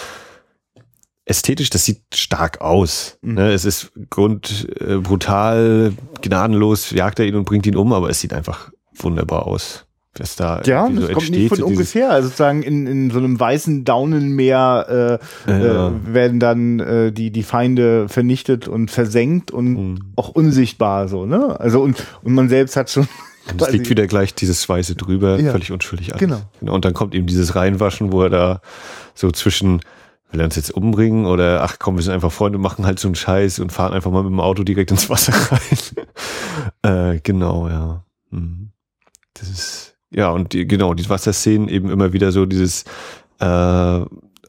[SPEAKER 1] ästhetisch, das sieht stark aus. Mhm. Ne? Es ist grund äh, brutal, gnadenlos, jagt er ihn und bringt ihn um, aber es sieht einfach wunderbar aus was da
[SPEAKER 2] ja, so das kommt nicht von so ungefähr. Also sozusagen in, in so einem weißen Daunenmeer äh, ja. äh, werden dann äh, die die Feinde vernichtet und versenkt und mhm. auch unsichtbar so ne. Also und und man selbst hat schon <laughs>
[SPEAKER 1] und es liegt wieder gleich dieses Weiße drüber, ja. völlig unschuldig
[SPEAKER 2] alles. Genau.
[SPEAKER 1] genau. Und dann kommt eben dieses Reinwaschen, wo er da so zwischen will er uns jetzt umbringen oder ach komm, wir sind einfach Freunde, machen halt so einen Scheiß und fahren einfach mal mit dem Auto direkt ins Wasser <laughs> rein. <laughs> äh, genau, ja. Mhm. Das ist ja, und die, genau, die Wasserszenen eben immer wieder so dieses äh,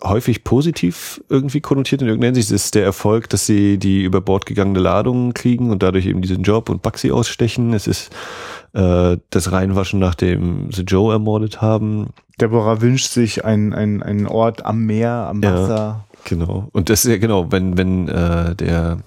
[SPEAKER 1] häufig positiv irgendwie konnotiert in irgendeiner Hinsicht. Es ist der Erfolg, dass sie die über Bord gegangene Ladung kriegen und dadurch eben diesen Job und Baxi ausstechen. Es ist äh, das Reinwaschen, nachdem sie Joe ermordet haben.
[SPEAKER 2] Deborah wünscht sich einen, einen, einen Ort am Meer, am Wasser. Ja,
[SPEAKER 1] genau. Und das ist ja genau, wenn, wenn äh, der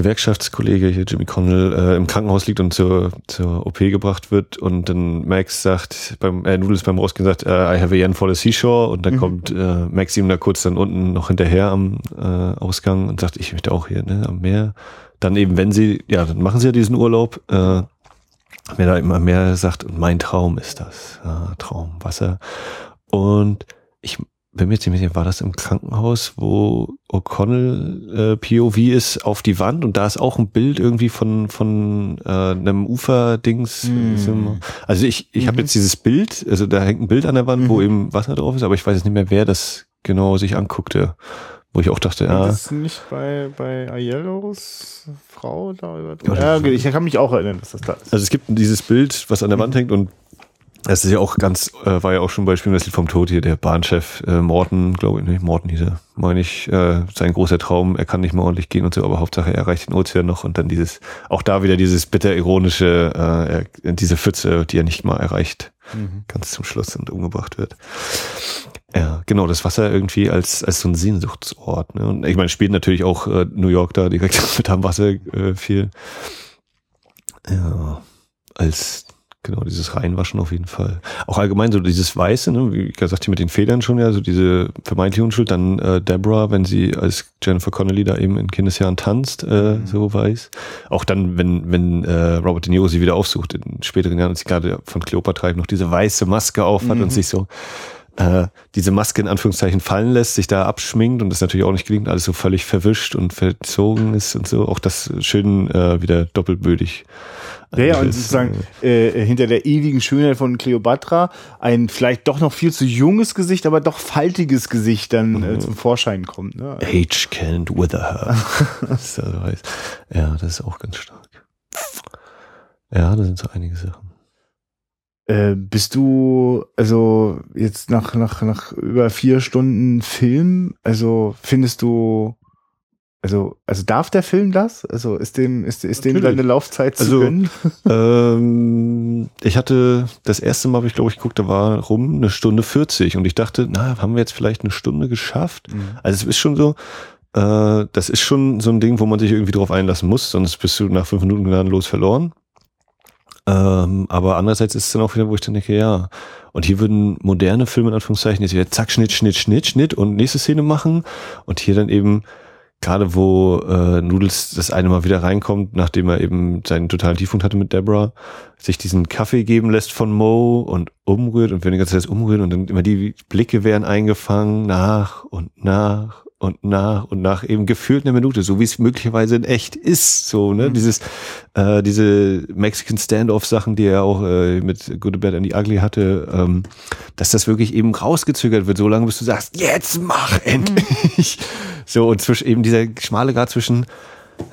[SPEAKER 1] Gewerkschaftskollege hier, Jimmy Connell, äh, im Krankenhaus liegt und zur, zur OP gebracht wird und dann Max sagt, beim äh, Noodles beim Rausgehen sagt, uh, I have a yen for the seashore und dann mhm. kommt äh, Max ihm da kurz dann unten noch hinterher am äh, Ausgang und sagt, ich möchte auch hier ne, am Meer. Dann eben, wenn sie, ja, dann machen sie ja diesen Urlaub, äh, wer da immer mehr sagt, und mein Traum ist das, ja, Traum, Wasser. Und ich bin mir ziemlich sicher, war das im Krankenhaus, wo O'Connell äh, POV ist auf die Wand und da ist auch ein Bild irgendwie von von äh, einem Ufer-Dings. Mm. Also ich ich mhm. habe jetzt dieses Bild, also da hängt ein Bild an der Wand, mhm. wo eben Wasser drauf ist, aber ich weiß jetzt nicht mehr, wer das genau sich anguckte. Wo ich auch dachte, ja.
[SPEAKER 2] Das ist nicht bei, bei Aiellos Frau da über. Ja, ich kann mich auch erinnern, dass das da ist.
[SPEAKER 1] Also es gibt dieses Bild, was an der Wand hängt und das ist ja auch ganz, äh, war ja auch schon bei Spielen das Lied vom Tod hier, der Bahnchef äh, Morten, glaube ich, nicht, Morten hieß er, meine ich, äh, sein großer Traum, er kann nicht mehr ordentlich gehen und so, aber Hauptsache er erreicht den Ozean noch und dann dieses, auch da wieder dieses bitter ironische, äh, diese Pfütze, die er nicht mal erreicht, mhm. ganz zum Schluss und umgebracht wird. Ja, genau, das Wasser irgendwie als, als so ein Sehnsuchtsort. Ne? Und ich meine, spielt natürlich auch äh, New York da direkt <laughs> mit am Wasser äh, viel. Ja, als Genau, dieses Reinwaschen auf jeden Fall. Auch allgemein so dieses Weiße, ne, wie gesagt, hier mit den Federn schon ja, so diese vermeintliche Unschuld. Dann äh, Deborah, wenn sie als Jennifer Connelly da eben in Kindesjahren tanzt, äh, mhm. so weiß. Auch dann, wenn, wenn äh, Robert De Niro sie wieder aufsucht in späteren Jahren, als sie gerade von Cleopatra noch diese weiße Maske aufhat mhm. und sich so äh, diese Maske in Anführungszeichen fallen lässt, sich da abschminkt und das natürlich auch nicht gelingt, alles so völlig verwischt und verzogen ist und so. Auch das schön äh, wieder doppelbödig
[SPEAKER 2] ja, ja, und sozusagen äh, hinter der ewigen Schönheit von Cleopatra ein vielleicht doch noch viel zu junges Gesicht, aber doch faltiges Gesicht dann äh, zum Vorschein kommt. Ne?
[SPEAKER 1] Age can't wither her. <laughs> das ja, das ist auch ganz stark. Ja, da sind so einige Sachen.
[SPEAKER 2] Äh, bist du, also jetzt nach, nach, nach über vier Stunden Film, also findest du also, also darf der Film das? Also ist dem, ist, ist dem deine Laufzeit zu also, gönnen? <laughs>
[SPEAKER 1] Ähm, ich hatte das erste Mal, ich glaube ich geguckt, da war rum eine Stunde 40 und ich dachte, na, haben wir jetzt vielleicht eine Stunde geschafft? Mhm. Also es ist schon so, äh, das ist schon so ein Ding, wo man sich irgendwie drauf einlassen muss, sonst bist du nach fünf Minuten gnadenlos verloren. Ähm, aber andererseits ist es dann auch wieder, wo ich dann denke, ja, und hier würden moderne Filme in Anführungszeichen jetzt wieder zack, Schnitt, Schnitt, Schnitt, Schnitt und nächste Szene machen. Und hier dann eben gerade wo äh, Noodles das eine Mal wieder reinkommt, nachdem er eben seinen totalen Tiefpunkt hatte mit Deborah, sich diesen Kaffee geben lässt von Mo und umrührt und wenn die ganze Zeit umrührt und dann immer die Blicke werden eingefangen nach und nach und nach und nach eben gefühlt eine Minute, so wie es möglicherweise in echt ist, so ne, mhm. dieses äh, diese Mexican Standoff Sachen, die er auch äh, mit Good Bad and the Ugly hatte, ähm, dass das wirklich eben rausgezögert wird, so lange bis du sagst, jetzt mach endlich. Mhm. <laughs> So und zwischen eben dieser schmale Grad zwischen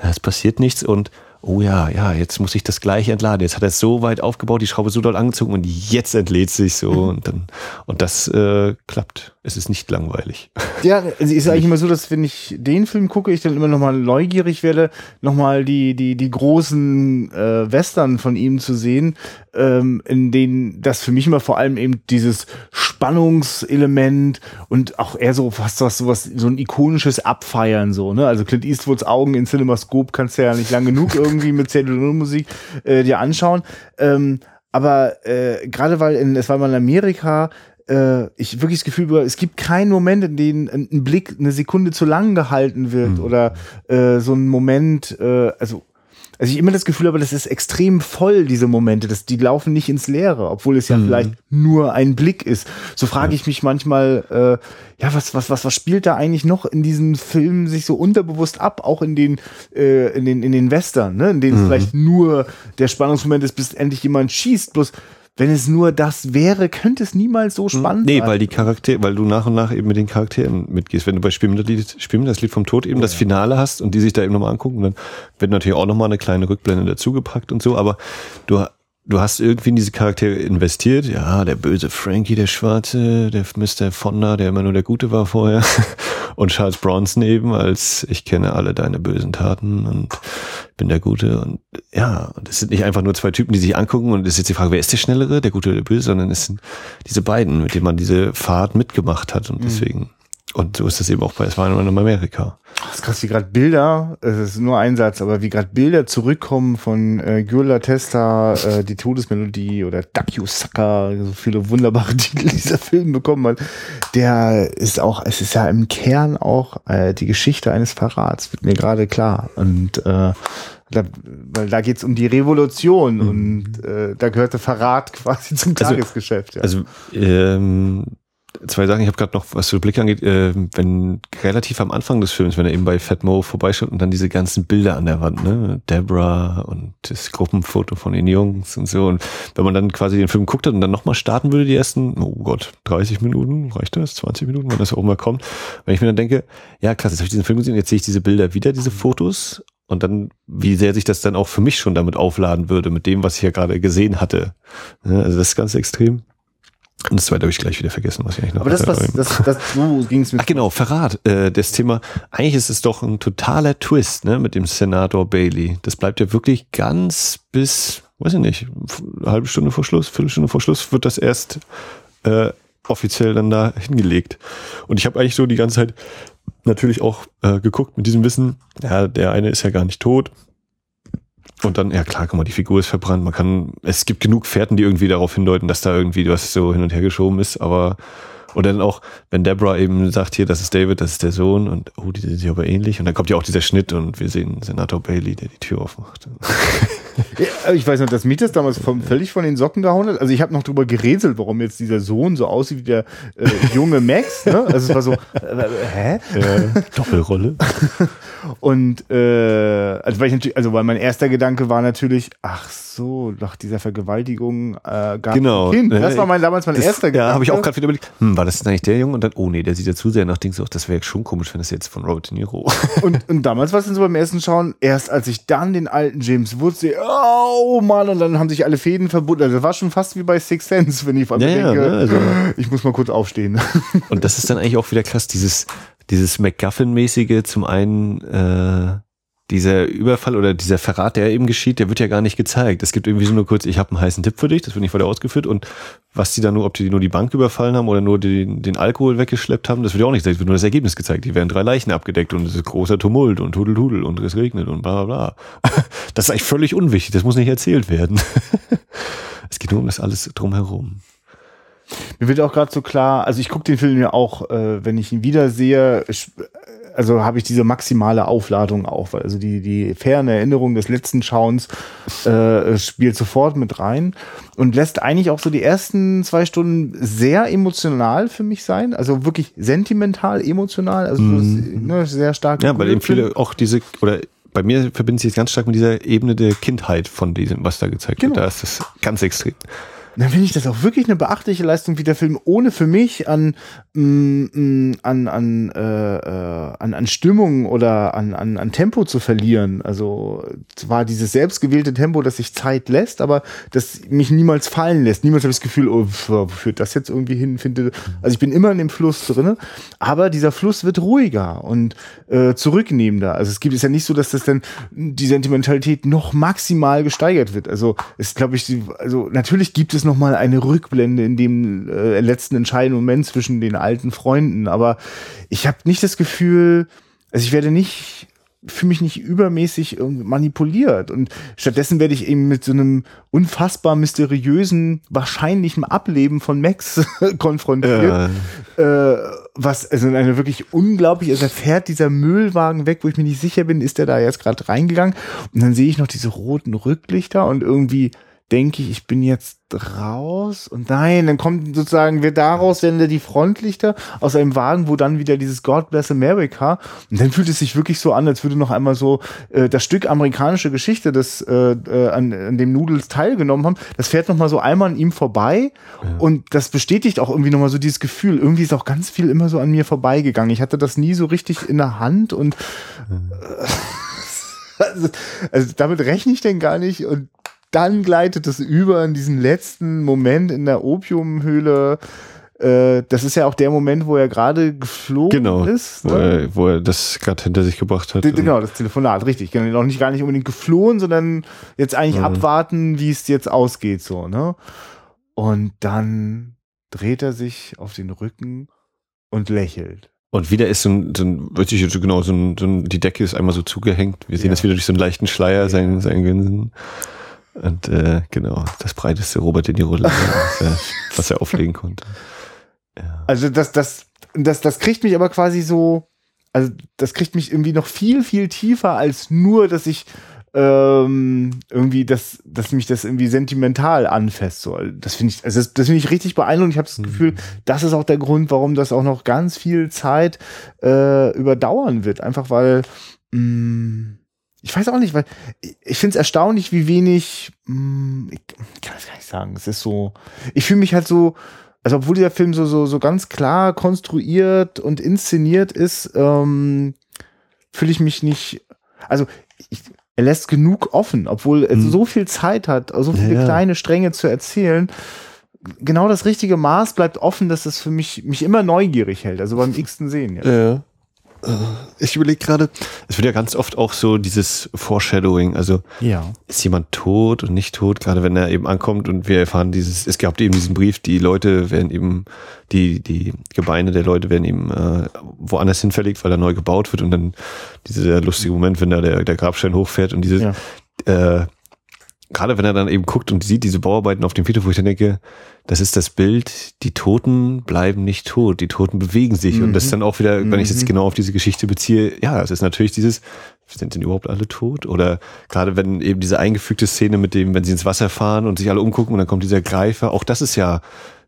[SPEAKER 1] es passiert nichts und oh ja, ja, jetzt muss ich das gleich entladen. Jetzt hat er es so weit aufgebaut, die Schraube so doll angezogen und jetzt entlädt sich so mhm. und dann und das äh, klappt. Es ist nicht langweilig. <laughs>
[SPEAKER 2] Ja, es ist eigentlich immer so, dass wenn ich den Film gucke, ich dann immer nochmal neugierig werde, nochmal die die die großen äh, Western von ihm zu sehen, ähm, in denen das für mich immer vor allem eben dieses Spannungselement und auch eher so fast was sowas so ein ikonisches Abfeiern so ne also Clint Eastwoods Augen in CinemaScope kannst du ja nicht lang genug irgendwie mit Musik äh, dir anschauen ähm, aber äh, gerade weil in es war mal in Amerika äh, ich wirklich das Gefühl es gibt keinen Moment, in dem ein, Blick eine Sekunde zu lang gehalten wird mhm. oder äh, so ein Moment, äh, also also ich immer das Gefühl habe, das ist extrem voll, diese Momente. Das, die laufen nicht ins Leere, obwohl es ja mhm. vielleicht nur ein Blick ist. So frage ich mich manchmal, äh, ja, was, was, was, was spielt da eigentlich noch in diesen Filmen sich so unterbewusst ab, auch in den, äh, in den, in den Western, ne? in denen mhm. vielleicht nur der Spannungsmoment ist, bis endlich jemand schießt. Bloß wenn es nur das wäre, könnte es niemals so hm. spannend
[SPEAKER 1] nee, sein. Nee, weil die Charaktere, weil du nach und nach eben mit den Charakteren mitgehst. Wenn du bei Spielen das Lied, Spielen das Lied vom Tod eben oh, das Finale hast und die sich da eben nochmal angucken, dann wird natürlich auch nochmal eine kleine Rückblende dazugepackt und so, aber du, du hast irgendwie in diese Charaktere investiert. Ja, der böse Frankie, der Schwarze, der Mr. Fonda, der immer nur der Gute war vorher. <laughs> Und Charles Bronson eben als ich kenne alle deine bösen Taten und bin der Gute. Und ja, und es sind nicht einfach nur zwei Typen, die sich angucken und es ist jetzt die Frage, wer ist der Schnellere, der Gute oder der Böse, sondern es sind diese beiden, mit denen man diese Fahrt mitgemacht hat und mhm. deswegen und so ist es eben auch bei Es war in Amerika.
[SPEAKER 2] Das ist krass, wie gerade Bilder, es ist nur ein Satz, aber wie gerade Bilder zurückkommen von äh, Gyula Testa, äh, die Todesmelodie oder Duck You Sucker, so viele wunderbare <laughs> Titel dieser Film bekommen hat. Der ist auch, es ist ja im Kern auch äh, die Geschichte eines Verrats, wird mir gerade klar. Und äh, da, weil da geht's um die Revolution mhm. und äh, da gehörte Verrat <laughs> quasi zum also, Tagesgeschäft.
[SPEAKER 1] Ja. Also ähm, zwei Sachen. Ich habe gerade noch, was so Blick angeht, äh, wenn relativ am Anfang des Films, wenn er eben bei Fat Mo vorbeischaut und dann diese ganzen Bilder an der Wand, ne, Deborah und das Gruppenfoto von den Jungs und so. Und wenn man dann quasi den Film guckt hat und dann nochmal starten würde, die ersten, oh Gott, 30 Minuten, reicht das? 20 Minuten, wenn das auch mal kommt. Wenn ich mir dann denke, ja krass, jetzt habe ich diesen Film gesehen, jetzt sehe ich diese Bilder wieder, diese Fotos und dann, wie sehr sich das dann auch für mich schon damit aufladen würde, mit dem, was ich ja gerade gesehen hatte. Also das ist ganz extrem. Und das zweite habe ich gleich wieder vergessen, was ich eigentlich noch
[SPEAKER 2] Aber das, was, das, das, <laughs> wo ging es
[SPEAKER 1] mit? Ach genau, Verrat. Äh, das Thema, eigentlich ist es doch ein totaler Twist, ne, mit dem Senator Bailey. Das bleibt ja wirklich ganz bis, weiß ich nicht, eine halbe Stunde vor Schluss, Viertelstunde vor Schluss wird das erst äh, offiziell dann da hingelegt. Und ich habe eigentlich so die ganze Zeit natürlich auch äh, geguckt mit diesem Wissen, ja, der eine ist ja gar nicht tot, und dann, ja klar, guck mal, die Figur ist verbrannt. Man kann, es gibt genug Fährten, die irgendwie darauf hindeuten, dass da irgendwie was so hin und her geschoben ist, aber und dann auch, wenn Deborah eben sagt, hier, das ist David, das ist der Sohn und oh, die sind sich aber ähnlich. Und dann kommt ja auch dieser Schnitt und wir sehen Senator Bailey, der die Tür aufmacht. <laughs>
[SPEAKER 2] Ja, ich weiß noch, dass Mieters damals vom, völlig von den Socken gehauen hat. Also ich habe noch drüber gerätselt, warum jetzt dieser Sohn so aussieht wie der äh, junge Max. Ne? Also es war so, äh, hä?
[SPEAKER 1] Äh, Doppelrolle. <laughs>
[SPEAKER 2] und äh, also weil ich natürlich, also weil mein erster Gedanke war natürlich, ach so, nach dieser Vergewaltigung äh, gab
[SPEAKER 1] genau. Kind.
[SPEAKER 2] Das war mein damals mein
[SPEAKER 1] das,
[SPEAKER 2] erster
[SPEAKER 1] Gedanke. Ja, habe ich auch gerade wieder überlegt, hm, war das eigentlich der Junge? Und dann, oh nee, der sieht ja zu sehr nach Dings auch, das wäre schon komisch, wenn das jetzt von Robert De Niro. <laughs>
[SPEAKER 2] und, und damals war es dann so beim ersten Schauen, erst als ich dann den alten James Woods sehe, oh Mann, und dann haben sich alle Fäden verbunden. Also das war schon fast wie bei Six Sense, wenn ich ja, denke, ja, ne? also, <laughs> ich muss mal kurz aufstehen.
[SPEAKER 1] und das ist dann eigentlich auch wieder krass, dieses, dieses McGuffin-mäßige, zum einen, äh, dieser Überfall oder dieser Verrat, der eben geschieht, der wird ja gar nicht gezeigt. Es gibt irgendwie so nur kurz, ich habe einen heißen Tipp für dich, das wird nicht weiter ausgeführt und was die da nur, ob die nur die Bank überfallen haben oder nur den, den Alkohol weggeschleppt haben, das wird ja auch nicht es wird nur das Ergebnis gezeigt. Die werden drei Leichen abgedeckt und es ist großer Tumult und Hudelhudel und es regnet und bla bla bla. <laughs> Das ist eigentlich völlig unwichtig, das muss nicht erzählt werden. <laughs> Es geht nur um das alles drumherum.
[SPEAKER 2] Mir wird auch gerade so klar, also ich gucke den Film ja auch, äh, wenn ich ihn wiedersehe, also habe ich diese maximale Aufladung auch, weil also die, die ferne Erinnerung des letzten Schauens äh, spielt sofort mit rein und lässt eigentlich auch so die ersten zwei Stunden sehr emotional für mich sein, also wirklich sentimental, emotional, also mhm. ne, sehr stark.
[SPEAKER 1] Ja, weil eben viele auch diese, oder bei mir verbindet sich jetzt ganz stark mit dieser Ebene der Kindheit von diesem, was da gezeigt genau. wird. Da ist das ganz extrem
[SPEAKER 2] dann finde ich das auch wirklich eine beachtliche Leistung, wie der Film ohne für mich an mm, mm, an an äh, äh, an, an Stimmung oder an, an an Tempo zu verlieren. Also zwar dieses selbstgewählte Tempo, das sich Zeit lässt, aber das mich niemals fallen lässt. Niemals habe ich das Gefühl, oh, führt das jetzt irgendwie hin? Finde also ich bin immer in dem Fluss drinne, aber dieser Fluss wird ruhiger und äh, zurücknehmender. Also es gibt es ja nicht so, dass das dann die Sentimentalität noch maximal gesteigert wird. Also es glaube ich, also natürlich gibt es nochmal eine Rückblende in dem äh, letzten entscheidenden Moment zwischen den alten Freunden. Aber ich habe nicht das Gefühl, also ich werde nicht fühle mich nicht übermäßig manipuliert und stattdessen werde ich eben mit so einem unfassbar mysteriösen, wahrscheinlichen Ableben von Max <laughs> konfrontiert, äh. Äh, was also eine wirklich unglaublich, also fährt dieser Müllwagen weg, wo ich mir nicht sicher bin, ist der da jetzt gerade reingegangen und dann sehe ich noch diese roten Rücklichter und irgendwie denke ich, ich bin jetzt raus. Und nein, dann kommt sozusagen wir daraus werden die Frontlichter aus einem Wagen, wo dann wieder dieses God Bless America. Und dann fühlt es sich wirklich so an, als würde noch einmal so äh, das Stück amerikanische Geschichte, das äh, äh, an, an dem Noodles teilgenommen haben, das fährt noch mal so einmal an ihm vorbei. Ja. und das bestätigt auch irgendwie noch mal so dieses Gefühl, irgendwie ist auch ganz viel immer so an mir vorbeigegangen. Ich hatte das nie so richtig in der Hand und äh, <laughs> also, also damit rechne ich denn gar nicht. Und dann gleitet es über in diesen letzten Moment in der Opiumhöhle. äh, das ist ja auch der Moment, wo er gerade geflogen
[SPEAKER 1] genau,
[SPEAKER 2] ist.
[SPEAKER 1] Ne? Wo, er, wo er das gerade hinter sich gebracht hat.
[SPEAKER 2] Genau, das Telefonat, richtig. Genau, noch nicht gar nicht unbedingt geflohen, sondern jetzt eigentlich mhm. abwarten, wie es jetzt ausgeht, so, ne? Und dann dreht er sich auf den Rücken und lächelt.
[SPEAKER 1] Und wieder ist so ein, so ein wirklich so genau, so ein, so ein, die Decke ist einmal so zugehängt. Wir sehen ja. das wieder durch so einen leichten Schleier, ja. sein, sein Grinsen. Und äh, genau, das breiteste Robert De Niro, <laughs> was, er, was er auflegen konnte.
[SPEAKER 2] Ja. Also das, das, das, das kriegt mich aber quasi so, also das kriegt mich irgendwie noch viel, viel tiefer als nur, dass ich ähm, irgendwie, dass, dass mich das irgendwie sentimental anfasst. So. Das finde ich, also das, das finde ich richtig beeindruckend. Ich habe das Gefühl, mhm. das ist auch der Grund, warum das auch noch ganz viel Zeit äh, überdauern wird. Einfach weil mh, mm, ich weiß auch nicht, weil ich finde es erstaunlich, wie wenig, mh, mm, ich kann das gar nicht sagen. Es ist so, ich fühle mich halt so, also obwohl dieser Film so, so, so ganz klar konstruiert und inszeniert ist, ähm, fühle ich mich nicht, also ich, er lässt genug offen, obwohl er hm. so viel Zeit hat, so viele ja, kleine Stränge zu erzählen. Genau das richtige Maß bleibt offen, dass es für mich mich immer neugierig hält, also beim x-ten Sehen.
[SPEAKER 1] Jetzt. Ja. Äh, ich überlege gerade, es wird ja ganz oft auch so dieses Foreshadowing, also
[SPEAKER 2] ja.
[SPEAKER 1] ist jemand tot und nicht tot, gerade wenn er eben ankommt und wir erfahren dieses, es gab eben diesen Brief, die Leute werden eben, die, die Gebeine der Leute werden eben äh, woanders hinverlegt, weil er neu gebaut wird und dann dieser lustige Moment, wenn da der, der Grabstein hochfährt und dieses, ja. äh, gerade wenn er dann eben guckt und sieht diese Bauarbeiten auf dem Friedhof, wo ich dann denke, das ist das Bild, die Toten bleiben nicht tot, die Toten bewegen sich. Mhm. Und das ist dann auch wieder, wenn ich jetzt mhm. genau auf diese Geschichte beziehe, ja, es ist natürlich dieses, sind denn überhaupt alle tot? Oder gerade wenn eben diese eingefügte Szene mit dem, wenn sie ins Wasser fahren und sich alle umgucken und dann kommt dieser Greifer, auch das ist ja,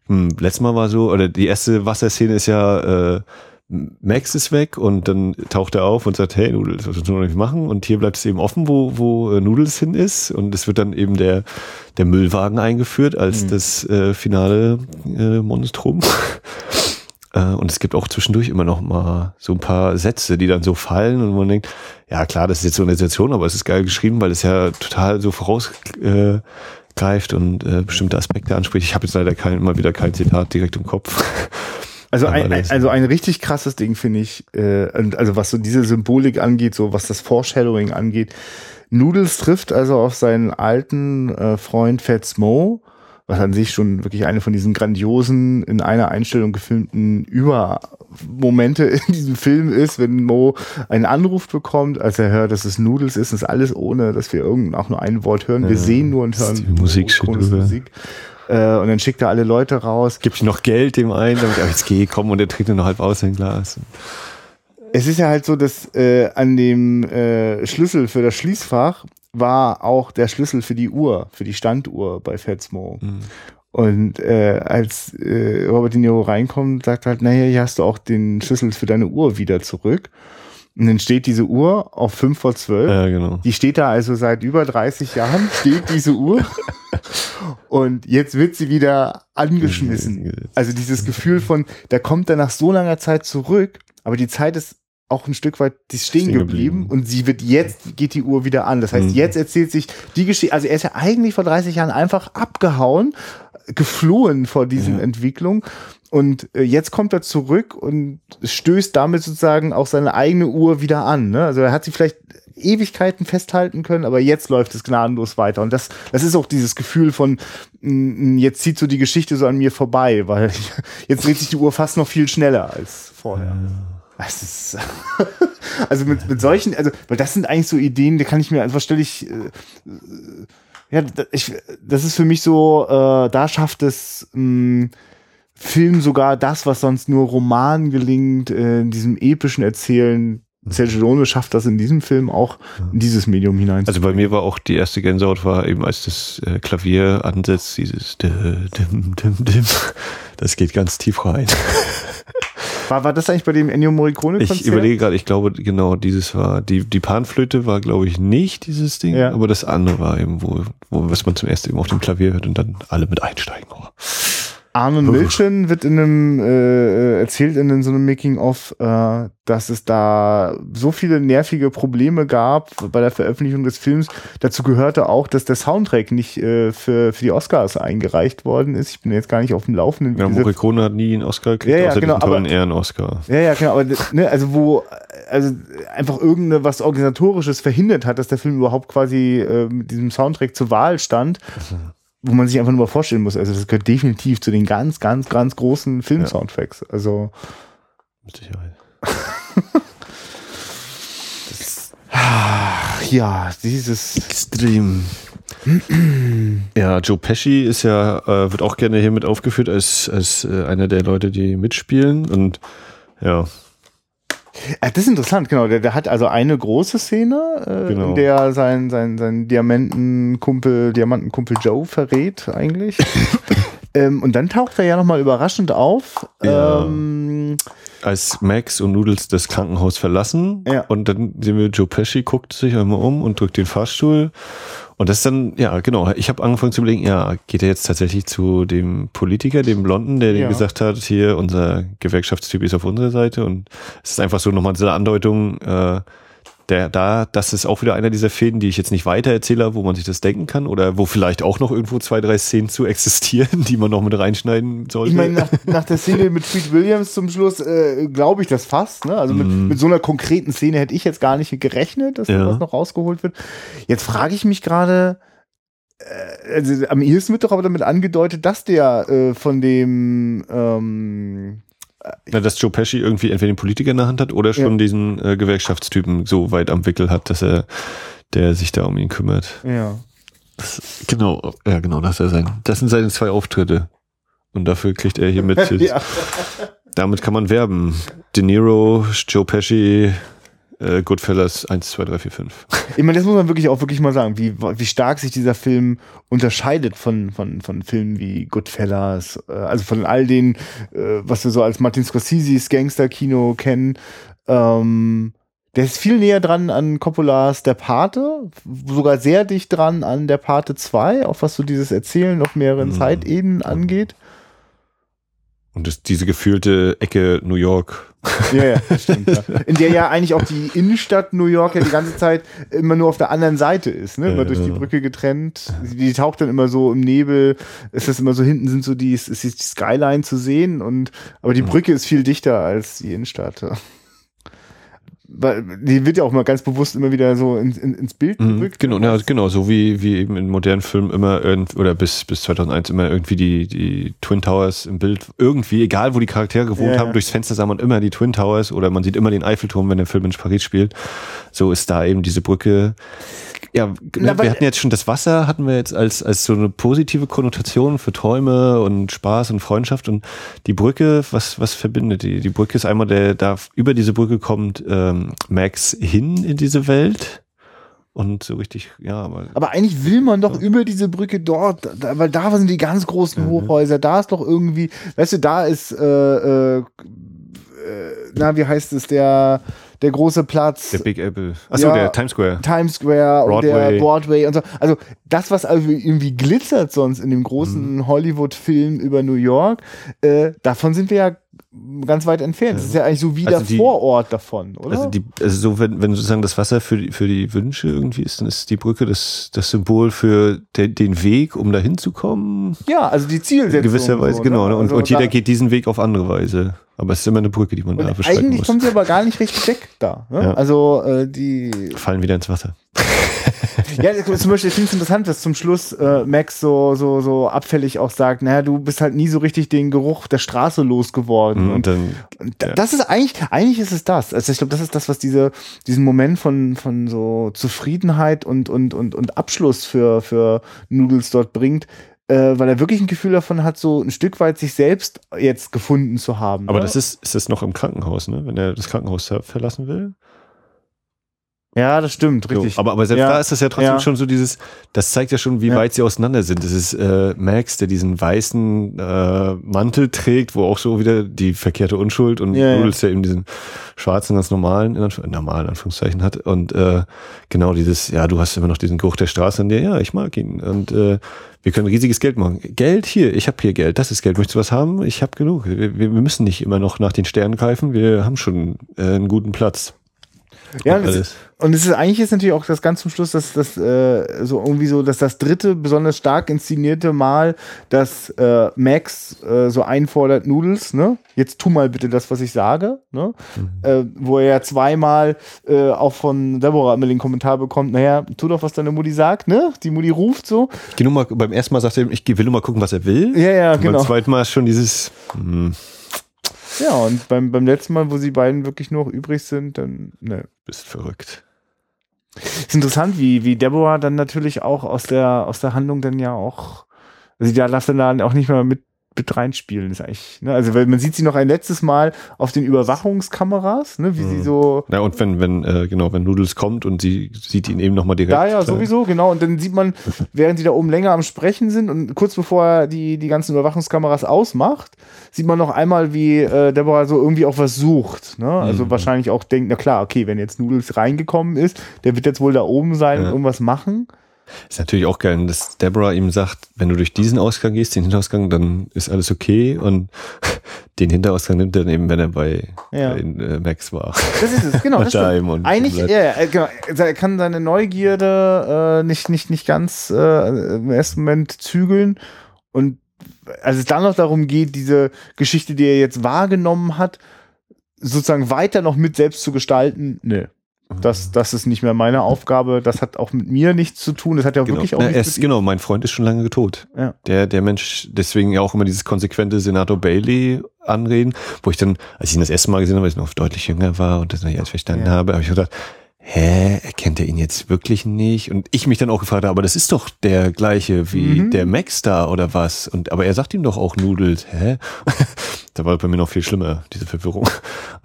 [SPEAKER 1] hm, letztes Mal war so, oder die erste Wasserszene ist ja, äh, Max ist weg und dann taucht er auf und sagt, hey Noodles, was du noch nicht machen? Und hier bleibt es eben offen, wo, wo äh, Noodles hin ist. Und es wird dann eben der, der Müllwagen eingeführt als mhm. das äh, finale äh, Monstrum. <laughs> äh, und es gibt auch zwischendurch immer noch mal so ein paar Sätze, die dann so fallen und man denkt, ja klar, das ist jetzt so eine Situation, aber es ist geil geschrieben, weil es ja total so vorausgreift äh, und äh, bestimmte Aspekte anspricht. Ich habe jetzt leider kein, mal wieder kein Zitat direkt im Kopf. <laughs>
[SPEAKER 2] Also ein, also ein richtig krasses Ding finde ich, äh, also was so diese Symbolik angeht, so was das Foreshadowing angeht. Noodles trifft also auf seinen alten äh, Freund Fats Mo, was an sich schon wirklich eine von diesen grandiosen, in einer Einstellung gefilmten Übermomente in diesem Film ist, wenn Mo einen Anruf bekommt, als er hört, dass es Noodles ist, das ist alles ohne, dass wir irgend auch nur ein Wort hören. Wir ja, sehen nur und hören
[SPEAKER 1] Musik.
[SPEAKER 2] Musik. Äh, und dann schickt er alle Leute raus.
[SPEAKER 1] Gibt noch Geld dem einen, damit er jetzt geh, komm und er trinkt nur noch halb aus sein Glas.
[SPEAKER 2] Es ist ja halt so, dass äh, an dem äh, Schlüssel für das Schließfach war auch der Schlüssel für die Uhr, für die Standuhr bei Fetzmo. Mhm. Und äh, als äh, Robert De Niro reinkommt, sagt halt, naja, hier hast du auch den Schlüssel für deine Uhr wieder zurück. Und dann steht diese Uhr auf 5 vor 12.
[SPEAKER 1] Ja, genau.
[SPEAKER 2] Die steht da also seit über 30 Jahren, steht diese Uhr. <laughs> Und jetzt wird sie wieder angeschmissen. Also dieses Gefühl von, da kommt er nach so langer Zeit zurück, aber die Zeit ist auch ein Stück weit die stehen, stehen geblieben, geblieben, und sie wird jetzt geht die Uhr wieder an. Das heißt, mhm. jetzt erzählt sich die Geschichte. Also er ist ja eigentlich vor 30 Jahren einfach abgehauen, geflohen vor diesen ja. Entwicklungen und äh, jetzt kommt er zurück und stößt damit sozusagen auch seine eigene Uhr wieder an. Ne? Also er hat sie vielleicht Ewigkeiten festhalten können, aber jetzt läuft es gnadenlos weiter. Und das, das ist auch dieses Gefühl von, jetzt zieht so die Geschichte so an mir vorbei, weil <laughs> jetzt dreht sich die Uhr fast noch viel schneller als vorher. Das ist, <laughs> also mit, mit solchen, also, weil das sind eigentlich so Ideen, da kann ich mir einfach stelle ich, äh, ja, ich, das ist für mich so, äh, da schafft es, mh, Film sogar das, was sonst nur Roman gelingt, äh, in diesem epischen Erzählen. Sergio Leone schafft das in diesem Film auch in dieses Medium hinein.
[SPEAKER 1] Also bei mir war auch die erste Gänsehaut war eben als das äh, Klavier ansetzt, dieses dim, dim, dim. Das geht ganz tief rein. <laughs>
[SPEAKER 2] War, war das eigentlich bei dem Ennio Morricone
[SPEAKER 1] Konzert? Ich überlege gerade, ich glaube genau, dieses war, die, die Panflöte war glaube ich nicht dieses Ding, ja. aber das andere war eben, wo, wo, was man zum ersten eben auf dem Klavier hört und dann alle mit einsteigen. Oh.
[SPEAKER 2] Arne Milchen wird in einem, äh, erzählt in so einem Making-of, äh, dass es da so viele nervige Probleme gab bei der Veröffentlichung des Films. Dazu gehörte auch, dass der Soundtrack nicht äh, für, für die Oscars eingereicht worden ist. Ich bin jetzt gar nicht auf dem Laufenden.
[SPEAKER 1] Ja, Morricone hat nie einen Oscar
[SPEAKER 2] gekriegt, ja, ja,
[SPEAKER 1] außer
[SPEAKER 2] genau,
[SPEAKER 1] diesen tollen Ehren-Oscar.
[SPEAKER 2] Ja, ja, genau. Aber, ne, also wo also einfach irgendwas Organisatorisches verhindert hat, dass der Film überhaupt quasi äh, mit diesem Soundtrack zur Wahl stand. <laughs> Wo man sich einfach nur vorstellen muss. Also das gehört definitiv zu den ganz, ganz, ganz großen Film-Soundtracks. Also
[SPEAKER 1] mit Sicherheit.
[SPEAKER 2] ja, dieses
[SPEAKER 1] Extrem. ja, Joe Pesci ist ja, äh, wird auch gerne hier mit aufgeführt als, als äh, einer der Leute, die mitspielen. Und ja,
[SPEAKER 2] das ist interessant, genau. Der, der hat also eine große Szene, äh, genau. in der sein, sein, sein Diamantenkumpel, Diamantenkumpel Joe verrät eigentlich. <laughs> ähm, und dann taucht er ja nochmal überraschend auf. Ja. Ähm,
[SPEAKER 1] als Max und Noodles das Krankenhaus verlassen ja. und dann sehen wir Joe Pesci guckt sich einmal um und drückt den Fahrstuhl und das ist dann ja genau ich habe angefangen zu überlegen ja geht er jetzt tatsächlich zu dem Politiker dem Blonden der ja. gesagt hat hier unser Gewerkschaftstyp ist auf unserer Seite und es ist einfach so nochmal diese Andeutung äh, der da, das ist auch wieder einer dieser Fäden, die ich jetzt nicht weiter erzähle, wo man sich das denken kann oder wo vielleicht auch noch irgendwo zwei, drei Szenen zu existieren, <laughs> die man noch mit reinschneiden sollte.
[SPEAKER 2] Ich meine, nach, nach der Szene mit Tweet Williams zum Schluss äh, glaube ich das fast. Ne? Also mit, mm. mit so einer konkreten Szene hätte ich jetzt gar nicht gerechnet, dass ja. was noch rausgeholt wird. Jetzt frage ich mich gerade, äh, also am ehesten wird doch aber damit angedeutet, dass der äh, von dem ähm,
[SPEAKER 1] na, dass Joe Pesci irgendwie entweder den Politiker in der Hand hat oder schon ja. diesen äh, Gewerkschaftstypen so weit am Wickel hat, dass er, der sich da um ihn kümmert.
[SPEAKER 2] Ja.
[SPEAKER 1] Das, genau, ja, genau, das, ist sein, das sind seine zwei Auftritte. Und dafür kriegt er hier mit. <laughs> ja. Damit kann man werben. De Niro, Joe Pesci, äh, Goodfellas 1, 2, 3, 4, 5.
[SPEAKER 2] Ich meine, das muss man wirklich auch wirklich mal sagen, wie, wie stark sich dieser Film unterscheidet von, von, von Filmen wie Goodfellas, äh, also von all den, äh, was wir so als Martin Scorsese's Gangster-Kino kennen. Ähm, der ist viel näher dran an Coppolas Der Pate, sogar sehr dicht dran an Der Pate 2, auch was so dieses Erzählen auf mehreren mhm. Zeitebenen angeht.
[SPEAKER 1] Und das, diese gefühlte Ecke New York
[SPEAKER 2] ja, ja, stimmt. Ja. In der ja eigentlich auch die Innenstadt New York ja die ganze Zeit immer nur auf der anderen Seite ist, ne? Immer durch die Brücke getrennt. Die taucht dann immer so im Nebel. Ist das immer so hinten sind so die, ist die Skyline zu sehen und aber die Brücke ist viel dichter als die Innenstadt die wird ja auch mal ganz bewusst immer wieder so in, in, ins Bild
[SPEAKER 1] mhm, gerückt. Genau, ja, genau, so wie, wie eben in modernen Filmen immer irgend, oder bis, bis 2001 immer irgendwie die, die Twin Towers im Bild irgendwie, egal wo die Charaktere gewohnt ja, haben, ja. durchs Fenster sah man immer die Twin Towers oder man sieht immer den Eiffelturm, wenn der Film in Paris spielt. So ist da eben diese Brücke ja, Na, wir hatten jetzt schon das Wasser, hatten wir jetzt als, als so eine positive Konnotation für Träume und Spaß und Freundschaft und die Brücke, was, was verbindet die? Die Brücke ist einmal der, da über diese Brücke kommt ähm, Max hin in diese Welt und so richtig, ja.
[SPEAKER 2] Aber, aber eigentlich will man doch ja. über diese Brücke dort, da, weil da sind die ganz großen mhm. Hochhäuser, da ist doch irgendwie, weißt du, da ist, äh, äh, na, wie heißt es, der, der große Platz.
[SPEAKER 1] Der Big Apple. Achso, ja, der Times Square.
[SPEAKER 2] Times Square Broadway. und der Broadway und so. Also das, was also irgendwie glitzert sonst in dem großen mhm. Hollywood-Film über New York, äh, davon sind wir ja ganz weit entfernt. Das ist ja eigentlich so wie also der die, Vorort davon, oder?
[SPEAKER 1] Also, die, also so, wenn, wenn sozusagen das Wasser für die, für die Wünsche irgendwie ist, dann ist die Brücke das, das Symbol für de, den Weg, um dahin zu kommen.
[SPEAKER 2] Ja, also die Zielsetzung.
[SPEAKER 1] Gewisserweise, so, genau. Ne? Und, also und jeder geht diesen Weg auf andere Weise. Aber es ist immer eine Brücke, die man da
[SPEAKER 2] Eigentlich muss. kommt sie aber gar nicht richtig weg da. Ne? Ja. Also äh, die
[SPEAKER 1] fallen wieder ins Wasser.
[SPEAKER 2] Ja, zum Beispiel, ich finde es interessant, dass zum Schluss äh, Max so, so, so abfällig auch sagt, naja, du bist halt nie so richtig den Geruch der Straße losgeworden. Mhm, und, dann, und ja. das ist eigentlich, eigentlich ist es das. Also ich glaube, das ist das, was diese, diesen Moment von, von so Zufriedenheit und, und, und, und Abschluss für, für Noodles dort bringt, äh, weil er wirklich ein Gefühl davon hat, so ein Stück weit sich selbst jetzt gefunden zu haben.
[SPEAKER 1] Aber ne? das ist, ist das noch im Krankenhaus, ne? Wenn er das Krankenhaus verlassen will?
[SPEAKER 2] Ja, das stimmt, richtig.
[SPEAKER 1] So, aber, aber selbst
[SPEAKER 2] ja.
[SPEAKER 1] da ist das ja trotzdem ja. schon so dieses, das zeigt ja schon, wie ja. weit sie auseinander sind. Das ist äh, Max, der diesen weißen äh, Mantel trägt, wo auch so wieder die verkehrte Unschuld und ja, Noodles, der eben diesen schwarzen, ganz normalen, in Anf normalen Anführungszeichen hat. Und äh, genau dieses, ja, du hast immer noch diesen Geruch der Straße in dir, ja, ich mag ihn. Und äh, wir können riesiges Geld machen. Geld hier, ich habe hier Geld, das ist Geld. Möchtest du was haben? Ich habe genug. Wir, wir müssen nicht immer noch nach den Sternen greifen, wir haben schon äh, einen guten Platz.
[SPEAKER 2] Ja, und, es, und es ist eigentlich ist natürlich auch das ganz zum Schluss, dass das äh, so irgendwie so, dass das dritte besonders stark inszenierte Mal, dass äh, Max äh, so einfordert Noodles, ne? Jetzt tu mal bitte das, was ich sage, ne? Mhm. Äh, wo er ja zweimal äh, auch von Deborah immer den Kommentar bekommt, naja, tu doch, was deine Mutti sagt, ne? Die Mutti ruft so.
[SPEAKER 1] Ich geh nur mal, beim ersten Mal sagt er, ich will nur mal gucken, was er will.
[SPEAKER 2] Ja, ja, und genau.
[SPEAKER 1] Beim zweiten Mal ist schon dieses, mh.
[SPEAKER 2] Ja, und beim, beim letzten Mal, wo sie beiden wirklich nur noch übrig sind, dann, ne.
[SPEAKER 1] Bist verrückt.
[SPEAKER 2] Ist interessant, wie, wie Deborah dann natürlich auch aus der, aus der Handlung dann ja auch, also die darf dann auch nicht mehr mit mit reinspielen. Ist eigentlich, ne? Also weil man sieht sie noch ein letztes Mal auf den Überwachungskameras, ne? wie mhm. sie so.
[SPEAKER 1] Ja, und wenn, wenn, äh, genau, wenn Noodles kommt und sie sieht ihn eben nochmal direkt.
[SPEAKER 2] Ja, ja, sowieso, genau. Und dann sieht man, <laughs> während sie da oben länger am Sprechen sind und kurz bevor er die, die ganzen Überwachungskameras ausmacht, sieht man noch einmal, wie äh, Deborah so irgendwie auch was sucht. Ne? Also mhm. wahrscheinlich auch denkt, na klar, okay, wenn jetzt Noodles reingekommen ist, der wird jetzt wohl da oben sein ja. und irgendwas machen.
[SPEAKER 1] Ist natürlich auch geil, dass Deborah ihm sagt, wenn du durch diesen Ausgang gehst, den Hinterausgang, dann ist alles okay und <laughs> den Hinterausgang nimmt er dann eben, wenn er bei,
[SPEAKER 2] ja.
[SPEAKER 1] bei äh, Max war.
[SPEAKER 2] Das ist es, genau. <laughs> Das und Eigentlich, ja, ja, genau. Er kann seine Neugierde äh, nicht, nicht, nicht ganz äh, im ersten Moment zügeln und als es dann noch darum geht, diese Geschichte, die er jetzt wahrgenommen hat, sozusagen weiter noch mit selbst zu gestalten, nö. Das, das ist nicht mehr meine Aufgabe. Das hat auch mit mir nichts zu tun. Das hat ja
[SPEAKER 1] genau.
[SPEAKER 2] wirklich auch
[SPEAKER 1] Na, nichts ist, Genau, mein Freund ist schon lange tot.
[SPEAKER 2] Ja.
[SPEAKER 1] Der, der Mensch, deswegen ja auch immer dieses konsequente Senator Bailey anreden, wo ich dann, als ich ihn das erste Mal gesehen habe, weil ich noch deutlich jünger war und das noch nicht alles verstanden ja. habe, habe ich gedacht, hä, erkennt er ihn jetzt wirklich nicht? Und ich mich dann auch gefragt habe, aber das ist doch der gleiche wie mhm. der Max da oder was? Und aber er sagt ihm doch auch Nudels, hä? <laughs> da war bei mir noch viel schlimmer, diese Verwirrung.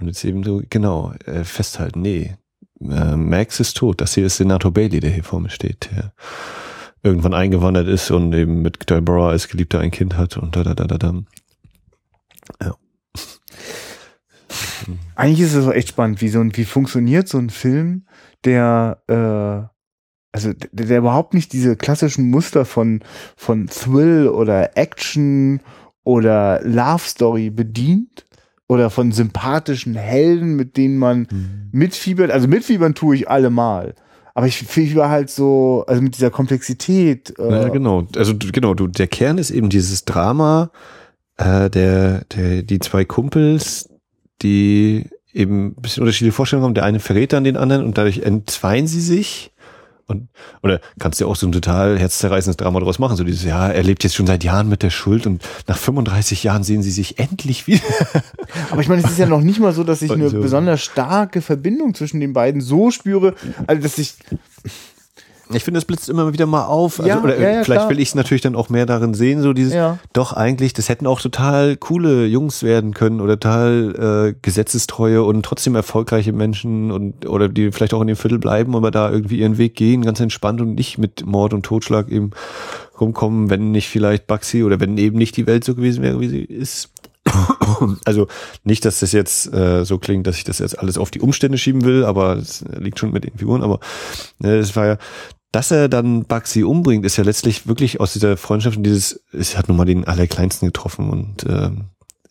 [SPEAKER 1] Und jetzt eben so, genau, äh, festhalten, nee, äh, Max ist tot. Das hier ist Senator Bailey, der hier vor mir steht, der irgendwann eingewandert ist und eben mit Deborah als Geliebter ein Kind hat und da, da, da, da, da. Ja.
[SPEAKER 2] Eigentlich ist es auch echt spannend, wie so ein, wie funktioniert so ein Film, der, äh, also der, der überhaupt nicht diese klassischen Muster von, von Thrill oder Action oder Love Story bedient, oder von sympathischen Helden, mit denen man mhm. mitfiebert. Also mitfiebern tue ich allemal. Aber ich fieber halt so, also mit dieser Komplexität.
[SPEAKER 1] Äh ja, genau. Also genau, du, der Kern ist eben dieses Drama, äh, der, der, die zwei Kumpels, die eben ein bisschen unterschiedliche Vorstellungen haben. Der eine verrät dann den anderen und dadurch entzweien sie sich. Und, oder kannst du auch so ein total herzzerreißendes Drama daraus machen? So dieses, ja, er lebt jetzt schon seit Jahren mit der Schuld und nach 35 Jahren sehen sie sich endlich wieder. <laughs>
[SPEAKER 2] Aber ich meine, es ist ja noch nicht mal so, dass ich eine so. besonders starke Verbindung zwischen den beiden so spüre, also dass ich,
[SPEAKER 1] ich finde, es blitzt immer wieder mal auf. Also,
[SPEAKER 2] ja,
[SPEAKER 1] oder
[SPEAKER 2] ja, ja,
[SPEAKER 1] vielleicht
[SPEAKER 2] klar.
[SPEAKER 1] will ich es natürlich dann auch mehr darin sehen, so dieses, doch eigentlich, das hätten auch total coole Jungs werden können oder total äh, gesetzestreue und trotzdem erfolgreiche Menschen und oder die vielleicht auch in dem Viertel bleiben, aber da irgendwie ihren Weg gehen, ganz entspannt und nicht mit Mord und Totschlag eben rumkommen, wenn nicht vielleicht Baxi oder wenn eben nicht die Welt so gewesen wäre, wie sie ist. <coughs> Also nicht, dass das jetzt äh, so klingt, dass ich das jetzt alles auf die Umstände schieben will, aber es liegt schon mit den Figuren. Aber äh, es war ja, dass er dann Baxi umbringt, ist ja letztlich wirklich aus dieser Freundschaft und dieses, es hat nun mal den Allerkleinsten getroffen und äh,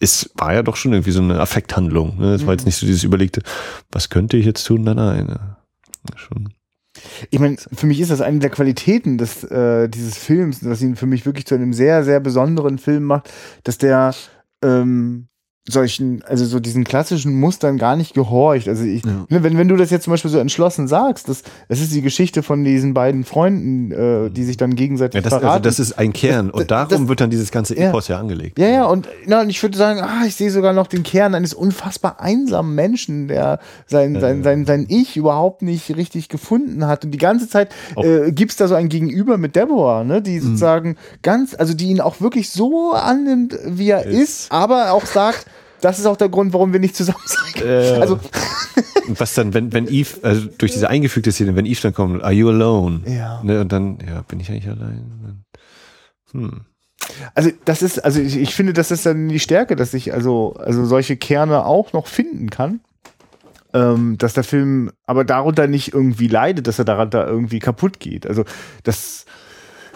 [SPEAKER 1] es war ja doch schon irgendwie so eine Affekthandlung. Ne? Es war jetzt mhm. nicht so dieses überlegte, was könnte ich jetzt tun? Nein, nein. Ja, schon.
[SPEAKER 2] Ich meine, für mich ist das eine der Qualitäten des, äh, dieses Films, was ihn für mich wirklich zu einem sehr, sehr besonderen Film macht, dass der ähm, solchen, also so diesen klassischen Mustern gar nicht gehorcht. Also ich, ja. ne, wenn, wenn du das jetzt zum Beispiel so entschlossen sagst, das, das ist die Geschichte von diesen beiden Freunden, äh, die sich dann gegenseitig ja,
[SPEAKER 1] das, also
[SPEAKER 2] verraten.
[SPEAKER 1] Also das ist ein Kern und darum das, wird dann dieses ganze Epos ja, ja angelegt.
[SPEAKER 2] Ja, ja, und, na, und ich würde sagen, ah, ich sehe sogar noch den Kern eines unfassbar einsamen Menschen, der sein, sein, sein, sein Ich überhaupt nicht richtig gefunden hat. Und die ganze Zeit äh, gibt's da so ein Gegenüber mit Deborah, ne, die mhm. sozusagen ganz, also die ihn auch wirklich so annimmt, wie er ist, ist aber auch sagt, das ist auch der Grund, warum wir nicht zusammen sein.
[SPEAKER 1] Äh, also was dann, wenn, wenn Eve, also durch diese eingefügte Szene, wenn Eve dann kommt, are you alone?
[SPEAKER 2] Ja.
[SPEAKER 1] Ne, und dann, ja, bin ich eigentlich allein?
[SPEAKER 2] Hm. Also das ist, also ich, ich finde, das ist dann die Stärke, dass ich also, also solche Kerne auch noch finden kann ähm, dass der Film aber darunter nicht irgendwie leidet, dass er daran da irgendwie kaputt geht. Also das,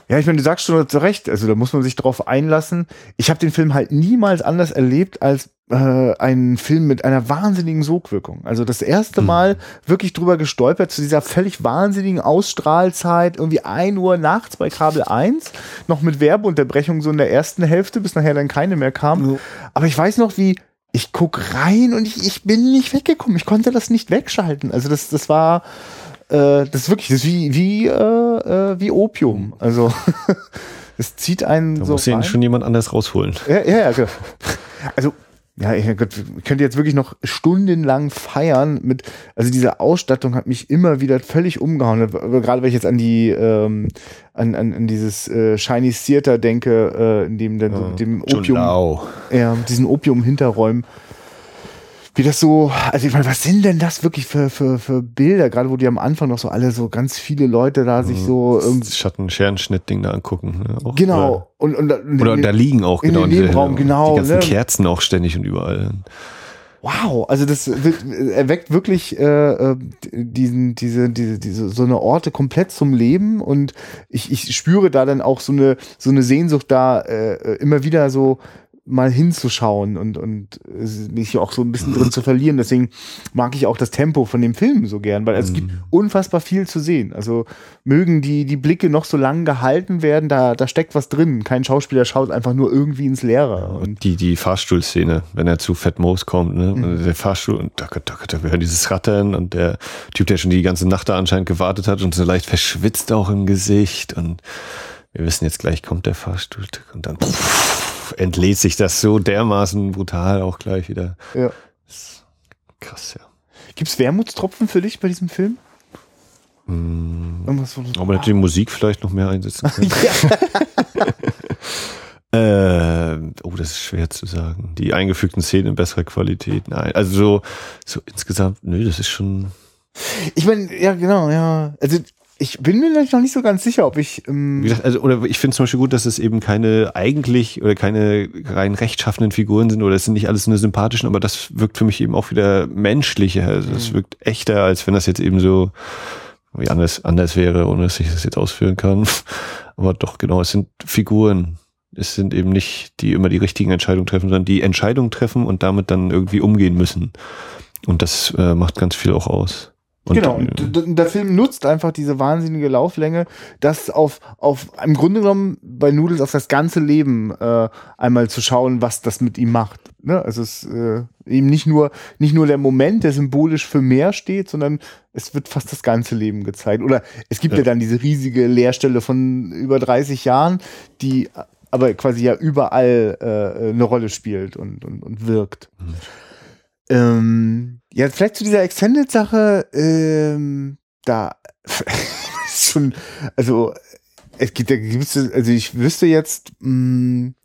[SPEAKER 2] ja, ich meine, du sagst schon zu Recht, also da muss man sich drauf einlassen. Ich habe den Film halt niemals anders erlebt als äh, einen Film mit einer wahnsinnigen Sogwirkung. Also das erste mhm. Mal wirklich drüber gestolpert zu dieser völlig wahnsinnigen Ausstrahlzeit, irgendwie ein Uhr nachts bei Kabel 1, noch mit Werbeunterbrechung so in der ersten Hälfte, bis nachher dann keine mehr kam. Mhm. Aber ich weiß noch, wie ich guck rein und ich, ich bin nicht weggekommen. Ich konnte das nicht wegschalten. Also das, das war, äh, das ist wirklich, das ist wie, wie, äh, äh wie Opium. Also <laughs> es zieht einen
[SPEAKER 1] da
[SPEAKER 2] so.
[SPEAKER 1] muss ihn schon jemand anders rausholen.
[SPEAKER 2] Ja, ja, ja. Genau. Also ja, ich könnte jetzt wirklich noch stundenlang feiern mit, also diese Ausstattung hat mich immer wieder völlig umgehauen. Gerade wenn ich jetzt an die, ähm, an, an, an dieses äh, Shiny Theater denke, äh, in dem dann ja, dem Opium, ja, diesen Opium-Hinterräumen wie das so, also ich meine, was sind denn das wirklich für, für, für Bilder, gerade wo die am Anfang noch so alle so ganz viele Leute da sich so
[SPEAKER 1] irgendwie. Schatten-Scherenschnitt-Ding da angucken.
[SPEAKER 2] Ne? Auch, genau.
[SPEAKER 1] Und, und, und, oder da liegen auch
[SPEAKER 2] genau. In dem Nebenraum, genau.
[SPEAKER 1] Die ganzen ne? Kerzen auch ständig und überall.
[SPEAKER 2] Wow, also das wird, erweckt wirklich äh, äh, diesen, diese, diese, diese, so eine Orte komplett zum Leben und ich, ich spüre da dann auch so eine, so eine Sehnsucht da äh, immer wieder so mal hinzuschauen und, und mich auch so ein bisschen drin zu verlieren. Deswegen mag ich auch das Tempo von dem Film so gern, weil es gibt mhm. unfassbar viel zu sehen. Also mögen die, die Blicke noch so lang gehalten werden, da, da steckt was drin. Kein Schauspieler schaut einfach nur irgendwie ins Leere.
[SPEAKER 1] Und die, die Fahrstuhlszene, wenn er zu Fat Moos kommt, ne? Mhm. Der Fahrstuhl und da, da, da wir hören dieses Rattern und der Typ, der schon die ganze Nacht da anscheinend gewartet hat und so leicht verschwitzt auch im Gesicht und wir wissen jetzt gleich kommt der Fahrstuhl und dann pff, entlädt sich das so dermaßen brutal auch gleich wieder.
[SPEAKER 2] Ja.
[SPEAKER 1] Krass, ja.
[SPEAKER 2] Gibt es Wermutstropfen für dich bei diesem Film?
[SPEAKER 1] Mm, Irgendwas, wo aber hätte die Musik vielleicht noch mehr einsetzen <laughs> können. <laughs> äh, oh, das ist schwer zu sagen. Die eingefügten Szenen in besserer Qualität. Nein, also so, so insgesamt, nö, das ist schon.
[SPEAKER 2] Ich meine, ja, genau, ja. Also ich bin mir noch nicht so ganz sicher, ob ich.
[SPEAKER 1] Ähm Wie gesagt, also, oder ich finde zum Beispiel gut, dass es eben keine eigentlich oder keine rein rechtschaffenden Figuren sind oder es sind nicht alles nur sympathischen, aber das wirkt für mich eben auch wieder menschlicher. Also es mhm. wirkt echter, als wenn das jetzt eben so wie anders, anders wäre, ohne dass ich das jetzt ausführen kann. <laughs> Aber doch, genau, es sind Figuren. Es sind eben nicht, die immer die richtigen Entscheidungen treffen, sondern die Entscheidungen treffen und damit dann irgendwie umgehen müssen. Und das äh, macht ganz viel auch aus.
[SPEAKER 2] Und genau, und der Film nutzt einfach diese wahnsinnige Lauflänge, das auf, auf im Grunde genommen bei Noodles auf das ganze Leben äh, einmal zu schauen, was das mit ihm macht. Ne? Also es ist äh, eben nicht nur, nicht nur der Moment, der symbolisch für mehr steht, sondern es wird fast das ganze Leben gezeigt. Oder es gibt ja, ja dann diese riesige Leerstelle von über 30 Jahren, die aber quasi ja überall äh, eine Rolle spielt und, und, und wirkt. Mhm. Ähm, ja, vielleicht zu dieser Extended-Sache, ähm, da <laughs> schon, also es gibt, da gibt's, also ich wüsste jetzt, mh, mm,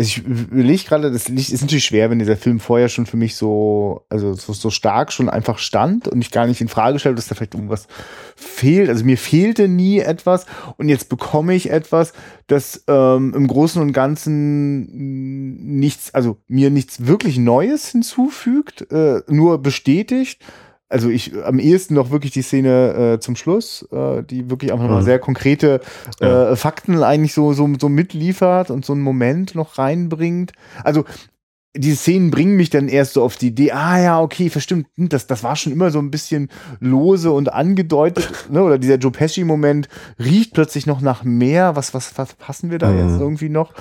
[SPEAKER 2] ich überlege gerade, das ist natürlich schwer, wenn dieser Film vorher schon für mich so, also so, so stark schon einfach stand und ich gar nicht in Frage stelle, dass da vielleicht irgendwas fehlt. Also mir fehlte nie etwas und jetzt bekomme ich etwas, das ähm, im Großen und Ganzen nichts, also mir nichts wirklich Neues hinzufügt, äh, nur bestätigt also ich am ehesten noch wirklich die Szene äh, zum Schluss, äh, die wirklich einfach mhm. noch sehr konkrete äh, ja. Fakten eigentlich so, so, so mitliefert und so einen Moment noch reinbringt. Also diese Szenen bringen mich dann erst so auf die Idee, ah ja, okay, verstimmt, hm, das, das war schon immer so ein bisschen lose und angedeutet, <laughs> ne? oder dieser Joe Pesci-Moment riecht plötzlich noch nach mehr, was, was, was passen wir da mhm. jetzt irgendwie noch?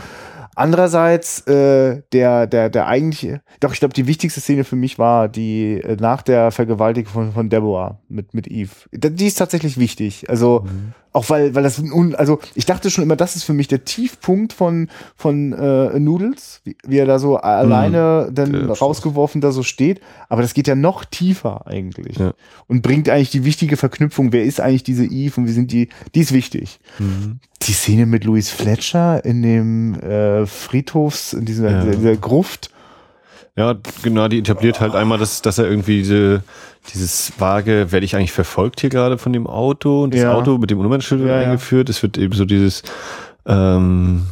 [SPEAKER 2] Andererseits, äh, der, der, der eigentliche, doch, ich glaube, die wichtigste Szene für mich war die äh, nach der Vergewaltigung von, von Deborah mit, mit Eve. Die ist tatsächlich wichtig. Also, mhm. Auch weil, weil das, also, ich dachte schon immer, das ist für mich der Tiefpunkt von, von äh, Noodles, wie, wie er da so alleine mhm. dann ja, rausgeworfen da so steht. Aber das geht ja noch tiefer eigentlich. Ja. Und bringt eigentlich die wichtige Verknüpfung, wer ist eigentlich diese Eve und wie sind die, die ist wichtig. Mhm die Szene mit Louis Fletcher in dem äh, Friedhofs, in dieser, ja. dieser Gruft,
[SPEAKER 1] Ja, genau, die etabliert halt einmal, dass, dass er irgendwie diese, dieses vage, werde ich eigentlich verfolgt hier gerade von dem Auto und das
[SPEAKER 2] Ja.
[SPEAKER 1] Auto mit dem Nummernschild
[SPEAKER 2] Ja,
[SPEAKER 1] eingeführt. Es wird eben so dieses, ähm,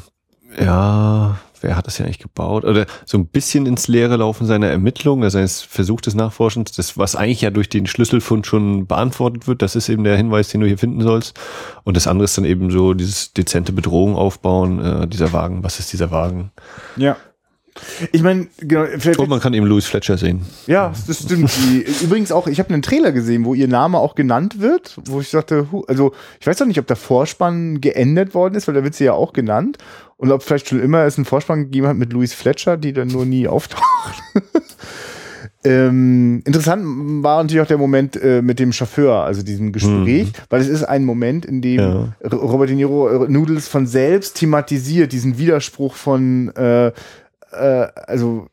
[SPEAKER 1] ja, wer hat das ja eigentlich gebaut? Oder so ein bisschen ins Leere laufen seiner Ermittlungen, also seines Versuch des Nachforschens, das, was eigentlich ja durch den Schlüsselfund schon beantwortet wird, das ist eben der Hinweis, den du hier finden sollst. Und das andere ist dann eben so dieses dezente Bedrohung aufbauen, äh, dieser Wagen, was ist dieser Wagen?
[SPEAKER 2] Ja. Ich meine, genau, vielleicht,
[SPEAKER 1] Und man kann eben Louis Fletcher sehen.
[SPEAKER 2] ja, das stimmt. Übrigens auch, ich habe einen Trailer gesehen, wo ihr Name auch genannt wird, wo ich sagte, hu, also ich weiß doch nicht, ob der Vorspann geändert worden ist, weil da wird sie ja auch genannt. Und ob vielleicht schon immer es einen Vorspann gegeben hat mit Louis Fletcher, die dann nur nie auftaucht. <laughs> ähm, interessant war natürlich auch der Moment äh, mit dem Chauffeur, also diesem Gespräch, weil es ist ein Moment, in dem
[SPEAKER 1] Ja.
[SPEAKER 2] Robert De Niro äh, Noodles von selbst thematisiert, diesen Widerspruch von, äh, äh, also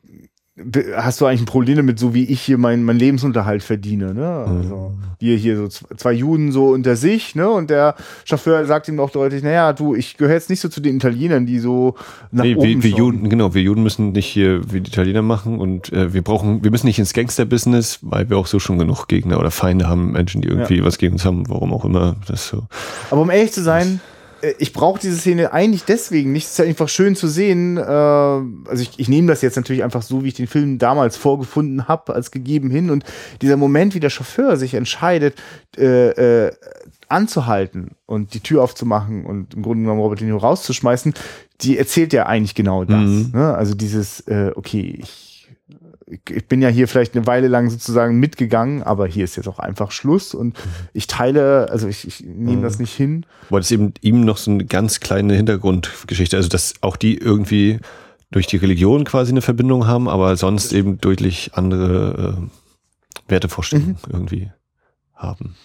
[SPEAKER 2] hast du eigentlich ein Problem damit, so wie ich hier meinen mein Lebensunterhalt verdiene, ne? Also wir hier so zwei Juden so unter sich, ne? Und der Chauffeur sagt ihm auch deutlich, naja, du, ich gehöre jetzt nicht so zu den Italienern, die so nach
[SPEAKER 1] Nee,
[SPEAKER 2] oben
[SPEAKER 1] wir, wir. Juden, genau, wir Juden müssen nicht hier wie die Italiener machen und äh, wir brauchen, wir müssen nicht ins Gangster-Business, weil wir auch so schon genug Gegner oder Feinde haben, Menschen, die irgendwie was gegen uns haben, warum auch immer. Das so.
[SPEAKER 2] Aber um ehrlich zu sein, äh, ich brauche diese Szene eigentlich deswegen nicht. Es ist einfach schön zu sehen. Äh, also ich, ich nehme das jetzt natürlich einfach so, wie ich den Film damals vorgefunden habe, als gegeben hin. Und dieser Moment, wie der Chauffeur sich entscheidet, äh, äh, anzuhalten und die Tür aufzumachen und im Grunde genommen Robert De Niro rauszuschmeißen, die erzählt ja eigentlich genau das.
[SPEAKER 1] Mhm.
[SPEAKER 2] Ne? Also dieses, äh, okay, ich ich bin ja hier vielleicht eine Weile lang sozusagen mitgegangen, aber hier ist jetzt auch einfach Schluss und ich teile, also ich, ich nehme das nicht hin.
[SPEAKER 1] Weil es eben ihm noch so eine ganz kleine Hintergrundgeschichte, also dass auch die irgendwie durch die Religion quasi eine Verbindung haben, aber sonst eben deutlich andere äh, Wertevorstellungen irgendwie haben.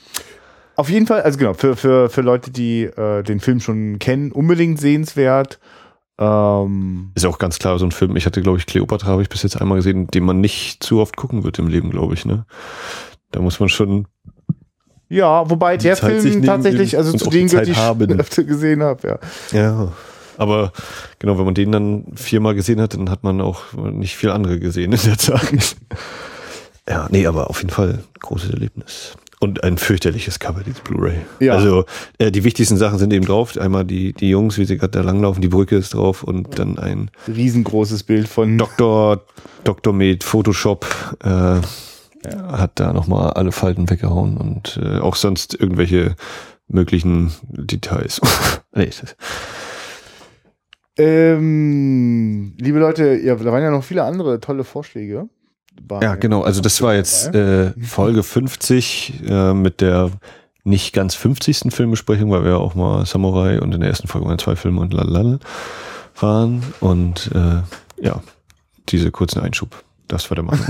[SPEAKER 2] Auf jeden Fall, also genau, für, für, für Leute, die äh, den Film schon kennen, unbedingt sehenswert. Ähm,
[SPEAKER 1] Ist auch ganz klar so ein Film. Ich hatte, glaube ich, Cleopatra habe ich bis jetzt einmal gesehen, den man nicht zu oft gucken wird im Leben, glaube ich. Ne? Da muss man schon
[SPEAKER 2] ja, wobei der
[SPEAKER 1] Zeit
[SPEAKER 2] Film tatsächlich, also zu denen gehört, die ich öfter gesehen habe, ja.
[SPEAKER 1] Ja. Aber genau, wenn man den dann viermal gesehen hat, dann hat man auch nicht viel andere gesehen in der Zeit. <laughs> ja, nee, aber auf jeden Fall großes Erlebnis. Und ein fürchterliches Cover, dieses Blu-ray.
[SPEAKER 2] Ja.
[SPEAKER 1] Also äh, die wichtigsten Sachen sind eben drauf. Einmal die, die Jungs, wie sie gerade da langlaufen, die Brücke ist drauf und dann ein
[SPEAKER 2] Riesengroßes Bild von
[SPEAKER 1] Dr. Dr. Med Photoshop äh, hat da nochmal alle Falten weggehauen und äh, auch sonst irgendwelche möglichen Details. <laughs> nee, das,
[SPEAKER 2] Ähm, liebe Leute, ja, da waren ja noch viele andere tolle Vorschläge.
[SPEAKER 1] Ja, genau. Also das war jetzt äh, Folge 50 äh, mit der nicht ganz 50. Filmbesprechung, weil wir auch mal Samurai und in der ersten Folge waren zwei Filme und lalala waren. Und äh, ja, diese kurzen Einschub. Das war der Mann. <laughs>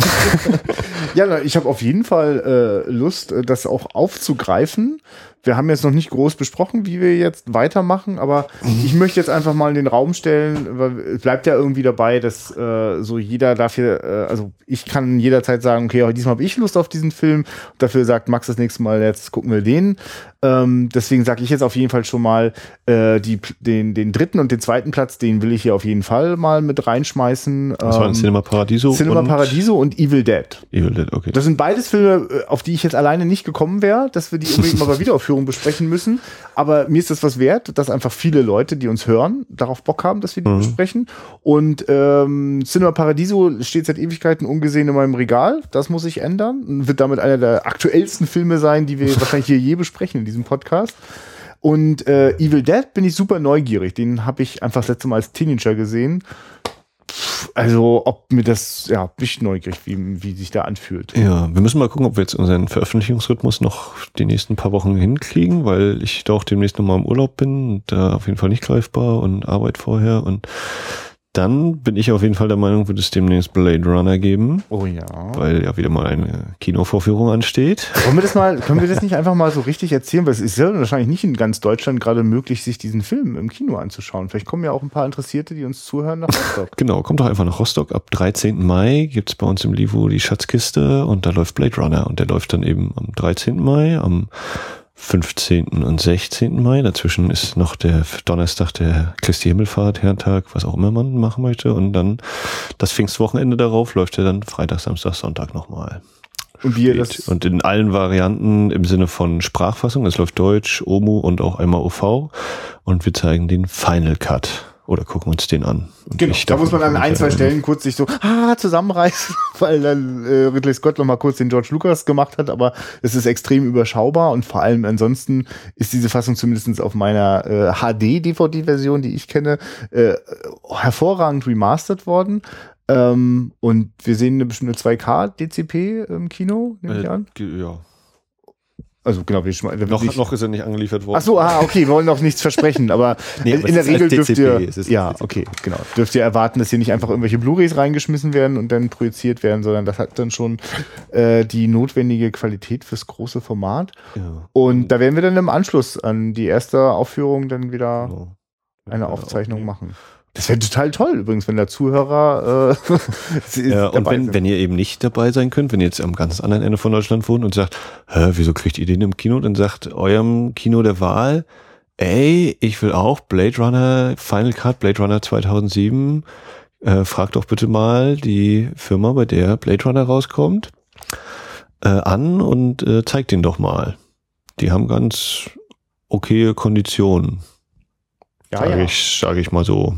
[SPEAKER 2] Ja, ich habe auf jeden Fall äh, Lust, äh, das auch aufzugreifen. Wir haben jetzt noch nicht groß besprochen, wie wir jetzt weitermachen, aber ich möchte jetzt einfach mal in den Raum stellen, weil es bleibt ja irgendwie dabei, dass äh, so jeder dafür, äh, also ich kann jederzeit sagen, okay, diesmal habe ich Lust auf diesen Film. Dafür sagt Max das nächste Mal, jetzt gucken wir den. Ähm, deswegen sage ich jetzt auf jeden Fall schon mal, äh, die, den, den dritten und den zweiten Platz, den will ich hier auf jeden Fall mal mit reinschmeißen.
[SPEAKER 1] Das war ein
[SPEAKER 2] Ähm,
[SPEAKER 1] Cinema Paradiso.
[SPEAKER 2] Cinema
[SPEAKER 1] und
[SPEAKER 2] Paradiso und Evil Dead.
[SPEAKER 1] Evil Dead, okay.
[SPEAKER 2] Das sind beides Filme, äh, auf die ich jetzt alleine nicht gekommen wäre, dass wir die unbedingt mal bei Wiederaufführung besprechen müssen. Aber mir ist das was wert, dass einfach viele Leute, die uns hören, darauf Bock haben, dass wir die besprechen. Und ähm, Cinema Paradiso steht seit Ewigkeiten ungesehen in meinem Regal. Das muss sich ändern. Und Wird damit einer der aktuellsten Filme sein, die wir <laughs> wahrscheinlich hier je besprechen in diesem Podcast. Und äh, Evil Dead bin ich super neugierig. Den habe ich einfach das letzte Mal als Teenager gesehen. Also, ob mir das, ja, bin ich neugierig, wie, wie sich da anfühlt.
[SPEAKER 1] Ja, wir müssen mal gucken, ob wir jetzt unseren Veröffentlichungsrhythmus noch die nächsten paar Wochen hinkriegen, weil ich da auch demnächst nochmal im Urlaub bin und da auf jeden Fall nicht greifbar und Arbeit vorher und dann bin ich auf jeden Fall der Meinung, wird es demnächst Blade Runner geben,
[SPEAKER 2] Oh ja.
[SPEAKER 1] weil ja wieder mal eine Kinovorführung ansteht.
[SPEAKER 2] Wollen wir das mal, <laughs> können wir das nicht einfach mal so richtig erzählen? Weil es ist ja wahrscheinlich nicht in ganz Deutschland gerade möglich, sich diesen Film im Kino anzuschauen. Vielleicht kommen ja auch ein paar Interessierte, die uns zuhören, nach Rostock. <laughs>
[SPEAKER 1] Genau, kommt doch einfach nach Rostock. Ab 13. Mai gibt's bei uns im Livo die Schatzkiste und da läuft Blade Runner und der läuft dann eben am 13. Mai, am 15. und 16. Mai. Dazwischen ist noch der Donnerstag der Christi Himmelfahrt, Herrentag, was auch immer man machen möchte. Und dann das Pfingstwochenende darauf läuft er dann Freitag, Samstag, Sonntag nochmal. Und wie das und in allen Varianten im Sinne von Sprachfassung. Es läuft Deutsch, OMU und auch einmal OV. Und wir zeigen den Final Cut oder gucken uns den an.
[SPEAKER 2] Genau, da muss man an ein, zwei Stellen kurz sich so ah, zusammenreißen, <laughs> weil dann äh, Ridley Scott noch mal kurz den George Lucas gemacht hat, aber es ist extrem überschaubar und vor allem ansonsten ist diese Fassung zumindest auf meiner äh, HD-DVD-Version, die ich kenne, äh, hervorragend remastert worden. Ähm, und wir sehen eine bestimmte 2K-DCP im Kino, nehme ich äh, an.
[SPEAKER 1] Ja.
[SPEAKER 2] Also genau, wie
[SPEAKER 1] schon, noch, noch ist er nicht angeliefert worden.
[SPEAKER 2] Ach so, ah, okay, wir wollen noch nichts versprechen, aber <laughs> nee, in, in der Regel dürft ihr, ja, okay, genau, dürft ihr erwarten, dass hier nicht einfach irgendwelche Blu-rays reingeschmissen werden und dann projiziert werden, sondern das hat dann schon äh, die notwendige Qualität fürs große Format. Ja. Und da werden wir dann im Anschluss an die erste Aufführung dann wieder genau. eine Aufzeichnung machen. Das wäre total toll übrigens, wenn der Zuhörer
[SPEAKER 1] äh, <laughs> ja, und wenn, wenn ihr eben nicht dabei sein könnt, wenn ihr jetzt am ganz anderen Ende von Deutschland wohnt und sagt, Hä, wieso kriegt ihr den im Kino? Dann sagt eurem Kino der Wahl, ey, ich will auch Blade Runner, Final Cut Blade Runner 2007. Äh, fragt doch bitte mal die Firma, bei der Blade Runner rauskommt, äh, an und äh, zeigt den doch mal. Die haben ganz okaye Konditionen. Ja, sage ja. ich, sag ich mal so.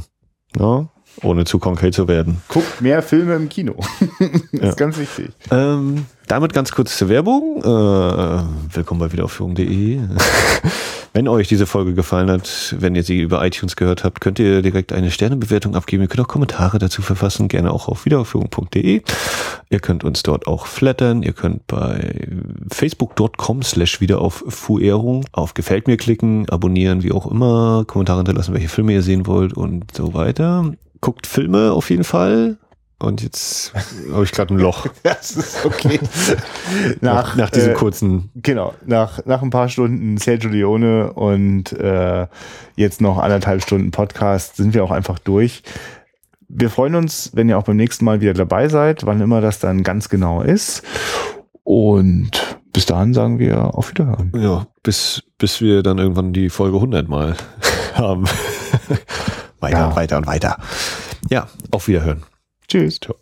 [SPEAKER 1] Ja, ohne zu konkret zu werden.
[SPEAKER 2] Guckt mehr Filme im Kino. <laughs> das ja. ist ganz wichtig.
[SPEAKER 1] Ähm, damit ganz kurz zur Werbung. Äh, willkommen bei wiederaufführung.de. <laughs> Wenn euch diese Folge gefallen hat, wenn ihr sie über iTunes gehört habt, könnt ihr direkt eine Sternebewertung abgeben. Ihr könnt auch Kommentare dazu verfassen, gerne auch auf wiederaufführung.de. Ihr könnt uns dort auch flattern. Ihr könnt bei facebook.com slash wiederauffuhrung auf Gefällt mir klicken, abonnieren, wie auch immer, Kommentare hinterlassen, welche Filme ihr sehen wollt und so weiter. Guckt Filme auf jeden Fall. Und jetzt habe ich gerade ein Loch. <laughs>
[SPEAKER 2] das ist okay. <laughs>
[SPEAKER 1] nach, nach diesem äh, kurzen.
[SPEAKER 2] Genau, nach, nach ein paar Stunden Sergio Leone und äh, jetzt noch anderthalb Stunden Podcast sind wir auch einfach durch. Wir freuen uns, wenn ihr auch beim nächsten Mal wieder dabei seid, wann immer das dann ganz genau ist. Und bis dahin sagen wir auf Wiederhören.
[SPEAKER 1] Ja, bis, bis wir dann irgendwann die Folge 100 mal <laughs> haben. weiter ja. und weiter und weiter. Ja, auf Wiederhören.
[SPEAKER 2] Tschüss. Ciao.